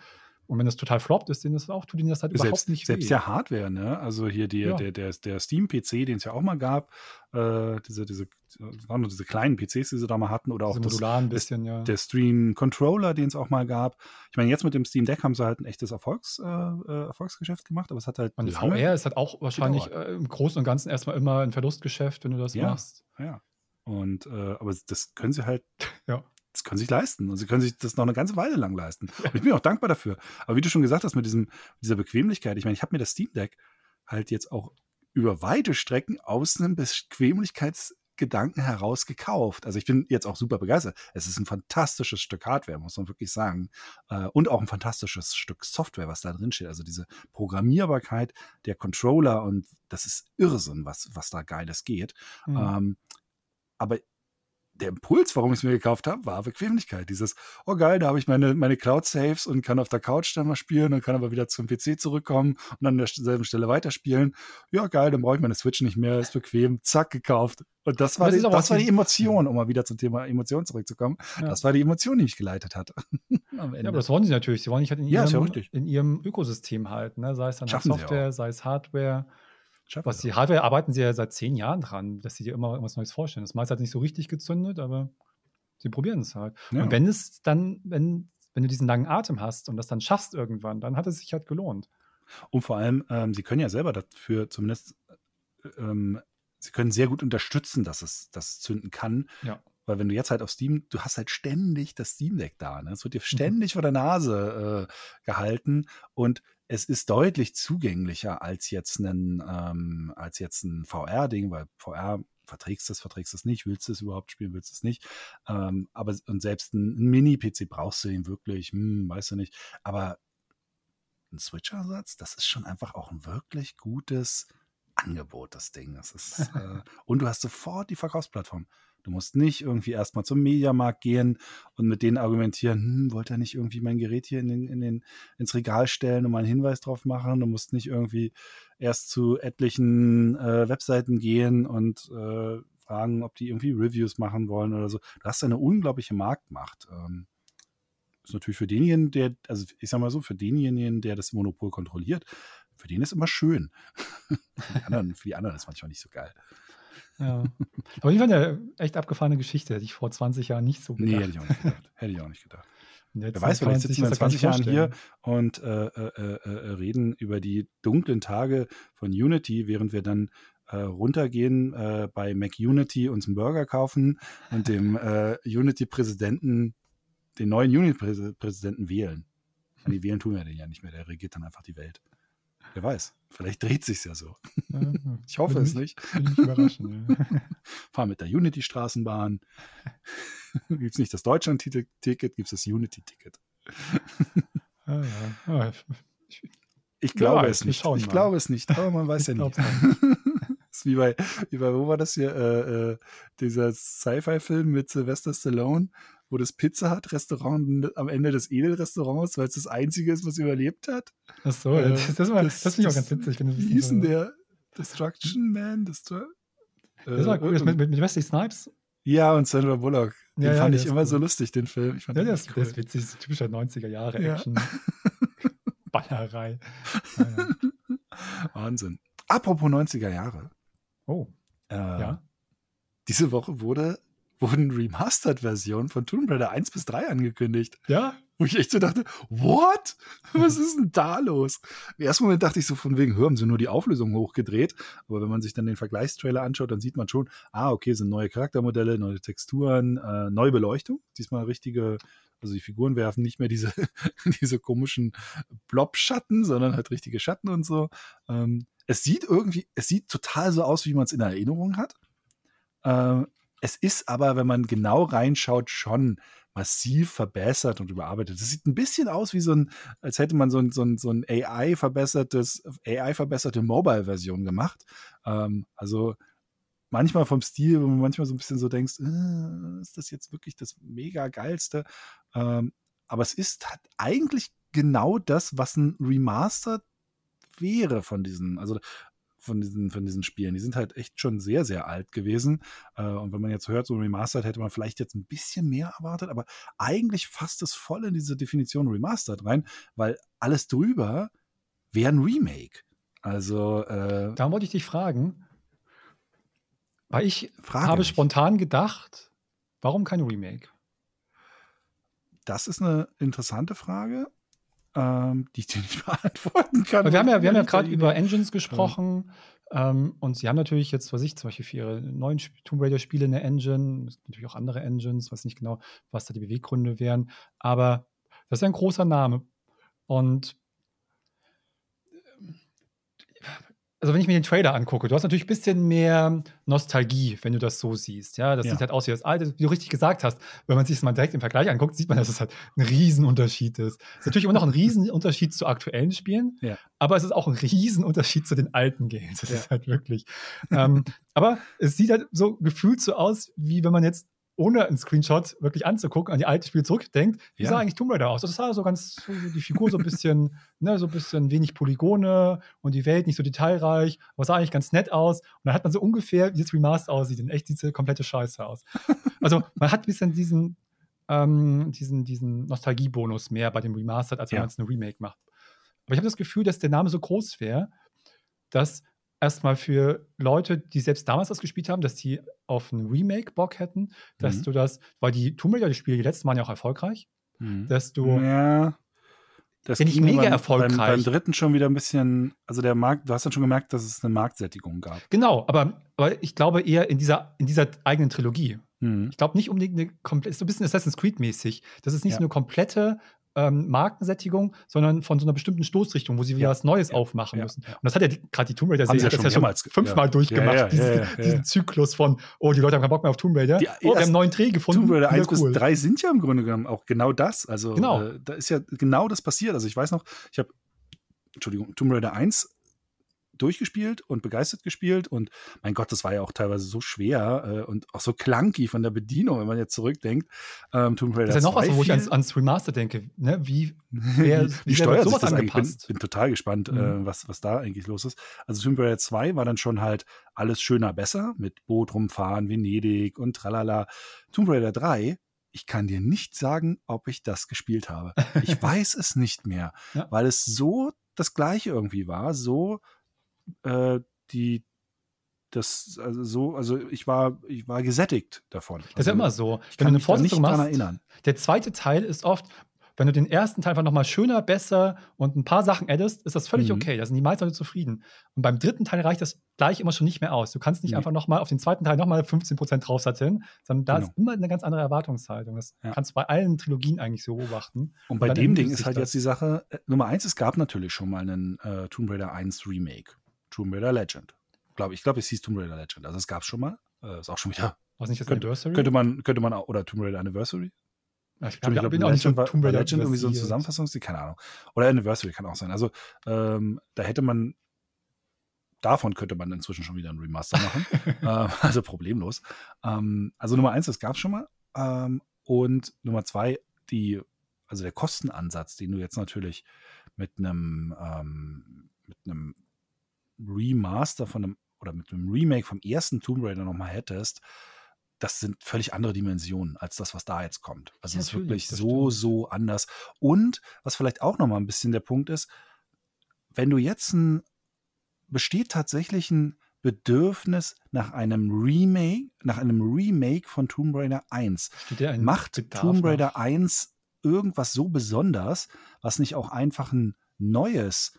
[SPEAKER 2] Und wenn das total floppt, ist denen das auch, tut ihnen das halt überhaupt
[SPEAKER 3] selbst,
[SPEAKER 2] nicht
[SPEAKER 3] selbst
[SPEAKER 2] weh.
[SPEAKER 3] ja Hardware, ne? Also hier die,
[SPEAKER 2] Ja.
[SPEAKER 3] der, der, der Steam-PC, den es ja auch mal gab, äh, diese, diese, das waren nur diese kleinen PCs, die sie da mal hatten, oder auch das,
[SPEAKER 2] ein
[SPEAKER 3] das,
[SPEAKER 2] bisschen, ja.
[SPEAKER 3] der Stream-Controller, den es auch mal gab. Ich meine, jetzt mit dem Steam Deck haben sie halt ein echtes Erfolgs, äh, äh, Erfolgsgeschäft gemacht, aber es hat halt
[SPEAKER 2] Und VR ist halt auch wahrscheinlich äh, im Großen und Ganzen erstmal immer ein Verlustgeschäft, wenn du das
[SPEAKER 3] Ja.
[SPEAKER 2] machst.
[SPEAKER 3] Ja. Und äh, aber das können sie halt,
[SPEAKER 2] Ja.
[SPEAKER 3] Das können sich leisten. Und sie können sich das noch eine ganze Weile lang leisten. Und ich bin auch dankbar dafür. Aber wie du schon gesagt hast, mit diesem, dieser Bequemlichkeit, ich meine, ich habe mir das Steam Deck halt jetzt auch über weite Strecken aus einem Bequemlichkeitsgedanken heraus gekauft. Also ich bin jetzt auch super begeistert. Es ist ein fantastisches Stück Hardware, muss man wirklich sagen. Äh, und auch ein fantastisches Stück Software, was da drin steht. Also diese Programmierbarkeit der Controller und das ist Irrsinn, was, was da Geiles geht.
[SPEAKER 2] Mhm.
[SPEAKER 3] Ähm, aber der Impuls, warum ich es mir gekauft habe, war Bequemlichkeit. Dieses, oh geil, da habe ich meine, meine Cloud-Saves und kann auf der Couch dann mal spielen und kann aber wieder zum PC zurückkommen und an derselben Stelle weiterspielen. Ja, geil, dann brauche ich meine Switch nicht mehr, ist bequem, zack, gekauft. Und das war, die, das war
[SPEAKER 2] die-
[SPEAKER 3] Emotion, um mal wieder zum Thema Emotion zurückzukommen.
[SPEAKER 2] Ja.
[SPEAKER 3] Das war die Emotion, die mich geleitet hat.
[SPEAKER 2] Ja, aber das wollen sie natürlich. Sie wollen nicht halt in
[SPEAKER 3] Ja, ja
[SPEAKER 2] ihrem,
[SPEAKER 3] richtig.
[SPEAKER 2] in ihrem Ökosystem halten. Ne? Sei es dann
[SPEAKER 3] Schaffen
[SPEAKER 2] Software, sei es Hardware.
[SPEAKER 3] Schaffen
[SPEAKER 2] Was die Hardware arbeiten sie ja seit zehn Jahren dran, dass sie dir immer irgendwas Neues vorstellen. Das meist hat nicht so richtig gezündet, aber sie probieren es halt.
[SPEAKER 3] Ja.
[SPEAKER 2] Und wenn es dann, wenn, wenn du diesen langen Atem hast und das dann schaffst irgendwann, dann hat es sich halt gelohnt.
[SPEAKER 3] Und vor allem, ähm, sie können ja selber dafür zumindest, äh, ähm, sie können sehr gut unterstützen, dass es, dass es zünden kann.
[SPEAKER 2] Ja.
[SPEAKER 3] Weil wenn du jetzt halt auf Steam, du hast halt ständig das Steam Deck da. Ne? Es wird dir
[SPEAKER 2] Mhm.
[SPEAKER 3] ständig vor der Nase äh, gehalten und es ist deutlich zugänglicher als jetzt ein, ähm, als jetzt ein VR-Ding, weil VR verträgst du es, verträgst du es nicht, willst du es überhaupt spielen, willst du es nicht. Ähm, aber und selbst ein, Mini-PC brauchst du den wirklich, hm, weißt du nicht. Aber ein Switch-Ersatz, das ist schon einfach auch ein wirklich gutes Angebot, das Ding. Das ist, äh, und du hast sofort die Verkaufsplattform. Du musst nicht irgendwie erstmal zum Mediamarkt gehen und mit denen argumentieren, hm, wollt ihr nicht irgendwie mein Gerät hier in den, in den, ins Regal stellen und mal einen Hinweis drauf machen? Du musst nicht irgendwie erst zu etlichen äh, Webseiten gehen und äh, fragen, ob die irgendwie Reviews machen wollen oder so. Du hast eine unglaubliche Marktmacht. Ähm, ist natürlich für denjenigen, der, also ich sag mal so, für denjenigen, der das Monopol kontrolliert, für den ist immer schön. für, die anderen, für die anderen ist manchmal nicht so geil.
[SPEAKER 2] Ja. Aber die war eine echt abgefahrene Geschichte, hätte ich vor 20 Jahren nicht so
[SPEAKER 3] Nee,
[SPEAKER 2] gedacht.
[SPEAKER 3] hätte ich auch nicht gedacht. Hätte ich auch nicht gedacht. Wer weiß, vielleicht sitzen wir in 20 Jahren hier und äh, äh, äh, äh, reden über die dunklen Tage von Unity, während wir dann äh, runtergehen äh, bei MacUnity uns einen Burger kaufen und dem Unity-Präsidenten, den neuen Unity-Präsidenten wählen. Die wählen tun wir den ja nicht mehr, der regiert dann einfach die Welt. Wer weiß, vielleicht dreht sich ja so. ich hoffe es nicht. Will ich überraschen. Ja. Fahr mit der Unity-Straßenbahn. gibt es nicht das Deutschland-Ticket, gibt es das Unity-Ticket. ah, ja. ah, ich, ich, glaube ja, es nicht. Ich glaube es nicht, aber man weiß ja nicht. ist wie bei, wie bei, wo war das hier? Äh, äh, dieser Sci-Fi-Film mit Sylvester Stallone, wo das Pizza hat, Restaurant am Ende des Edelrestaurants, weil es das einzige ist, was überlebt hat.
[SPEAKER 2] Ach so, äh, das, das, das, das finde ich auch ganz witzig.
[SPEAKER 3] Wenn wie hieß denn der? Destruction Man? Destru
[SPEAKER 2] das war cool, äh, mit, mit, mit Wesley Snipes.
[SPEAKER 3] Ja, und Sandra Bullock. Den ja, fand ja, ich immer cool. so lustig, den Film. Ich fand
[SPEAKER 2] ja, der ist, cool. ist witzig, das ist typischer 90er Jahre Action. Ballerei.
[SPEAKER 3] Wahnsinn. Apropos 90er Jahre.
[SPEAKER 2] Oh.
[SPEAKER 3] Äh, ja. Diese Woche wurde wurden Remastered-Versionen von Tomb Raider 1 bis 3 angekündigt.
[SPEAKER 2] Ja.
[SPEAKER 3] Wo ich echt so dachte, what? Was ist denn da los? Im ersten Moment dachte ich so von wegen, hören sie nur die Auflösung hochgedreht. Aber wenn man sich dann den Vergleichstrailer anschaut, dann sieht man schon, ah, okay, sind neue Charaktermodelle, neue Texturen, äh, neue Beleuchtung. Diesmal richtige, also die Figuren werfen nicht mehr diese, diese komischen Blob-Schatten, sondern halt richtige Schatten und so. Ähm, es sieht irgendwie, es sieht total so aus, wie man es in Erinnerung hat. Äh, es ist aber, wenn man genau reinschaut, schon massiv verbessert und überarbeitet. Es sieht ein bisschen aus wie so ein, als hätte man so ein, so ein, so ein AI-verbessertes, AI-verbesserte Mobile-Version gemacht. Ähm, also manchmal vom Stil, wo man manchmal so ein bisschen so denkst, äh, ist das jetzt wirklich das mega geilste? Ähm, aber es ist halt eigentlich genau das, was ein Remastered wäre von diesen, also von diesen, von diesen Spielen. Die sind halt echt schon sehr, sehr alt gewesen. Äh, und wenn man jetzt hört, so Remastered hätte man vielleicht jetzt ein bisschen mehr erwartet, aber eigentlich fasst es voll in diese Definition Remastered rein, weil alles drüber wäre ein Remake. Also. Äh,
[SPEAKER 2] da wollte ich dich fragen, weil ich Frage habe mich. spontan gedacht, warum kein Remake?
[SPEAKER 3] Das ist eine interessante Frage ähm, die ich dir nicht beantworten kann.
[SPEAKER 2] Aber wir haben ja, wir haben ja gerade über Engines gesprochen. Ja. Ähm, und sie haben natürlich jetzt, was ich zum Beispiel für ihre neuen Tomb Raider-Spiele eine Engine, es gibt natürlich auch andere Engines, weiß nicht genau, was da die Beweggründe wären. Aber das ist ein großer Name. Und also wenn ich mir den Trailer angucke, du hast natürlich ein bisschen mehr Nostalgie, wenn du das so siehst. Ja, das ja. sieht halt aus wie das alte, wie du richtig gesagt hast. Wenn man sich das mal direkt im Vergleich anguckt, sieht man, dass es halt ein Riesenunterschied ist. Es ist natürlich immer noch ein Riesenunterschied zu aktuellen Spielen, ja. aber es ist auch ein Riesenunterschied zu den alten Games. Das ja. ist halt wirklich. ähm, aber es sieht halt so gefühlt so aus, wie wenn man jetzt ohne einen Screenshot wirklich anzugucken, an die alte Spiele zurückdenkt, wie ja. sah eigentlich Tomb Raider aus? Das sah so ganz, so die Figur so ein bisschen, ne, so ein bisschen wenig Polygone und die Welt nicht so detailreich, aber sah eigentlich ganz nett aus. Und dann hat man so ungefähr, wie das Remaster aussieht, in echt diese komplette Scheiße aus. also man hat ein bisschen diesen, ähm, diesen, diesen Nostalgiebonus mehr bei dem Remastered, als wenn ja. man es eine Remake macht. Aber ich habe das Gefühl, dass der Name so groß wäre, dass erstmal für Leute, die selbst damals das gespielt haben, dass die auf ein Remake Bock hätten, dass mhm. du das, weil die Tomb Raider Spiele, die letzten waren ja auch erfolgreich, mhm. dass du
[SPEAKER 3] ja. Das
[SPEAKER 2] nicht mega beim, erfolgreich.
[SPEAKER 3] Beim, beim, dritten schon wieder ein bisschen, also der Markt, du hast dann schon gemerkt, dass es eine Marktsättigung gab.
[SPEAKER 2] Genau, aber, aber ich glaube eher in dieser, in dieser eigenen Trilogie. Mhm. Ich glaube nicht unbedingt eine komplett, so ein bisschen Assassin's Creed-mäßig. Das ist nicht ja. eine komplette ähm, Markensättigung, sondern von so einer bestimmten Stoßrichtung, wo sie wieder ja, was Neues aufmachen müssen. Und das hat ja gerade die Tomb Raider-Serie
[SPEAKER 3] ja, ja schon
[SPEAKER 2] fünfmal durchgemacht, diesen, diesen, Zyklus von, oh, die Leute haben keinen Bock mehr auf Tomb Raider. Die, oh, wir haben einen neuen Dreh gefunden.
[SPEAKER 3] Tomb Raider 1 cool. bis 3 sind ja im Grunde genommen auch genau das. Also genau. Äh, da ist ja genau das passiert. Also ich weiß noch, ich habe Entschuldigung, Tomb Raider 1 durchgespielt und begeistert gespielt. Und mein Gott, das war ja auch teilweise so schwer äh, und auch so clunky von der Bedienung, wenn man jetzt zurückdenkt.
[SPEAKER 2] Ähm, Tomb Raider das ist ja noch was, wo ich ans, ans Remaster denke. Ne? Wie, wer,
[SPEAKER 3] wie, wie steuert sich das eigentlich? Ich bin, bin total gespannt, mhm. äh, was, was da eigentlich los ist. Also Tomb Raider 2 war dann schon halt alles schöner besser mit Boot rumfahren, Venedig und tralala. Tomb Raider 3 ich kann dir nicht sagen, ob ich das gespielt habe. Ich weiß es nicht mehr, ja. weil es so das gleiche irgendwie war, so äh, die das also so also ich war ich war gesättigt davon.
[SPEAKER 2] Das ist ja
[SPEAKER 3] also
[SPEAKER 2] immer so. Wenn du eine Fortsetzung machst, erinnern. der zweite Teil ist oft wenn du den ersten Teil einfach nochmal schöner, besser und ein paar Sachen addest, ist das völlig
[SPEAKER 3] Mhm.
[SPEAKER 2] okay. Da sind die meisten Leute zufrieden. Und beim dritten Teil reicht das gleich immer schon nicht mehr aus. Du kannst nicht
[SPEAKER 3] Nee.
[SPEAKER 2] einfach nochmal auf den zweiten Teil nochmal 15% draufsatteln, sondern da
[SPEAKER 3] Genau.
[SPEAKER 2] ist immer eine ganz andere Erwartungshaltung. Das
[SPEAKER 3] Ja.
[SPEAKER 2] kannst du bei allen Trilogien eigentlich so beobachten.
[SPEAKER 3] Und bei
[SPEAKER 2] dann
[SPEAKER 3] dem Ding ist halt
[SPEAKER 2] das.
[SPEAKER 3] jetzt die Sache, äh, Nummer eins, es gab natürlich schon mal einen äh, Tomb Raider 1 Remake. Tomb Raider Legend. Glaub, ich glaube, es hieß Tomb Raider Legend. Also es gab es schon mal. Äh, ist auch schon wieder.
[SPEAKER 2] Was nicht das
[SPEAKER 3] Könnte-
[SPEAKER 2] Anniversary?
[SPEAKER 3] Könnte man, könnte man auch, oder Tomb Raider Anniversary?
[SPEAKER 2] Ja, ich hab-
[SPEAKER 3] glaube,
[SPEAKER 2] bin auch nicht so
[SPEAKER 3] Legend, war,
[SPEAKER 2] Tomb Raider
[SPEAKER 3] Legend irgendwie so ein
[SPEAKER 2] versiert.
[SPEAKER 3] Zusammenfassungsstil, keine Ahnung. Oder Anniversary kann auch sein. Also ähm, da hätte man, davon könnte man inzwischen schon wieder ein Remaster machen. ähm, also problemlos. Ähm, also Nummer eins, das gab es schon mal. Ähm, und Nummer zwei, die, also der Kostenansatz, den du jetzt natürlich mit einem, ähm, mit einem Remaster von einem oder mit einem Remake vom ersten Tomb Raider nochmal hättest, das sind völlig andere Dimensionen als das, was da jetzt kommt. Also es ist wirklich so,
[SPEAKER 2] stimmt.
[SPEAKER 3] so anders. Und was vielleicht auch nochmal ein bisschen der Punkt ist, wenn du jetzt ein, besteht tatsächlich ein Bedürfnis nach einem Remake, nach einem Remake von Tomb Raider 1.
[SPEAKER 2] Steht der ein
[SPEAKER 3] Macht
[SPEAKER 2] Bedarf
[SPEAKER 3] Tomb Raider
[SPEAKER 2] nach?
[SPEAKER 3] 1 irgendwas so besonders, was nicht auch einfach ein neues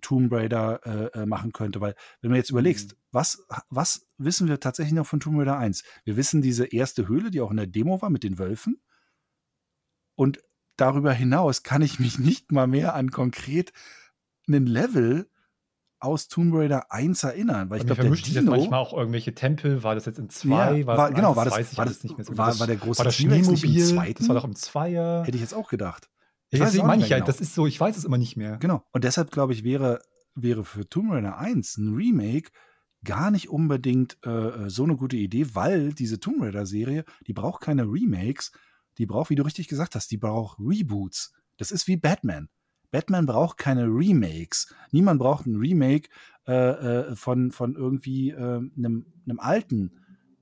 [SPEAKER 3] Tomb Raider äh, äh, machen könnte? Weil, wenn du jetzt überlegst,
[SPEAKER 2] Mhm.
[SPEAKER 3] was, was wissen wir tatsächlich noch von Tomb Raider 1? Wir wissen diese erste Höhle, die auch in der Demo war mit den Wölfen. Und darüber hinaus kann ich mich nicht mal mehr an konkret einen Level aus Tomb Raider 1 erinnern, weil ich glaube, der Dino
[SPEAKER 2] manchmal auch irgendwelche Tempel. War das jetzt in zwei?
[SPEAKER 3] Ja,
[SPEAKER 2] war, in
[SPEAKER 3] genau, war
[SPEAKER 2] das ich
[SPEAKER 3] war das-
[SPEAKER 2] nicht mehr so
[SPEAKER 3] war-
[SPEAKER 2] genau.
[SPEAKER 3] war der große
[SPEAKER 2] war das Schneemobil?
[SPEAKER 3] zweiten?
[SPEAKER 2] Das war doch im Zweier.
[SPEAKER 3] hätte ich jetzt auch gedacht. Es
[SPEAKER 2] deswegen meine ich
[SPEAKER 3] mehr genau.
[SPEAKER 2] das ist so, ich weiß es immer nicht mehr.
[SPEAKER 3] Genau. Und deshalb glaube ich, wäre, wäre für Tomb Raider 1 ein Remake gar nicht unbedingt äh, so eine gute Idee, weil diese Tomb Raider-Serie, die braucht keine Remakes, die braucht, wie du richtig gesagt hast, die braucht Reboots. Das ist wie Batman. Batman braucht keine Remakes. Niemand braucht ein Remake äh, äh, von, von irgendwie äh, einem, einem alten,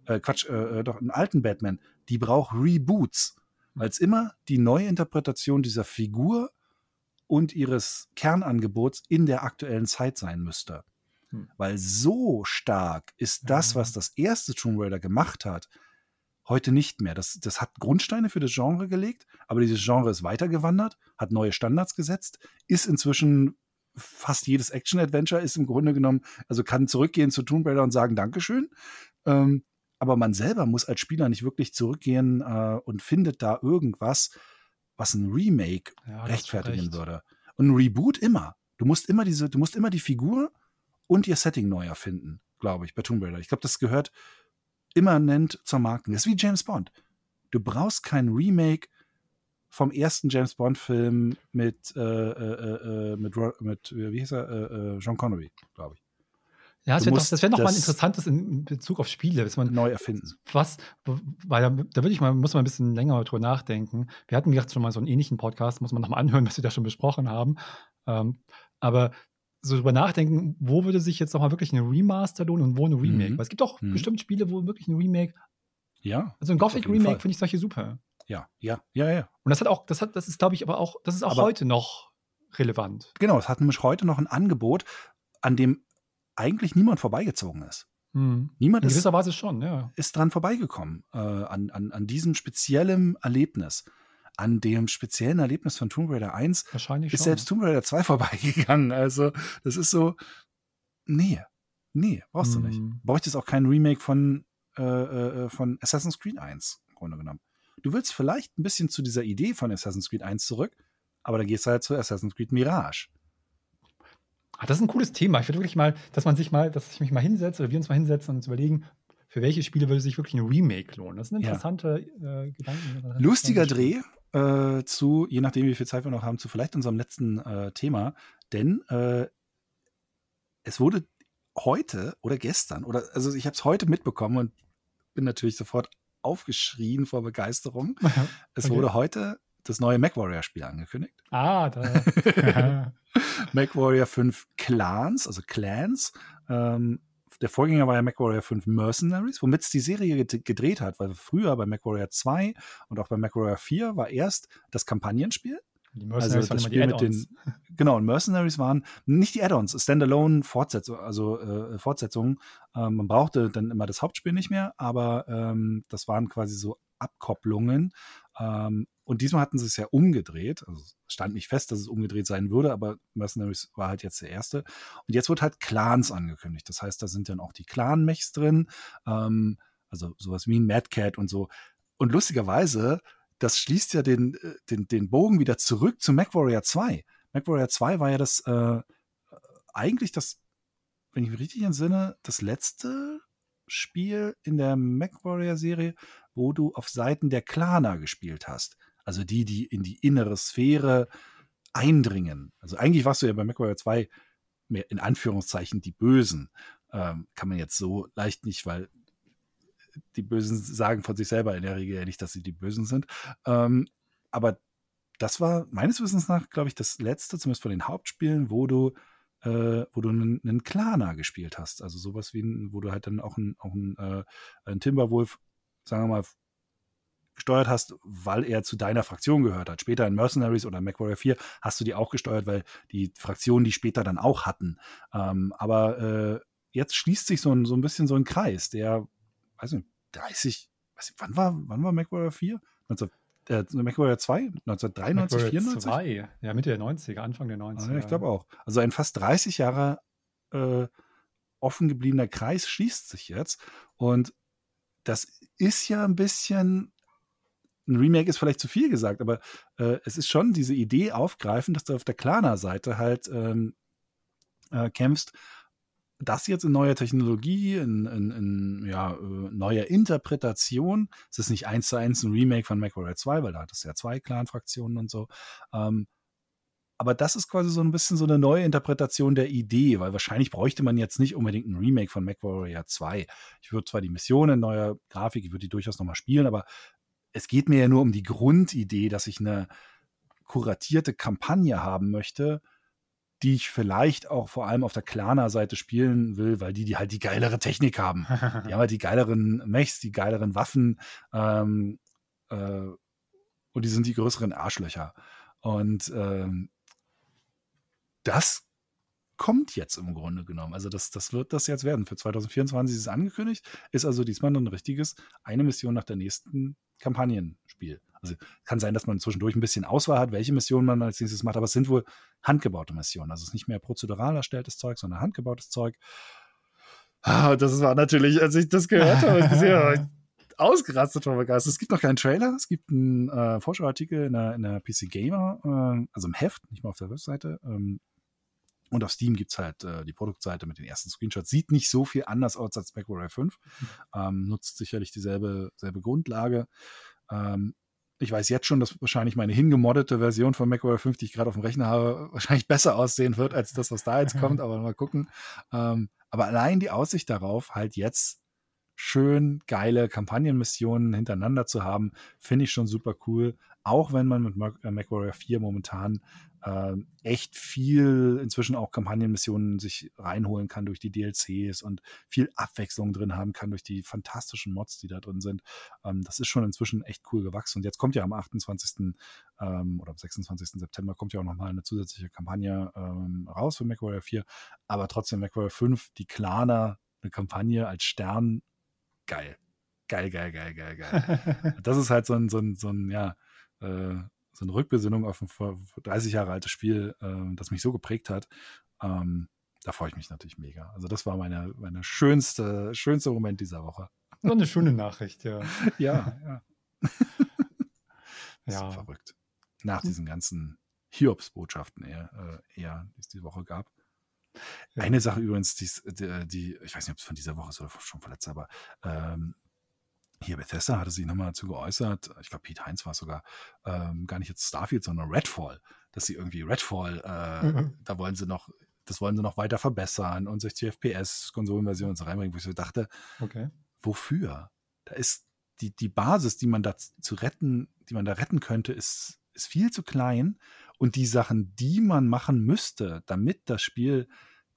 [SPEAKER 3] äh, Quatsch, äh, äh, doch, einem alten Batman. Die braucht Reboots. Weil es immer die Neuinterpretation dieser Figur und ihres Kernangebots in der aktuellen Zeit sein müsste.
[SPEAKER 2] Hm.
[SPEAKER 3] Weil so stark ist das,
[SPEAKER 2] Ja.
[SPEAKER 3] was das erste Tomb Raider gemacht hat, heute nicht mehr. Das, das hat Grundsteine für das Genre gelegt, aber dieses Genre ist weitergewandert, hat neue Standards gesetzt, ist inzwischen fast jedes Action-Adventure ist im Grunde genommen, also kann zurückgehen zu Tomb Raider und sagen Dankeschön. Ähm, aber man selber muss als Spieler nicht wirklich zurückgehen äh, und findet da irgendwas, was ein Remake
[SPEAKER 2] Ja,
[SPEAKER 3] rechtfertigen
[SPEAKER 2] recht.
[SPEAKER 3] würde. Und ein Reboot immer. Du musst immer diese, du musst immer die Figur und ihr Setting neu erfinden, glaube ich, bei Tomb Raider. Ich glaube, das gehört immanent zur Marken. Das ist wie James Bond. Du brauchst kein Remake vom ersten James Bond-Film mit, äh, äh, äh, mit, Ro- mit, äh, wie hieß er, äh, äh, John Connery, glaube ich.
[SPEAKER 2] Ja, das wäre doch, das wär noch mal ein interessantes in Bezug auf Spiele, dass man
[SPEAKER 3] Neu erfinden.
[SPEAKER 2] was, weil da, da würde ich mal, muss man ein bisschen länger drüber nachdenken. Wir hatten, gesagt, schon mal so einen ähnlichen Podcast, muss man noch mal anhören, was wir da schon besprochen haben. Ähm, aber so drüber nachdenken, wo würde sich jetzt noch mal wirklich ein Remaster lohnen und wo ein Remake?
[SPEAKER 3] Mhm.
[SPEAKER 2] Weil es gibt auch
[SPEAKER 3] Mhm.
[SPEAKER 2] bestimmt Spiele, wo wirklich ein Remake,
[SPEAKER 3] Ja,
[SPEAKER 2] also ein Gothic Remake finde ich solche super.
[SPEAKER 3] ja, ja, ja, ja.
[SPEAKER 2] Und das hat auch, das hat, das ist, glaube ich, aber auch, das ist auch
[SPEAKER 3] Aber-
[SPEAKER 2] heute noch relevant.
[SPEAKER 3] Genau, es hat nämlich heute noch ein Angebot, an dem eigentlich niemand vorbeigezogen ist.
[SPEAKER 2] Mhm.
[SPEAKER 3] Niemand
[SPEAKER 2] In
[SPEAKER 3] ist
[SPEAKER 2] gewisser Weise schon, ja.
[SPEAKER 3] ist dran vorbeigekommen, äh, an, an, an diesem speziellen Erlebnis. An dem speziellen Erlebnis von Tomb Raider 1
[SPEAKER 2] Wahrscheinlich
[SPEAKER 3] ist
[SPEAKER 2] schon.
[SPEAKER 3] selbst Tomb Raider 2 vorbeigegangen. Also, das ist so, nee, nee, brauchst du nicht.
[SPEAKER 2] Mhm.
[SPEAKER 3] Bräuchtest auch kein Remake von, äh, äh, von Assassin's Creed 1, im Grunde genommen. Du willst vielleicht ein bisschen zu dieser Idee von Assassin's Creed 1 zurück, aber dann gehst du halt zu Assassin's Creed Mirage.
[SPEAKER 2] Ah, das ist ein cooles Thema. Ich würde wirklich mal, dass man sich mal, dass ich mich mal hinsetze oder wir uns mal hinsetzen und uns überlegen, für welche Spiele würde sich wirklich ein Remake lohnen. Das sind
[SPEAKER 3] Ja.
[SPEAKER 2] interessante äh, Gedanken.
[SPEAKER 3] Lustiger Dreh äh, zu, je nachdem, wie viel Zeit wir noch haben, zu vielleicht unserem letzten äh, Thema. Denn äh, es wurde heute oder gestern, oder also ich habe es heute mitbekommen und bin natürlich sofort aufgeschrien vor Begeisterung. Es
[SPEAKER 2] Okay.
[SPEAKER 3] wurde heute das neue MacWarrior-Spiel angekündigt.
[SPEAKER 2] ah, da.
[SPEAKER 3] MacWarrior 5 Clans, also Clans. Ähm, der Vorgänger war ja MacWarrior 5 Mercenaries, womit es die Serie ged- gedreht hat, weil früher bei MacWarrior 2 und auch bei MacWarrior 4 war erst das Kampagnenspiel.
[SPEAKER 2] die
[SPEAKER 3] Also
[SPEAKER 2] Mercenaries
[SPEAKER 3] das
[SPEAKER 2] waren
[SPEAKER 3] Spiel mit den, genau, und Mercenaries waren nicht die Add-ons, Standalone Fortsetzung, also äh, Fortsetzungen. Ähm, man brauchte dann immer das Hauptspiel nicht mehr, aber ähm, das waren quasi so Abkopplungen. Ähm, und diesmal hatten sie es ja umgedreht. Also es stand nicht fest, dass es umgedreht sein würde, aber Mercenaries war halt jetzt der erste. Und jetzt wird halt Clans angekündigt. Das heißt, da sind dann auch die Clan-Mechs drin. Ähm, also sowas wie ein Mad Cat und so. Und lustigerweise, das schließt ja den, äh, den, den Bogen wieder zurück zu MacWarrior 2. MacWarrior 2 war ja das äh, eigentlich das, wenn ich mich richtig entsinne, das letzte Spiel in der MacWarrior-Serie, wo du auf Seiten der Claner gespielt hast. Also die, die in die innere Sphäre eindringen. Also eigentlich warst du ja bei MacWarrior 2 mehr in Anführungszeichen die Bösen. Ähm, kann man jetzt so leicht nicht, weil die Bösen sagen von sich selber in der Regel ja nicht, dass sie die Bösen sind. Ähm, aber das war meines Wissens nach, glaube ich, das letzte, zumindest von den Hauptspielen, wo du, äh, wo du einen, einen gespielt hast. Also sowas wie, wo du halt dann auch einen, auch einen, äh, einen Timberwolf, sagen wir mal, gesteuert hast, weil er zu deiner Fraktion gehört hat. Später in Mercenaries oder MacWarrior 4 hast du die auch gesteuert, weil die Fraktionen die später dann auch hatten. Ähm, aber äh, jetzt schließt sich so ein, so ein bisschen so ein Kreis, der, weiß nicht, 30, weiß nicht, wann war, wann war MacWarrior 4? 19, äh, MacWarrior 2? 1993, 94? 2,
[SPEAKER 2] ja, Mitte der 90er, Anfang der 90er.
[SPEAKER 3] Ah, ich glaube auch. Also ein fast 30 Jahre äh, offen gebliebener Kreis schließt sich jetzt. Und das ist ja ein bisschen, ein Remake ist vielleicht zu viel gesagt, aber äh, es ist schon diese Idee aufgreifen, dass du auf der Klana-Seite halt ähm, äh, kämpfst das jetzt in neuer Technologie, in, in, in ja, äh, neuer Interpretation. Es ist nicht eins zu eins ein Remake von MacWarrior 2, weil da hat es ja zwei Clan-Fraktionen und so. Ähm, aber das ist quasi so ein bisschen so eine neue Interpretation der Idee, weil wahrscheinlich bräuchte man jetzt nicht unbedingt ein Remake von MacWarrior 2. Ich würde zwar die Missionen in neuer Grafik, ich würde die durchaus nochmal spielen, aber es geht mir ja nur um die Grundidee, dass ich eine kuratierte Kampagne haben möchte, die ich vielleicht auch vor allem auf der Klana-Seite spielen will, weil die, die halt die geilere Technik haben. die haben halt die geileren Mechs, die geileren Waffen ähm, äh, und die sind die größeren Arschlöcher. Und ähm, das kommt jetzt im Grunde genommen. Also das, das wird das jetzt werden. Für 2024 ist es angekündigt, ist also diesmal ein richtiges eine Mission nach der nächsten Kampagnenspiel. Also kann sein, dass man zwischendurch ein bisschen Auswahl hat, welche Missionen man als nächstes macht, aber es sind wohl handgebaute Missionen. Also es ist nicht mehr prozedural erstelltes Zeug, sondern handgebautes Zeug. Ah, das war natürlich, als ich das gehört habe, ich bin ausgerastet vor Begeistern. Es gibt noch keinen Trailer, es gibt einen äh, Vorschauartikel in der, in der PC Gamer, äh, also im Heft, nicht mal auf der Webseite. Ähm, und auf Steam gibt es halt äh, die Produktseite mit den ersten Screenshots. Sieht nicht so viel anders aus als MacWarrior 5. Mhm. Ähm, nutzt sicherlich dieselbe selbe Grundlage. Ähm, ich weiß jetzt schon, dass wahrscheinlich meine hingemoddete Version von macOS 5, die ich gerade auf dem Rechner habe, wahrscheinlich besser aussehen wird als das, was da jetzt kommt, aber mal gucken. Ähm, aber allein die Aussicht darauf, halt jetzt schön geile Kampagnenmissionen hintereinander zu haben, finde ich schon super cool. Auch wenn man mit MacWarrior 4 momentan äh, echt viel inzwischen auch Kampagnenmissionen sich reinholen kann durch die DLCs und viel Abwechslung drin haben kann durch die fantastischen Mods, die da drin sind. Ähm, das ist schon inzwischen echt cool gewachsen. Und jetzt kommt ja am 28. Ähm, oder am 26. September kommt ja auch nochmal eine zusätzliche Kampagne ähm, raus für MacWarrior 4. Aber trotzdem MacWarrior 5, die Klaner, eine Kampagne als Stern, geil. Geil, geil, geil, geil, geil. das ist halt so ein, so ein, so ein ja, äh, so eine Rückbesinnung auf ein 30 Jahre altes Spiel, äh, das mich so geprägt hat. Ähm, da freue ich mich natürlich mega. Also das war meine, meine schönste, schönste Moment dieser Woche.
[SPEAKER 2] So eine schöne Nachricht, ja.
[SPEAKER 3] ja, ja. ja. verrückt. Nach diesen ganzen Hiobs-Botschaften eher, äh, eher, die es diese Woche gab. Ja. Eine Sache übrigens, die, die, die, ich weiß nicht, ob es von dieser Woche ist oder schon verletzt, aber ähm, hier Bethesda hatte sich nochmal dazu geäußert, ich glaube, Pete Heinz war es sogar, ähm, gar nicht jetzt Starfield, sondern Redfall, dass sie irgendwie Redfall, äh, mhm. da wollen sie noch, das wollen sie noch weiter verbessern und 60 FPS Konsolenversion so reinbringen, wo ich so dachte, okay. wofür? Da ist die, die Basis, die man da zu retten, die man da retten könnte, ist, ist viel zu klein und die Sachen, die man machen müsste, damit das Spiel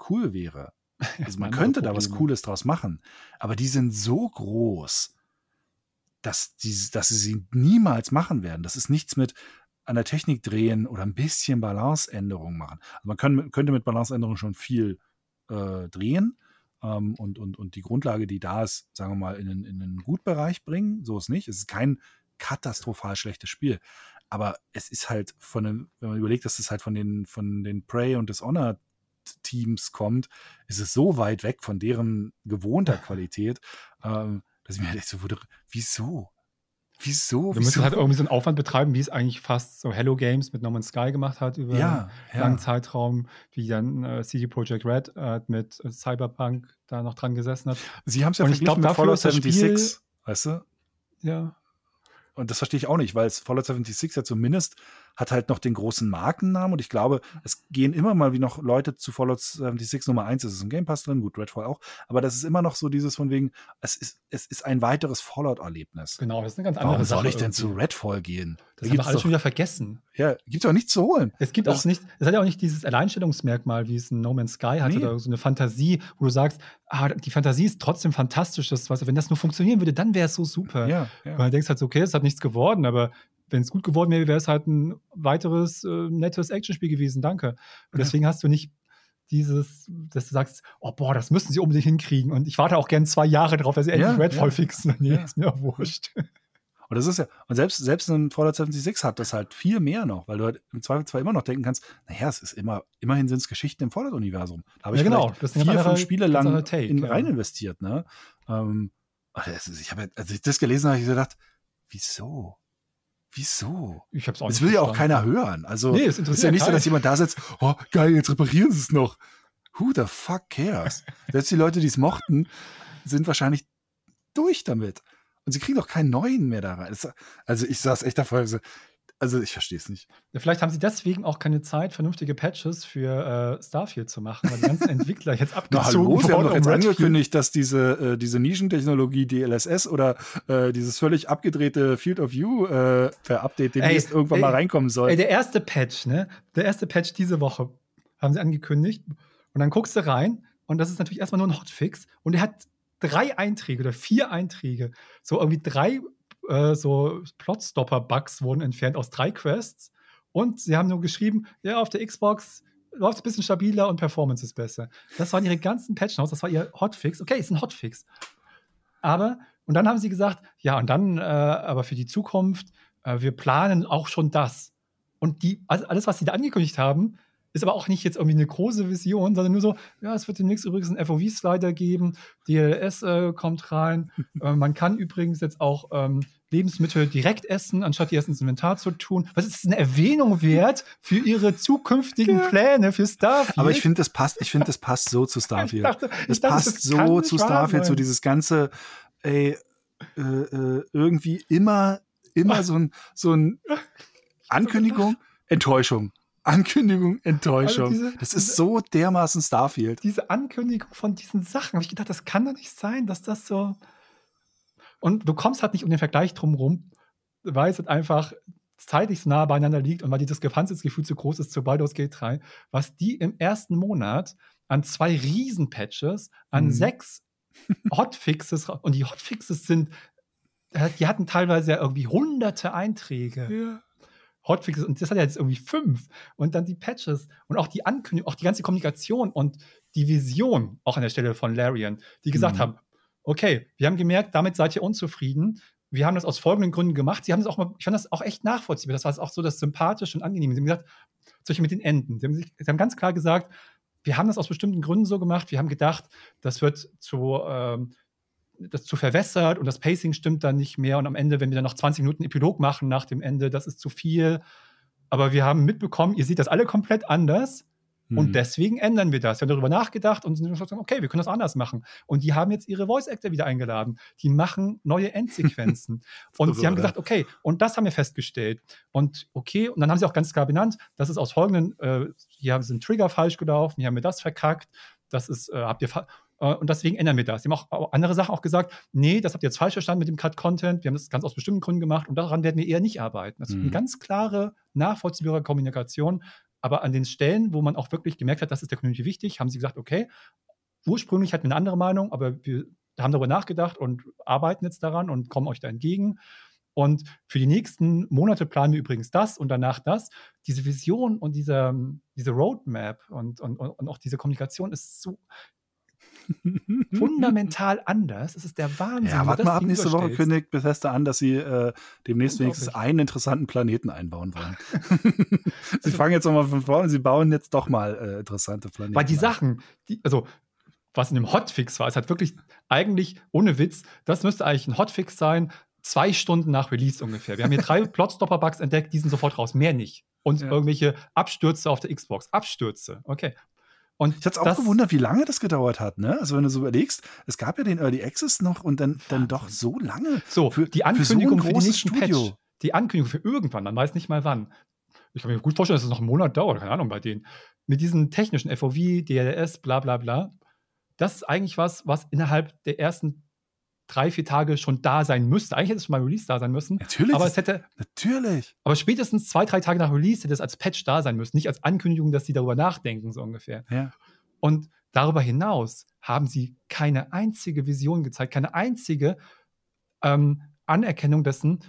[SPEAKER 3] cool wäre, also man könnte da was Cooles draus machen, aber die sind so groß dass, die, dass sie sie niemals machen werden. Das ist nichts mit an der Technik drehen oder ein bisschen Balanceänderung machen. Also man kann, könnte mit Balanceänderung schon viel äh, drehen ähm, und, und, und die Grundlage, die da ist, sagen wir mal, in den, in den Gutbereich bringen. So ist nicht. Es ist kein, katastrophal schlechtes Spiel. Aber es ist halt von den, wenn man überlegt, dass es halt von den, von den Prey und Dishonored Teams kommt, ist es so weit weg von deren gewohnter Qualität, ähm, dass ich mir echt so wurde, wieso? Wieso?
[SPEAKER 2] Du musst halt irgendwie so einen Aufwand betreiben, wie es eigentlich fast so Hello Games mit No Man's Sky gemacht hat über
[SPEAKER 3] ja,
[SPEAKER 2] einen langen Zeitraum, wie dann äh, CD Projekt Red äh, mit Cyberpunk da noch dran gesessen hat.
[SPEAKER 3] Sie haben es ja
[SPEAKER 2] Und ich
[SPEAKER 3] verglichen mit Fallout
[SPEAKER 2] ist das Spiel-
[SPEAKER 3] 76, weißt du?
[SPEAKER 2] Ja.
[SPEAKER 3] Und das verstehe ich auch nicht, weil es Fallout 76 ja zumindest hat halt noch den großen Markennamen und ich glaube, es gehen immer mal wie noch Leute zu Fallout 76 Nummer 1, es ist im Game Pass drin, gut, Redfall auch, aber das ist immer noch so dieses von wegen, es ist, es ist ein weiteres Fallout-Erlebnis.
[SPEAKER 2] Genau, das ist eine ganz andere
[SPEAKER 3] Warum
[SPEAKER 2] Sache.
[SPEAKER 3] soll ich denn zu
[SPEAKER 2] irgendwie.
[SPEAKER 3] Redfall gehen?
[SPEAKER 2] Das
[SPEAKER 3] Da
[SPEAKER 2] haben wir
[SPEAKER 3] gibt's
[SPEAKER 2] alle
[SPEAKER 3] doch,
[SPEAKER 2] schon wieder vergessen.
[SPEAKER 3] ja, gibt's doch nichts zu holen.
[SPEAKER 2] Es gibt
[SPEAKER 3] Das-
[SPEAKER 2] auch nicht, es hat ja auch nicht dieses Alleinstellungsmerkmal, wie es ein No Man's Sky hatte,
[SPEAKER 3] Nee.
[SPEAKER 2] oder so eine Fantasie, wo du sagst, ah, die Fantasie ist trotzdem fantastisch, das, weißt du, wenn das nur funktionieren würde, dann wäre es so super.
[SPEAKER 3] Ja, ja.
[SPEAKER 2] Weil du denkst halt so, okay, es hat nichts geworden, aber wenn es gut geworden wäre, wäre es halt ein weiteres äh, nettes Actionspiel gewesen, danke. Und
[SPEAKER 3] Ja.
[SPEAKER 2] deswegen hast du nicht dieses, dass du sagst, oh boah, das müssen sie unbedingt hinkriegen. Und ich warte auch gern zwei Jahre drauf, dass sie
[SPEAKER 3] Ja,
[SPEAKER 2] endlich Redfall
[SPEAKER 3] ja.
[SPEAKER 2] fixen. Nee,
[SPEAKER 3] Ja.
[SPEAKER 2] ist mir auch wurscht.
[SPEAKER 3] Und das ist ja, und selbst, selbst ein Fallout 76 hat das halt viel mehr noch, weil du halt im Zweifel zwar immer noch denken kannst, naja, es ist immer, immerhin sind es Geschichten im Fallout-Universum. Da habe ich
[SPEAKER 2] Ja, genau. Das
[SPEAKER 3] vier,
[SPEAKER 2] ganz
[SPEAKER 3] fünf Spiele lang
[SPEAKER 2] Take,
[SPEAKER 3] in,
[SPEAKER 2] ja.
[SPEAKER 3] rein investiert, ne? Ähm, ist, ich habe, als ich das gelesen habe, habe ich gedacht, wieso? Wieso?
[SPEAKER 2] Ich hab's auch
[SPEAKER 3] Das
[SPEAKER 2] nicht
[SPEAKER 3] will ja auch keiner hören. Also,
[SPEAKER 2] Nee, es
[SPEAKER 3] ist ja nicht so, dass jemand da sitzt, oh, geil, jetzt reparieren sie es noch. Who the fuck cares? Selbst die Leute, die es mochten, sind wahrscheinlich durch damit. Und sie kriegen doch keinen neuen mehr da rein. Also ich saß echt davor, so, also ich verstehe es nicht.
[SPEAKER 2] Vielleicht haben sie deswegen auch keine Zeit, vernünftige Patches für äh, Starfield zu machen, weil die ganzen Entwickler jetzt abgezogen
[SPEAKER 3] hallo, sie haben
[SPEAKER 2] wurden,
[SPEAKER 3] doch
[SPEAKER 2] um
[SPEAKER 3] jetzt
[SPEAKER 2] Redfield-
[SPEAKER 3] angekündigt, dass diese, äh, diese Nischentechnologie DLSS oder äh, dieses völlig abgedrehte Field of View äh, Update demnächst
[SPEAKER 2] Ey,
[SPEAKER 3] irgendwann
[SPEAKER 2] ey,
[SPEAKER 3] mal reinkommen soll.
[SPEAKER 2] Ey, der erste Patch, ne? Der erste Patch diese Woche haben sie angekündigt. Und dann guckst du rein und das ist natürlich erstmal nur ein Hotfix. Und er hat drei Einträge oder vier Einträge. So irgendwie drei äh, so Plotstopper-Bugs wurden entfernt aus drei Quests. Und sie haben nur geschrieben, ja, auf der Xbox läuft es ein bisschen stabiler und Performance ist besser. Das waren ihre ganzen Patch Notes, das war ihr Hotfix. Okay, ist ein Hotfix. Aber, und dann haben sie gesagt, ja, und dann, äh, aber für die Zukunft, äh, wir planen auch schon das. Und die, also alles, was sie da angekündigt haben, ist aber auch nicht jetzt irgendwie eine große Vision, sondern nur so, ja, es wird demnächst übrigens einen FOV-Slider geben, DLS äh, kommt rein. äh, man kann übrigens jetzt auch ähm, Lebensmittel direkt essen, anstatt die erst ins Inventar zu tun. Was ist eine Erwähnung wert für ihre zukünftigen. Pläne für Starfield?
[SPEAKER 3] Aber ich finde, das passt, ich finde, das passt so zu Starfield.
[SPEAKER 2] dachte-
[SPEAKER 3] Das
[SPEAKER 2] dachte,
[SPEAKER 3] passt
[SPEAKER 2] das
[SPEAKER 3] so zu Starfield, so dieses ganze, ey, äh, äh, irgendwie immer, immer so ein, so ein Ankündigung, Enttäuschung. Ankündigung, Enttäuschung.
[SPEAKER 2] Also diese-
[SPEAKER 3] das ist so dermaßen Starfield.
[SPEAKER 2] diese Ankündigung von diesen Sachen, habe ich gedacht, das kann doch nicht sein, dass das so. Und du kommst halt nicht um den Vergleich drumherum, weil es halt einfach zeitlich so nah beieinander liegt und weil die Diskrepanz ins Gefühl zu groß ist zu Baldur's Gate 3, was die im ersten Monat an zwei Riesen-Patches, an
[SPEAKER 3] Mhm.
[SPEAKER 2] sechs Hotfixes, und die Hotfixes sind, äh, die hatten teilweise ja irgendwie hunderte Einträge. Hotfixes und das hat ja jetzt irgendwie fünf und dann die Patches und auch die Ankündigung, auch die ganze Kommunikation und die Vision, auch an der Stelle von Larian, die gesagt
[SPEAKER 3] Mhm.
[SPEAKER 2] haben, okay, wir haben gemerkt, damit seid ihr unzufrieden. Wir haben das aus folgenden Gründen gemacht. Sie haben das auch mal, ich fand das auch echt nachvollziehbar. Das war auch so das Sympathische und Angenehme. Sie haben gesagt, solche mit den Enden. Sie haben, sich, sie haben ganz klar gesagt, wir haben das aus bestimmten Gründen so gemacht. Wir haben gedacht, das wird zu, ähm, das zu verwässert und das Pacing stimmt dann nicht mehr. Und am Ende, wenn wir dann noch 20 Minuten Epilog machen nach dem Ende, das ist zu viel. Aber wir haben mitbekommen, ihr seht das alle komplett anders. Und
[SPEAKER 3] Mhm.
[SPEAKER 2] deswegen ändern wir das. Wir haben darüber nachgedacht und sind gesagt, okay, wir können das anders machen. Und die haben jetzt ihre Voice Actor wieder eingeladen. Die machen neue Endsequenzen. und sie haben gesagt, okay, und das haben wir festgestellt. Und okay, und dann haben sie auch ganz klar benannt, das ist aus folgenden, äh, hier haben sie einen Trigger falsch gelaufen, hier haben wir das verkackt, das ist, äh, habt ihr und deswegen ändern wir das. Sie haben auch andere Sachen auch gesagt, nee, das habt ihr jetzt falsch verstanden mit dem Cut-Content, wir haben das ganz aus bestimmten Gründen gemacht und daran werden wir eher nicht arbeiten. Das ist
[SPEAKER 3] Mhm.
[SPEAKER 2] eine ganz klare, nachvollziehbare Kommunikation. Aber an den Stellen, wo man auch wirklich gemerkt hat, das ist der Community wichtig, haben sie gesagt, okay, ursprünglich hatten wir eine andere Meinung, aber wir haben darüber nachgedacht und arbeiten jetzt daran und kommen euch da entgegen. Und für die nächsten Monate planen wir übrigens das und danach das. Diese Vision und diese, diese Roadmap und, und, und auch diese Kommunikation ist so. Fundamental anders. Das ist der Wahnsinn.
[SPEAKER 3] Ja, warte mal ab. Nächste Woche kündigt Bethesda an, dass sie äh, demnächst wenigstens einen interessanten Planeten einbauen wollen. sie fangen jetzt nochmal von vorne, sie bauen jetzt doch mal äh, interessante Planeten.
[SPEAKER 2] Weil die. Sachen, die, also was in dem Hotfix war, es hat wirklich eigentlich, ohne Witz, das müsste eigentlich ein Hotfix sein, zwei Stunden nach Release ungefähr. Wir haben hier drei Plotstopper-Bugs entdeckt, die sind sofort raus, mehr nicht. Und
[SPEAKER 3] Ja.
[SPEAKER 2] irgendwelche Abstürze auf der Xbox. Abstürze, okay. Und
[SPEAKER 3] Ich hatte auch gewundert, wie lange das gedauert hat, ne? Also wenn du so überlegst, es gab ja den Early Access noch und dann, dann doch so lange.
[SPEAKER 2] So,
[SPEAKER 3] Für-
[SPEAKER 2] die
[SPEAKER 3] für so
[SPEAKER 2] Ankündigung für, die
[SPEAKER 3] Studio.
[SPEAKER 2] Patch. Die Ankündigung für irgendwann, man weiß nicht mal wann. Ich kann mir gut vorstellen, dass es noch einen Monat dauert, keine Ahnung, bei denen. Mit diesen technischen FOV, DLS, bla bla bla. Das ist eigentlich was, was innerhalb der ersten drei, vier Tage schon da sein müsste. Eigentlich hätte es schon mal Release da sein müssen.
[SPEAKER 3] Natürlich.
[SPEAKER 2] Aber es hätte,
[SPEAKER 3] natürlich.
[SPEAKER 2] aber spätestens zwei, drei Tage nach Release hätte es als Patch da sein müssen, nicht als Ankündigung, dass sie darüber nachdenken, so ungefähr.
[SPEAKER 3] Ja.
[SPEAKER 2] Und darüber hinaus haben sie keine einzige Vision gezeigt, keine einzige ähm, Anerkennung dessen.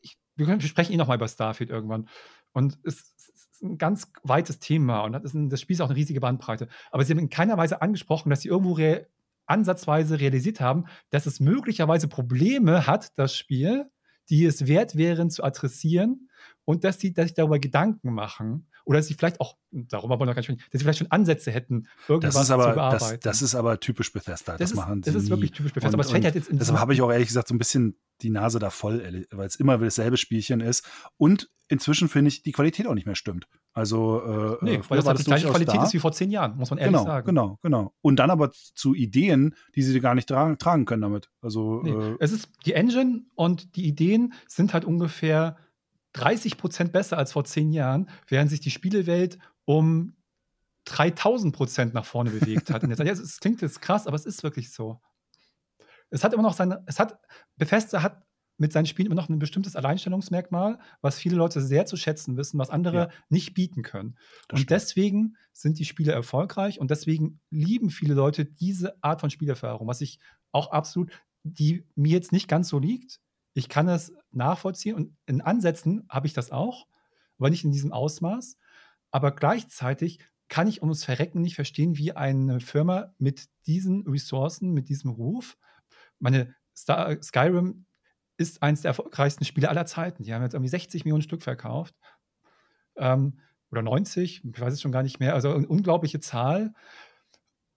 [SPEAKER 2] Ich, wir, können, wir sprechen eh noch mal über Starfield irgendwann. Und es, es ist ein ganz weites Thema und das, ist ein, das Spiel ist auch eine riesige Bandbreite. Aber sie haben in keiner Weise angesprochen, dass sie irgendwo rea ansatzweise realisiert haben, dass es möglicherweise Probleme hat, das Spiel, die es wert wären zu adressieren und dass sie, dass sich darüber Gedanken machen oder dass sie vielleicht auch, darüber wollen wir gar nicht sprechen, dass sie vielleicht schon Ansätze hätten, irgendwas
[SPEAKER 3] Das ist
[SPEAKER 2] zu
[SPEAKER 3] aber,
[SPEAKER 2] bearbeiten.
[SPEAKER 3] das, das ist aber typisch Bethesda. Das,
[SPEAKER 2] Das ist-
[SPEAKER 3] machen sie
[SPEAKER 2] das ist
[SPEAKER 3] nie.
[SPEAKER 2] wirklich typisch Bethesda,
[SPEAKER 3] Und-
[SPEAKER 2] aber es fällt halt jetzt in
[SPEAKER 3] Deshalb habe ich auch ehrlich gesagt so ein bisschen die Nase da voll, weil es immer dasselbe Spielchen ist. Und inzwischen finde ich, die Qualität auch nicht mehr stimmt. Also, äh,
[SPEAKER 2] Nee,
[SPEAKER 3] äh,
[SPEAKER 2] weil das
[SPEAKER 3] war
[SPEAKER 2] halt die gleiche Qualität
[SPEAKER 3] da.
[SPEAKER 2] ist wie vor zehn Jahren, muss man ehrlich
[SPEAKER 3] Genau,
[SPEAKER 2] sagen.
[SPEAKER 3] genau, genau. Und dann aber zu Ideen, die sie gar nicht tragen, tragen können damit. Also,
[SPEAKER 2] Nee,
[SPEAKER 3] äh,
[SPEAKER 2] es ist die Engine und die Ideen sind halt ungefähr 30 Prozent besser als vor zehn Jahren, während sich die Spielewelt um 3000 Prozent nach vorne bewegt hat. Ja, es, es klingt jetzt krass, aber es ist wirklich so. Es hat immer noch seine, es hat, Bethesda hat mit seinen Spielen immer noch ein bestimmtes Alleinstellungsmerkmal, was viele Leute sehr zu schätzen wissen, was andere
[SPEAKER 3] Ja.
[SPEAKER 2] nicht bieten können.
[SPEAKER 3] das
[SPEAKER 2] Und
[SPEAKER 3] stimmt.
[SPEAKER 2] deswegen sind die Spiele erfolgreich und deswegen lieben viele Leute diese Art von Spielerfahrung, was ich auch absolut, die mir jetzt nicht ganz so liegt. Ich kann es nachvollziehen und in Ansätzen habe ich das auch, aber nicht in diesem Ausmaß. Aber gleichzeitig kann ich ums Verrecken nicht verstehen, wie eine Firma mit diesen Ressourcen, mit diesem Ruf, meine Star Skyrim ist eines der erfolgreichsten Spiele aller Zeiten. Die haben jetzt irgendwie 60 Millionen Stück verkauft. Ähm, oder 90, ich weiß es schon gar nicht mehr. Also eine unglaubliche Zahl.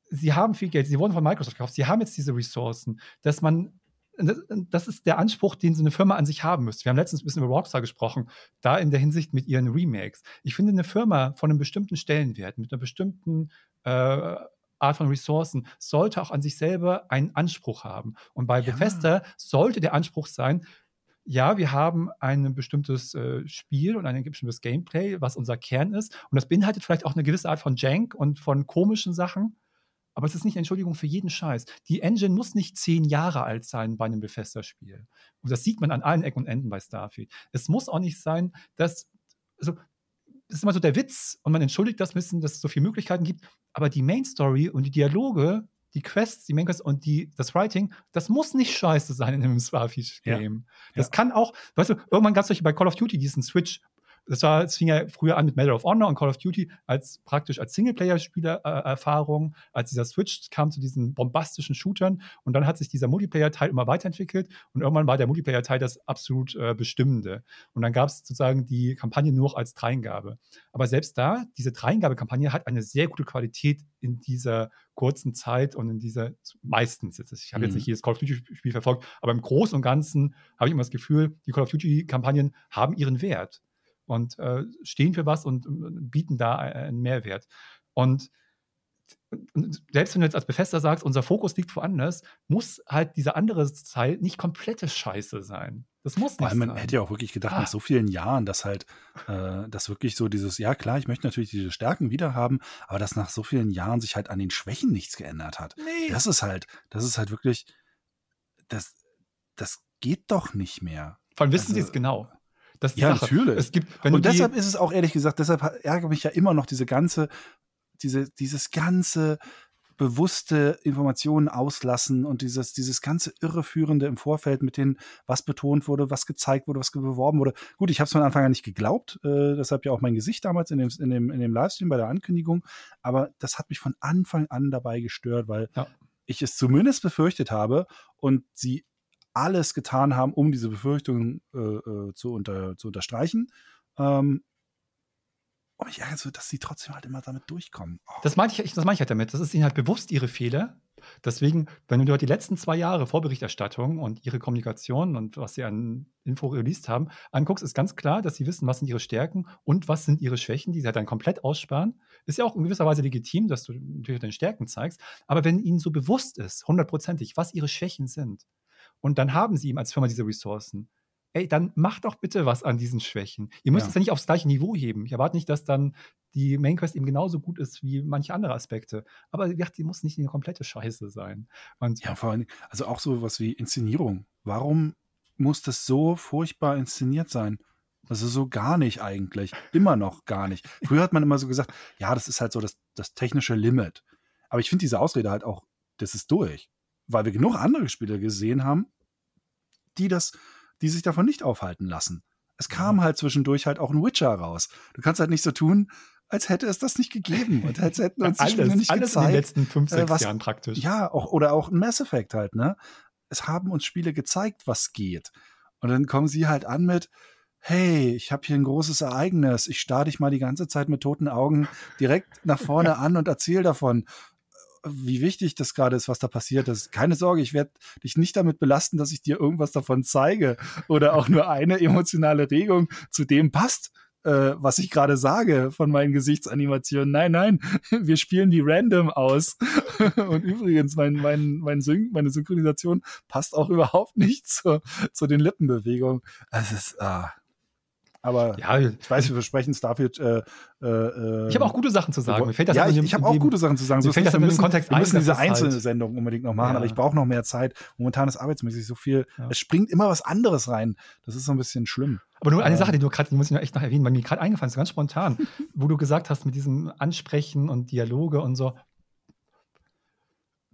[SPEAKER 2] Sie haben viel Geld, sie wurden von Microsoft gekauft, sie haben jetzt diese Ressourcen, dass man, das- ist der Anspruch, den so eine Firma an sich haben müsste. Wir haben letztens ein bisschen über Rockstar gesprochen, da in der Hinsicht mit ihren Remakes. Ich finde, eine Firma von einem bestimmten Stellenwert, mit einer bestimmten äh, Art von Ressourcen, sollte auch an sich selber einen Anspruch haben. Und bei
[SPEAKER 3] Ja.
[SPEAKER 2] Bethesda sollte der Anspruch sein, ja, wir haben ein bestimmtes äh, Spiel und ein bestimmtes Gameplay, was unser Kern ist. Und das beinhaltet vielleicht auch eine gewisse Art von Jank und von komischen Sachen. Aber es ist nicht eine Entschuldigung für jeden Scheiß. Die Engine muss nicht zehn Jahre alt sein bei einem Bethesda-Spiel. Und das sieht man an allen Ecken und Enden bei Starfield. Es muss auch nicht sein, dass. Also, das ist immer so der Witz und man entschuldigt das ein bisschen, dass es so viele Möglichkeiten gibt. Aber die Main Story und die Dialoge, die Quests, die Main Quests und die, das Writing, das muss nicht scheiße sein in einem Starfield-Game. Das
[SPEAKER 3] Ja.
[SPEAKER 2] kann auch, weißt du, irgendwann gab es solche bei Call of Duty diesen Switch. Das war, es fing ja früher an mit Medal of Honor und Call of Duty als praktisch als Singleplayer-Spieler-Erfahrung, als dieser Switch kam zu diesen bombastischen Shootern und dann hat sich dieser Multiplayer-Teil immer weiterentwickelt und irgendwann war der Multiplayer-Teil das absolut äh, Bestimmende. Und dann gab es sozusagen die Kampagne nur noch als Dreingabe. Aber selbst da, diese Dreingabe-Kampagne hat eine sehr gute Qualität in dieser kurzen Zeit und in dieser meistens jetzt. Ich habe jetzt
[SPEAKER 3] Mhm.
[SPEAKER 2] nicht jedes Call of Duty-Spiel verfolgt, aber im Großen und Ganzen habe ich immer das Gefühl, die Call of Duty-Kampagnen haben ihren Wert und äh, stehen für was und, und bieten da einen Mehrwert. Und, selbst wenn du jetzt als Befester sagst, unser Fokus liegt woanders, muss halt dieser andere Teil nicht komplette Scheiße sein. Das muss nicht
[SPEAKER 3] allem, man
[SPEAKER 2] sein.
[SPEAKER 3] hätte ja auch wirklich gedacht,
[SPEAKER 2] Ah.
[SPEAKER 3] nach so vielen Jahren, dass halt, äh, dass wirklich so dieses, ja klar, ich möchte natürlich diese Stärken wieder haben, aber dass nach so vielen Jahren sich halt an den Schwächen nichts geändert hat.
[SPEAKER 2] nee.
[SPEAKER 3] Das ist halt, das ist halt wirklich, das, das geht doch nicht mehr.
[SPEAKER 2] Vor allem wissen sie
[SPEAKER 3] also-
[SPEAKER 2] es genau. Das ist
[SPEAKER 3] Ja,
[SPEAKER 2] Sache.
[SPEAKER 3] natürlich.
[SPEAKER 2] Es gibt,
[SPEAKER 3] Und deshalb ist es auch ehrlich gesagt, deshalb ärgert mich ja immer noch diese ganze, diese, dieses ganze bewusste Informationen auslassen und dieses, dieses ganze Irreführende im Vorfeld mit denen, was betont wurde, was gezeigt wurde, was beworben wurde. Gut, ich habe es von Anfang an nicht geglaubt, äh, deshalb ja auch mein Gesicht damals in dem, in, dem, in dem Livestream bei der Ankündigung, aber das hat mich von Anfang an dabei gestört, weil ja. ich es zumindest befürchtet habe und sie alles getan haben, um diese Befürchtungen äh, äh zu, unter, zu unterstreichen. Ähm, und mich ärgert so, dass sie trotzdem halt immer damit durchkommen.
[SPEAKER 2] Oh. Das meine ich, mein ich halt damit. Das ist ihnen halt bewusst ihre Fehler. Deswegen, wenn du dir die letzten zwei Jahre Vorberichterstattung und ihre Kommunikation und was sie an Info released haben, anguckst, ist ganz klar, dass sie wissen, was sind ihre Stärken und was sind ihre Schwächen, die sie halt dann komplett aussparen. Ist ja auch in gewisser Weise legitim, dass du natürlich deine Stärken zeigst. Aber wenn ihnen so bewusst ist, hundertprozentig, was ihre Schwächen sind, und dann haben sie ihm als Firma diese Ressourcen, ey, dann macht doch bitte was an diesen Schwächen. Ihr müsst es ja nicht aufs gleiche Niveau heben. Ich erwarte nicht, dass dann die Main Quest eben genauso gut ist wie manche andere Aspekte. Aber ja, die muss nicht eine komplette Scheiße sein.
[SPEAKER 3] Und ja, vor allem, also auch so was wie Inszenierung. Warum muss das so furchtbar inszeniert sein? Also so gar nicht eigentlich. Immer noch gar nicht. Früher hat man immer so gesagt, ja, das ist halt so das, das technische Limit. Aber ich finde diese Ausrede halt auch, das ist durch. Weil wir genug andere Spiele gesehen haben, die das die sich davon nicht aufhalten lassen. Es kam halt zwischendurch halt auch ein Witcher raus. Du kannst halt nicht so tun, als hätte es das nicht gegeben und als hätten uns die alles, Spiele nicht
[SPEAKER 2] alles
[SPEAKER 3] gezeigt.
[SPEAKER 2] in den letzten fünf, äh, sechs was, Jahren praktisch.
[SPEAKER 3] Ja, auch, oder auch ein Mass Effect halt, ne? Es haben uns Spiele gezeigt, was geht. Und dann kommen sie halt an mit, hey, ich habe hier ein großes Ereignis, ich starr dich mal die ganze Zeit mit toten Augen direkt nach vorne an und erzähl davon wie wichtig das gerade ist, was da passiert ist. Keine Sorge, ich werde dich nicht damit belasten, dass ich dir irgendwas davon zeige oder auch nur eine emotionale Regung zu dem passt, äh, was ich gerade sage von meinen Gesichtsanimationen. Nein, nein, wir spielen die random aus. Und übrigens, mein, mein, mein Syn meine Synchronisation passt auch überhaupt nicht zu, zu den Lippenbewegungen. Es ist, ah, aber ja, ich weiß, wir versprechen Starfield. Äh,
[SPEAKER 2] äh, ich habe auch gute Sachen zu sagen.
[SPEAKER 3] Mir fällt das ja, ich, ich habe auch gute Sachen zu sagen.
[SPEAKER 2] So fällt das wir müssen, Kontext
[SPEAKER 3] wir müssen diese einzelne halt Sendung unbedingt noch machen, ja. aber ich brauche noch mehr Zeit. Momentan ist arbeitsmäßig so viel. Ja. Es springt immer was anderes rein. Das ist so ein bisschen schlimm.
[SPEAKER 2] Aber nur eine Sache, die du gerade, die muss ich noch echt noch erwähnen, weil mir gerade eingefallen ist, ganz spontan, wo du gesagt hast mit diesem Ansprechen und Dialoge und so.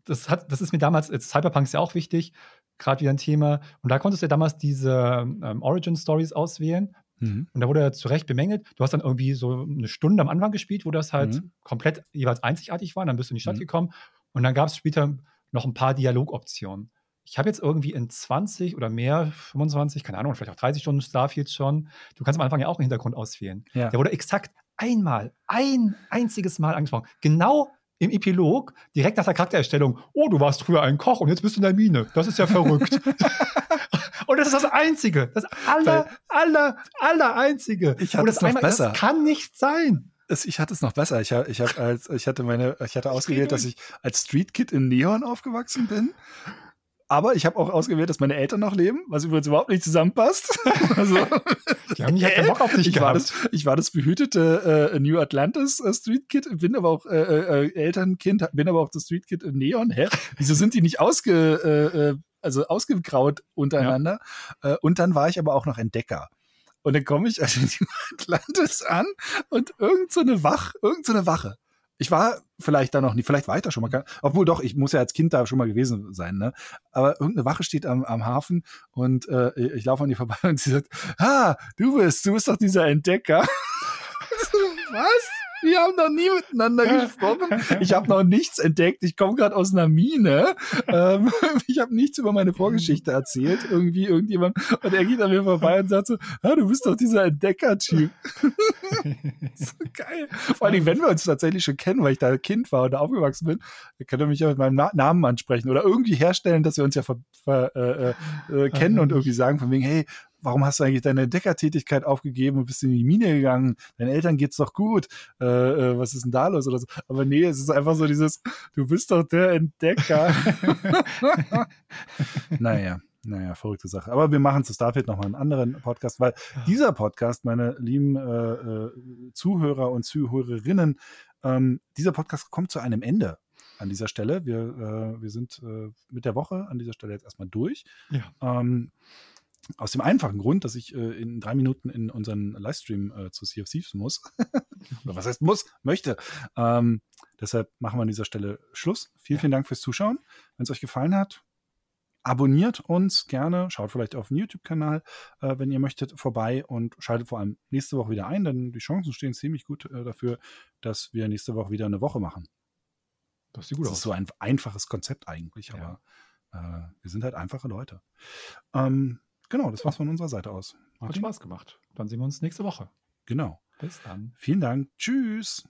[SPEAKER 2] Das, hat, das ist mir damals, jetzt Cyberpunk ist ja auch wichtig, gerade wieder ein Thema. Und da konntest du ja damals diese ähm, Origin-Stories auswählen. Mhm. Und da wurde er zu Recht bemängelt. Du hast dann irgendwie so eine Stunde am Anfang gespielt, wo das halt mhm. komplett jeweils einzigartig war. Dann bist du in die Stadt mhm. gekommen und dann gab es später noch ein paar Dialogoptionen. Ich habe jetzt irgendwie in 20 oder mehr, 25, keine Ahnung, vielleicht auch 30 Stunden Starfield schon. Du kannst am Anfang ja auch einen Hintergrund auswählen. Ja. Der wurde exakt einmal, ein einziges Mal angesprochen. Genau im Epilog, direkt nach der Charaktererstellung. Oh, du warst früher ein Koch und jetzt bist du in der Mine. Das ist ja verrückt. Und das ist das Einzige. Das aller, aller, aller Einzige.
[SPEAKER 3] Ich hatte es noch einmal, besser.
[SPEAKER 2] Das kann nicht sein.
[SPEAKER 3] ich hatte es noch besser. Ich, ich, hab als, ich hatte meine, ich hatte ausgewählt, dass ich als Street Kid in Neon aufgewachsen bin. Aber ich habe auch ausgewählt, dass meine Eltern noch leben, was übrigens überhaupt nicht zusammenpasst. also,
[SPEAKER 2] Die haben nicht Bock auf dich
[SPEAKER 3] ich war, das, ich war das behütete äh, New Atlantis äh, Street Kid, bin aber auch äh, äh, Elternkind, bin aber auch das Street Kid in Neon. Hä? Wieso sind die nicht ausge, äh, äh also ausgegraut untereinander. Ja. Äh, und dann war ich aber auch noch Entdecker. Und dann komme ich also in die Atlantis an und irgend so eine Wach, irgend so eine Wache. Ich war vielleicht da noch nie, vielleicht weiter schon mal, obwohl doch, ich muss ja als Kind da schon mal gewesen sein, ne? Aber irgendeine Wache steht am, am Hafen und äh, ich laufe an die vorbei und sie sagt, ah, du bist, du bist doch dieser Entdecker. Was? Wir haben noch nie miteinander gesprochen. Ich habe noch nichts entdeckt. Ich komme gerade aus einer Mine. Ähm, ich habe nichts über meine Vorgeschichte erzählt. Irgendwie irgendjemand. Und er geht an mir vorbei und sagt so, ah, du bist doch dieser Entdecker-Typ. so geil. Vor allem, wenn wir uns tatsächlich schon kennen, weil ich da Kind war und da aufgewachsen bin, dann könnt ihr mich ja mit meinem Na Namen ansprechen oder irgendwie herstellen, dass wir uns ja äh, äh, äh kennen und irgendwie sagen von wegen, hey, warum hast du eigentlich deine Entdeckertätigkeit aufgegeben und bist in die Mine gegangen? Deinen Eltern geht's doch gut. Äh, äh, was ist denn da los oder so? Aber nee, es ist einfach so dieses, du bist doch der Entdecker. naja. Naja, verrückte Sache. Aber wir machen zu Starfield nochmal einen anderen Podcast, weil dieser Podcast, meine lieben äh, äh, Zuhörer und Zuhörerinnen, ähm, dieser Podcast kommt zu einem Ende an dieser Stelle. Wir, äh, wir sind äh, mit der Woche an dieser Stelle jetzt erstmal durch. Ja. Ähm, Aus dem einfachen Grund, dass ich äh, in drei Minuten in unseren Livestream äh, zu Sea of Thieves muss. Oder was heißt muss? Möchte. Ähm, deshalb machen wir an dieser Stelle Schluss. Vielen,
[SPEAKER 2] Ja.
[SPEAKER 3] vielen Dank fürs Zuschauen. Wenn es euch gefallen hat, abonniert uns gerne. Schaut vielleicht auf den YouTube-Kanal, äh, wenn ihr möchtet, vorbei und schaltet vor allem nächste Woche wieder ein, denn die Chancen stehen ziemlich gut äh, dafür, dass wir nächste Woche wieder eine Woche machen.
[SPEAKER 2] Das sieht gut
[SPEAKER 3] Das
[SPEAKER 2] aus.
[SPEAKER 3] ist so ein einfaches Konzept eigentlich,
[SPEAKER 2] Ja.
[SPEAKER 3] aber äh, wir sind halt einfache Leute. Ähm, genau, das war's von unserer Seite aus.
[SPEAKER 2] Hat? Spaß gemacht. Dann sehen wir uns nächste Woche.
[SPEAKER 3] Genau.
[SPEAKER 2] Bis dann.
[SPEAKER 3] Vielen Dank. Tschüss.